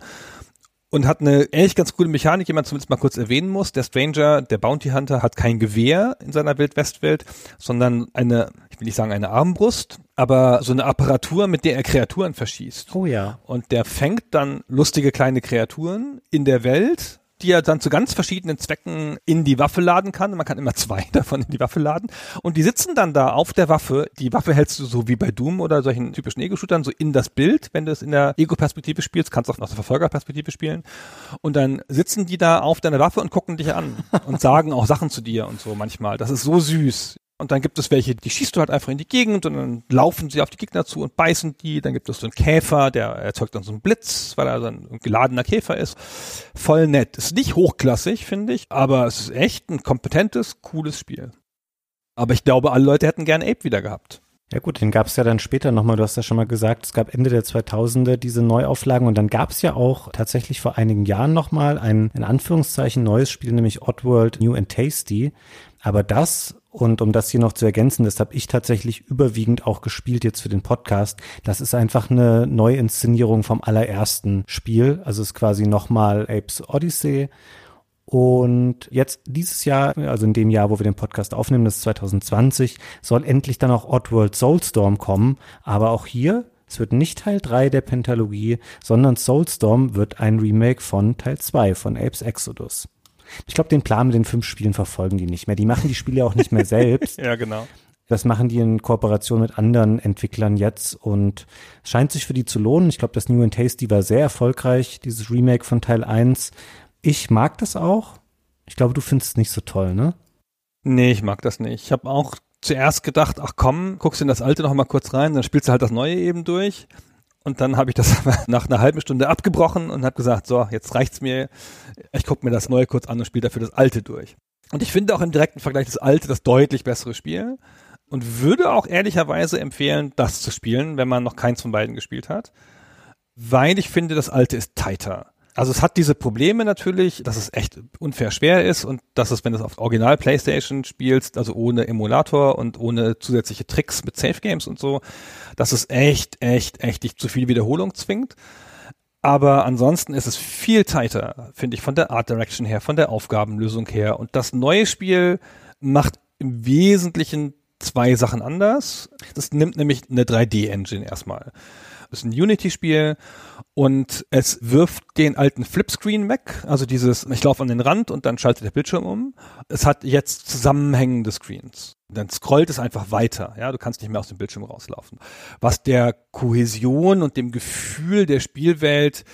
Und hat eine echt ganz coole Mechanik, die man zumindest mal kurz erwähnen muss. Der Stranger, der Bounty Hunter, hat kein Gewehr in seiner Wildwestwelt, sondern eine, ich will nicht sagen eine Armbrust, aber so eine Apparatur, mit der er Kreaturen verschießt. Oh ja. Und der fängt dann lustige kleine Kreaturen in der Welt die er dann zu ganz verschiedenen Zwecken in die Waffe laden kann. Man kann immer zwei davon in die Waffe laden. Und die sitzen dann da auf der Waffe. Die Waffe hältst du so wie bei Doom oder solchen typischen Ego-Shootern so in das Bild, wenn du es in der Ego-Perspektive spielst. Kannst auch aus der Verfolgerperspektive spielen. Und dann sitzen die da auf deiner Waffe und gucken dich an und sagen auch Sachen zu dir und so manchmal. Das ist so süß. Und dann gibt es welche, die schießt du halt einfach in die Gegend und dann laufen sie auf die Gegner zu und beißen die. Dann gibt es so einen Käfer, der erzeugt dann so einen Blitz, weil er dann ein geladener Käfer ist. Voll nett. Ist nicht hochklassig, finde ich, aber es ist echt ein kompetentes, cooles Spiel. Aber ich glaube, alle Leute hätten gerne Ape wieder gehabt. Ja gut, den gab es ja dann später nochmal, du hast ja schon mal gesagt, es gab Ende der 2000er diese Neuauflagen und dann gab es ja auch tatsächlich vor einigen Jahren nochmal ein in Anführungszeichen neues Spiel, nämlich Oddworld New and Tasty. Aber das und um das hier noch zu ergänzen, das habe ich tatsächlich überwiegend auch gespielt jetzt für den Podcast. Das ist einfach eine Neuinszenierung vom allerersten Spiel. Also es ist quasi nochmal Apes Odyssey. Und jetzt dieses Jahr, also in dem Jahr, wo wir den Podcast aufnehmen, das ist 2020, soll endlich dann auch Oddworld Soulstorm kommen. Aber auch hier, es wird nicht Teil 3 der Pentalogie, sondern Soulstorm wird ein Remake von Teil 2 von Apes Exodus. Ich glaube, den Plan mit den fünf Spielen verfolgen die nicht mehr. Die machen die Spiele auch nicht mehr selbst. ja, genau. Das machen die in Kooperation mit anderen Entwicklern jetzt und es scheint sich für die zu lohnen. Ich glaube, das New and Tasty war sehr erfolgreich, dieses Remake von Teil 1. Ich mag das auch. Ich glaube, du findest es nicht so toll, ne? Nee, ich mag das nicht. Ich habe auch zuerst gedacht, ach komm, guckst in das alte noch mal kurz rein, dann spielst du halt das neue eben durch. Und dann habe ich das nach einer halben Stunde abgebrochen und habe gesagt, so, jetzt reicht's mir. Ich gucke mir das neue kurz an und spiele dafür das alte durch. Und ich finde auch im direkten Vergleich das alte das deutlich bessere Spiel und würde auch ehrlicherweise empfehlen, das zu spielen, wenn man noch keins von beiden gespielt hat, weil ich finde, das alte ist tighter. Also es hat diese Probleme natürlich, dass es echt unfair schwer ist und dass es, wenn du es auf Original PlayStation spielst, also ohne Emulator und ohne zusätzliche Tricks mit Safe Games und so, dass es echt, echt, echt dich zu viel Wiederholung zwingt. Aber ansonsten ist es viel tighter, finde ich, von der Art Direction her, von der Aufgabenlösung her. Und das neue Spiel macht im Wesentlichen zwei Sachen anders. Das nimmt nämlich eine 3D-Engine erstmal. Ist ein Unity-Spiel und es wirft den alten Flipscreen weg, also dieses, ich laufe an den Rand und dann schaltet der Bildschirm um. Es hat jetzt zusammenhängende Screens. Dann scrollt es einfach weiter, ja, du kannst nicht mehr aus dem Bildschirm rauslaufen. Was der Kohäsion und dem Gefühl der Spielwelt,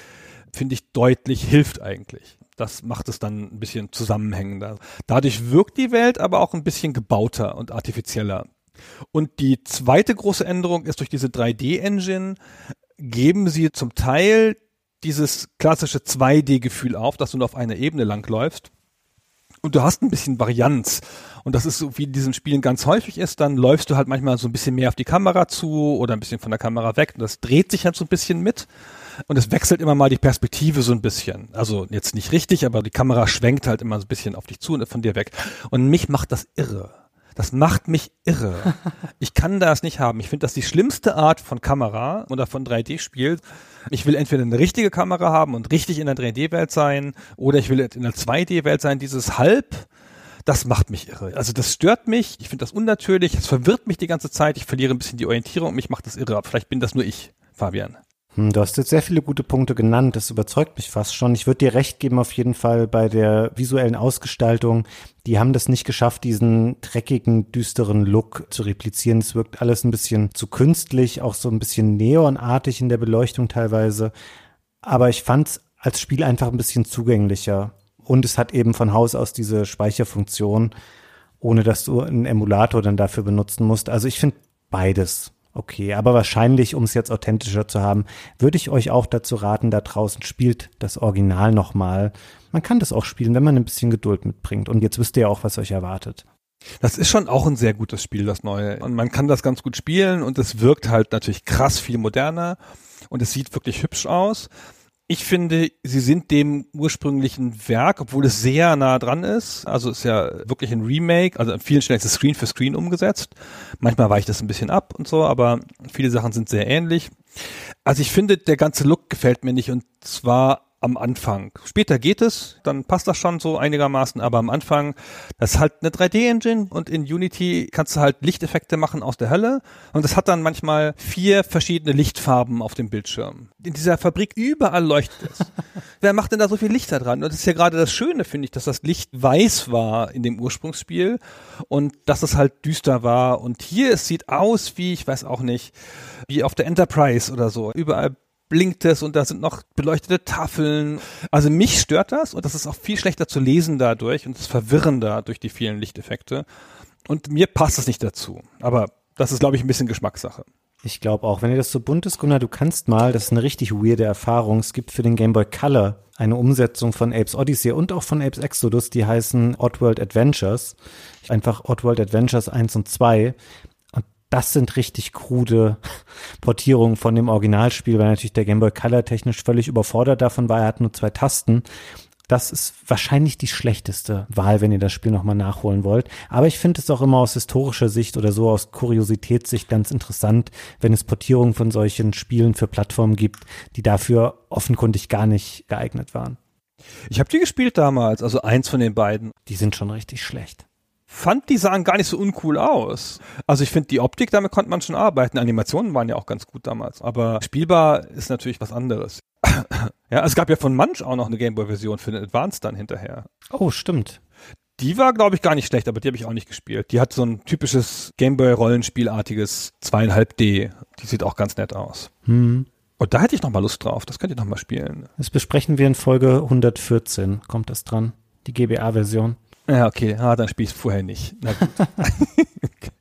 finde ich, deutlich hilft eigentlich. Das macht es dann ein bisschen zusammenhängender. Dadurch wirkt die Welt aber auch ein bisschen gebauter und artifizieller. Und die zweite große Änderung ist durch diese 3D-Engine geben sie zum Teil dieses klassische 2D-Gefühl auf, dass du nur auf einer Ebene langläufst. Und du hast ein bisschen Varianz. Und das ist so, wie in diesen Spielen ganz häufig ist, dann läufst du halt manchmal so ein bisschen mehr auf die Kamera zu oder ein bisschen von der Kamera weg. Und das dreht sich halt so ein bisschen mit. Und es wechselt immer mal die Perspektive so ein bisschen. Also jetzt nicht richtig, aber die Kamera schwenkt halt immer so ein bisschen auf dich zu und von dir weg. Und mich macht das irre. Das macht mich irre. Ich kann das nicht haben. Ich finde das die schlimmste Art von Kamera oder von 3D-Spiel. Ich will entweder eine richtige Kamera haben und richtig in der 3D-Welt sein oder ich will in der 2D-Welt sein. Dieses Halb, das macht mich irre. Also das stört mich. Ich finde das unnatürlich. Es verwirrt mich die ganze Zeit. Ich verliere ein bisschen die Orientierung und mich macht das irre. Vielleicht bin das nur ich, Fabian. Hm, du hast jetzt sehr viele gute Punkte genannt, das überzeugt mich fast schon. Ich würde dir recht geben auf jeden Fall bei der visuellen Ausgestaltung. Die haben das nicht geschafft, diesen dreckigen, düsteren Look zu replizieren. Es wirkt alles ein bisschen zu künstlich, auch so ein bisschen neonartig in der Beleuchtung teilweise. Aber ich fand es als Spiel einfach ein bisschen zugänglicher. Und es hat eben von Haus aus diese Speicherfunktion, ohne dass du einen Emulator dann dafür benutzen musst. Also ich finde beides Okay, aber wahrscheinlich, um es jetzt authentischer zu haben, würde ich euch auch dazu raten, da draußen spielt das Original nochmal. Man kann das auch spielen, wenn man ein bisschen Geduld mitbringt. Und jetzt wisst ihr auch, was euch erwartet. Das ist schon auch ein sehr gutes Spiel, das neue. Und man kann das ganz gut spielen und es wirkt halt natürlich krass viel moderner und es sieht wirklich hübsch aus. Ich finde, sie sind dem ursprünglichen Werk, obwohl es sehr nah dran ist, also ist ja wirklich ein Remake, also an vielen Stellen ist es Screen für Screen umgesetzt. Manchmal weicht das ein bisschen ab und so, aber viele Sachen sind sehr ähnlich. Also ich finde, der ganze Look gefällt mir nicht und zwar am Anfang. Später geht es, dann passt das schon so einigermaßen, aber am Anfang, das ist halt eine 3D-Engine und in Unity kannst du halt Lichteffekte machen aus der Hölle und das hat dann manchmal vier verschiedene Lichtfarben auf dem Bildschirm. In dieser Fabrik überall leuchtet es. Wer macht denn da so viel Licht da dran? Und das ist ja gerade das Schöne, finde ich, dass das Licht weiß war in dem Ursprungsspiel und dass es halt düster war und hier, es sieht aus wie, ich weiß auch nicht, wie auf der Enterprise oder so. Überall blinkt es und da sind noch beleuchtete Tafeln. Also mich stört das und das ist auch viel schlechter zu lesen dadurch und es ist verwirrender durch die vielen Lichteffekte. Und mir passt es nicht dazu. Aber das ist, glaube ich, ein bisschen Geschmackssache. Ich glaube auch, wenn ihr das so bunt ist, Gunnar, du kannst mal, das ist eine richtig weirde Erfahrung. Es gibt für den Game Boy Color eine Umsetzung von Apes Odyssey und auch von Apes Exodus, die heißen Oddworld Adventures. Einfach Oddworld Adventures 1 und 2 das sind richtig krude Portierungen von dem Originalspiel, weil natürlich der Game Boy Color technisch völlig überfordert davon war. Er hat nur zwei Tasten. Das ist wahrscheinlich die schlechteste Wahl, wenn ihr das Spiel nochmal nachholen wollt. Aber ich finde es auch immer aus historischer Sicht oder so aus Kuriositätssicht ganz interessant, wenn es Portierungen von solchen Spielen für Plattformen gibt, die dafür offenkundig gar nicht geeignet waren. Ich habe die gespielt damals, also eins von den beiden. Die sind schon richtig schlecht fand, die sahen gar nicht so uncool aus. Also ich finde, die Optik, damit konnte man schon arbeiten. Animationen waren ja auch ganz gut damals. Aber spielbar ist natürlich was anderes. ja, es gab ja von Munch auch noch eine Gameboy-Version für den Advanced dann hinterher. Oh, stimmt. Die war, glaube ich, gar nicht schlecht, aber die habe ich auch nicht gespielt. Die hat so ein typisches Gameboy-Rollenspielartiges 2,5D. Die sieht auch ganz nett aus. Hm. Und da hätte ich noch mal Lust drauf. Das könnt ihr noch mal spielen. Das besprechen wir in Folge 114. Kommt das dran? Die GBA-Version. Ja, okay, ah, dann spiele ich es vorher nicht. Na gut.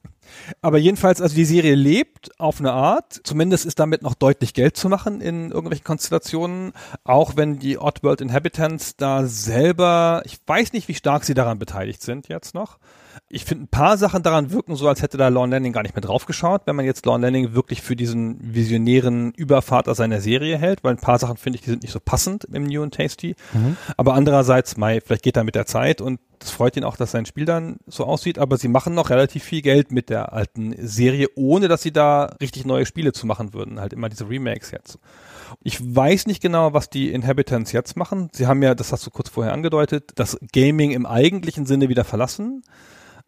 Aber jedenfalls, also die Serie lebt auf eine Art. Zumindest ist damit noch deutlich Geld zu machen in irgendwelchen Konstellationen. Auch wenn die Oddworld Inhabitants da selber, ich weiß nicht, wie stark sie daran beteiligt sind jetzt noch. Ich finde, ein paar Sachen daran wirken so, als hätte da Lorne Lanning gar nicht mehr drauf geschaut, wenn man jetzt Lorne Lanning wirklich für diesen visionären Übervater seiner Serie hält, weil ein paar Sachen finde ich, die sind nicht so passend im New and Tasty. Mhm. Aber andererseits, Mai, vielleicht geht er mit der Zeit und das freut ihn auch, dass sein Spiel dann so aussieht, aber sie machen noch relativ viel Geld mit der alten Serie, ohne dass sie da richtig neue Spiele zu machen würden. Halt immer diese Remakes jetzt. Ich weiß nicht genau, was die Inhabitants jetzt machen. Sie haben ja, das hast du kurz vorher angedeutet, das Gaming im eigentlichen Sinne wieder verlassen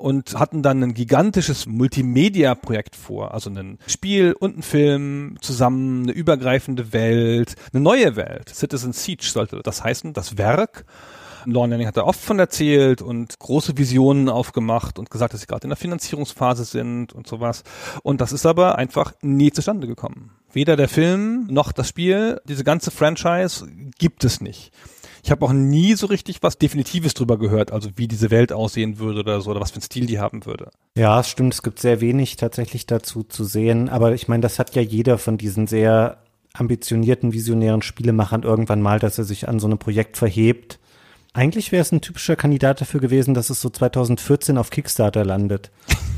und hatten dann ein gigantisches Multimedia-Projekt vor. Also ein Spiel und ein Film zusammen, eine übergreifende Welt, eine neue Welt. Citizen Siege sollte das heißen, das Werk. Lorne Lanning hat da oft von erzählt und große Visionen aufgemacht und gesagt, dass sie gerade in der Finanzierungsphase sind und sowas. Und das ist aber einfach nie zustande gekommen. Weder der Film noch das Spiel, diese ganze Franchise gibt es nicht. Ich habe auch nie so richtig was Definitives drüber gehört, also wie diese Welt aussehen würde oder so, oder was für einen Stil die haben würde. Ja, es stimmt, es gibt sehr wenig tatsächlich dazu zu sehen, aber ich meine, das hat ja jeder von diesen sehr ambitionierten, visionären Spielemachern irgendwann mal, dass er sich an so einem Projekt verhebt. Eigentlich wäre es ein typischer Kandidat dafür gewesen, dass es so 2014 auf Kickstarter landet.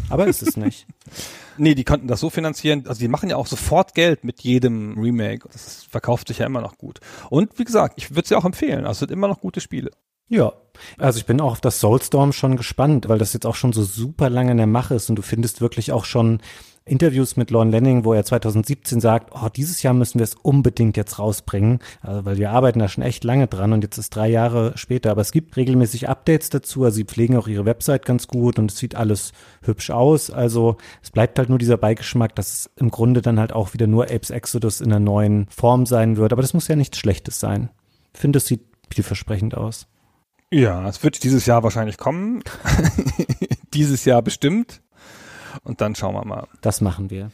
Aber ist es nicht. Nee, die konnten das so finanzieren. Also die machen ja auch sofort Geld mit jedem Remake. Das verkauft sich ja immer noch gut. Und wie gesagt, ich würde es ja auch empfehlen. Also sind immer noch gute Spiele. Ja, also ich bin auch auf das Soulstorm schon gespannt, weil das jetzt auch schon so super lange in der Mache ist und du findest wirklich auch schon Interviews mit Lorne Lanning, wo er 2017 sagt, oh, dieses Jahr müssen wir es unbedingt jetzt rausbringen, also weil wir arbeiten da schon echt lange dran und jetzt ist drei Jahre später, aber es gibt regelmäßig Updates dazu, also sie pflegen auch ihre Website ganz gut und es sieht alles hübsch aus, also es bleibt halt nur dieser Beigeschmack, dass es im Grunde dann halt auch wieder nur Apes Exodus in einer neuen Form sein wird, aber das muss ja nichts Schlechtes sein. Ich finde, es sieht vielversprechend aus. Ja, es wird dieses Jahr wahrscheinlich kommen. dieses Jahr bestimmt. Und dann schauen wir mal. Das machen wir.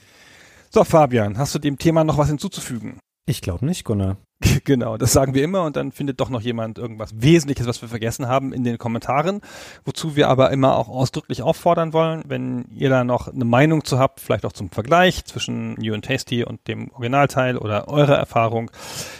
So, Fabian, hast du dem Thema noch was hinzuzufügen? Ich glaube nicht, Gunnar. Genau, das sagen wir immer und dann findet doch noch jemand irgendwas Wesentliches, was wir vergessen haben in den Kommentaren, wozu wir aber immer auch ausdrücklich auffordern wollen, wenn ihr da noch eine Meinung zu habt, vielleicht auch zum Vergleich zwischen New and Tasty und dem Originalteil oder eure Erfahrung,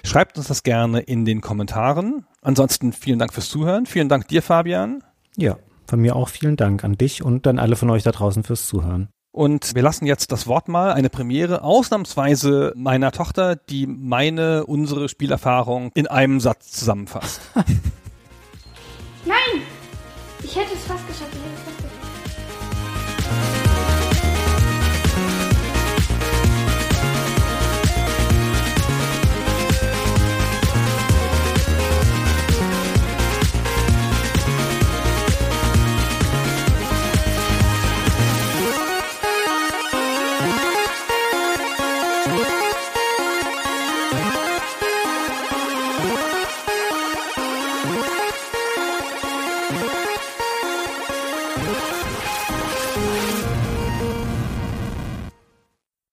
schreibt uns das gerne in den Kommentaren. Ansonsten vielen Dank fürs Zuhören, vielen Dank dir, Fabian. Ja, von mir auch vielen Dank an dich und an alle von euch da draußen fürs Zuhören. Und wir lassen jetzt das Wort mal, eine Premiere, ausnahmsweise meiner Tochter, die meine, unsere Spielerfahrung in einem Satz zusammenfasst. Nein! Ich hätte es fast geschafft. Ich hätte es fast geschafft.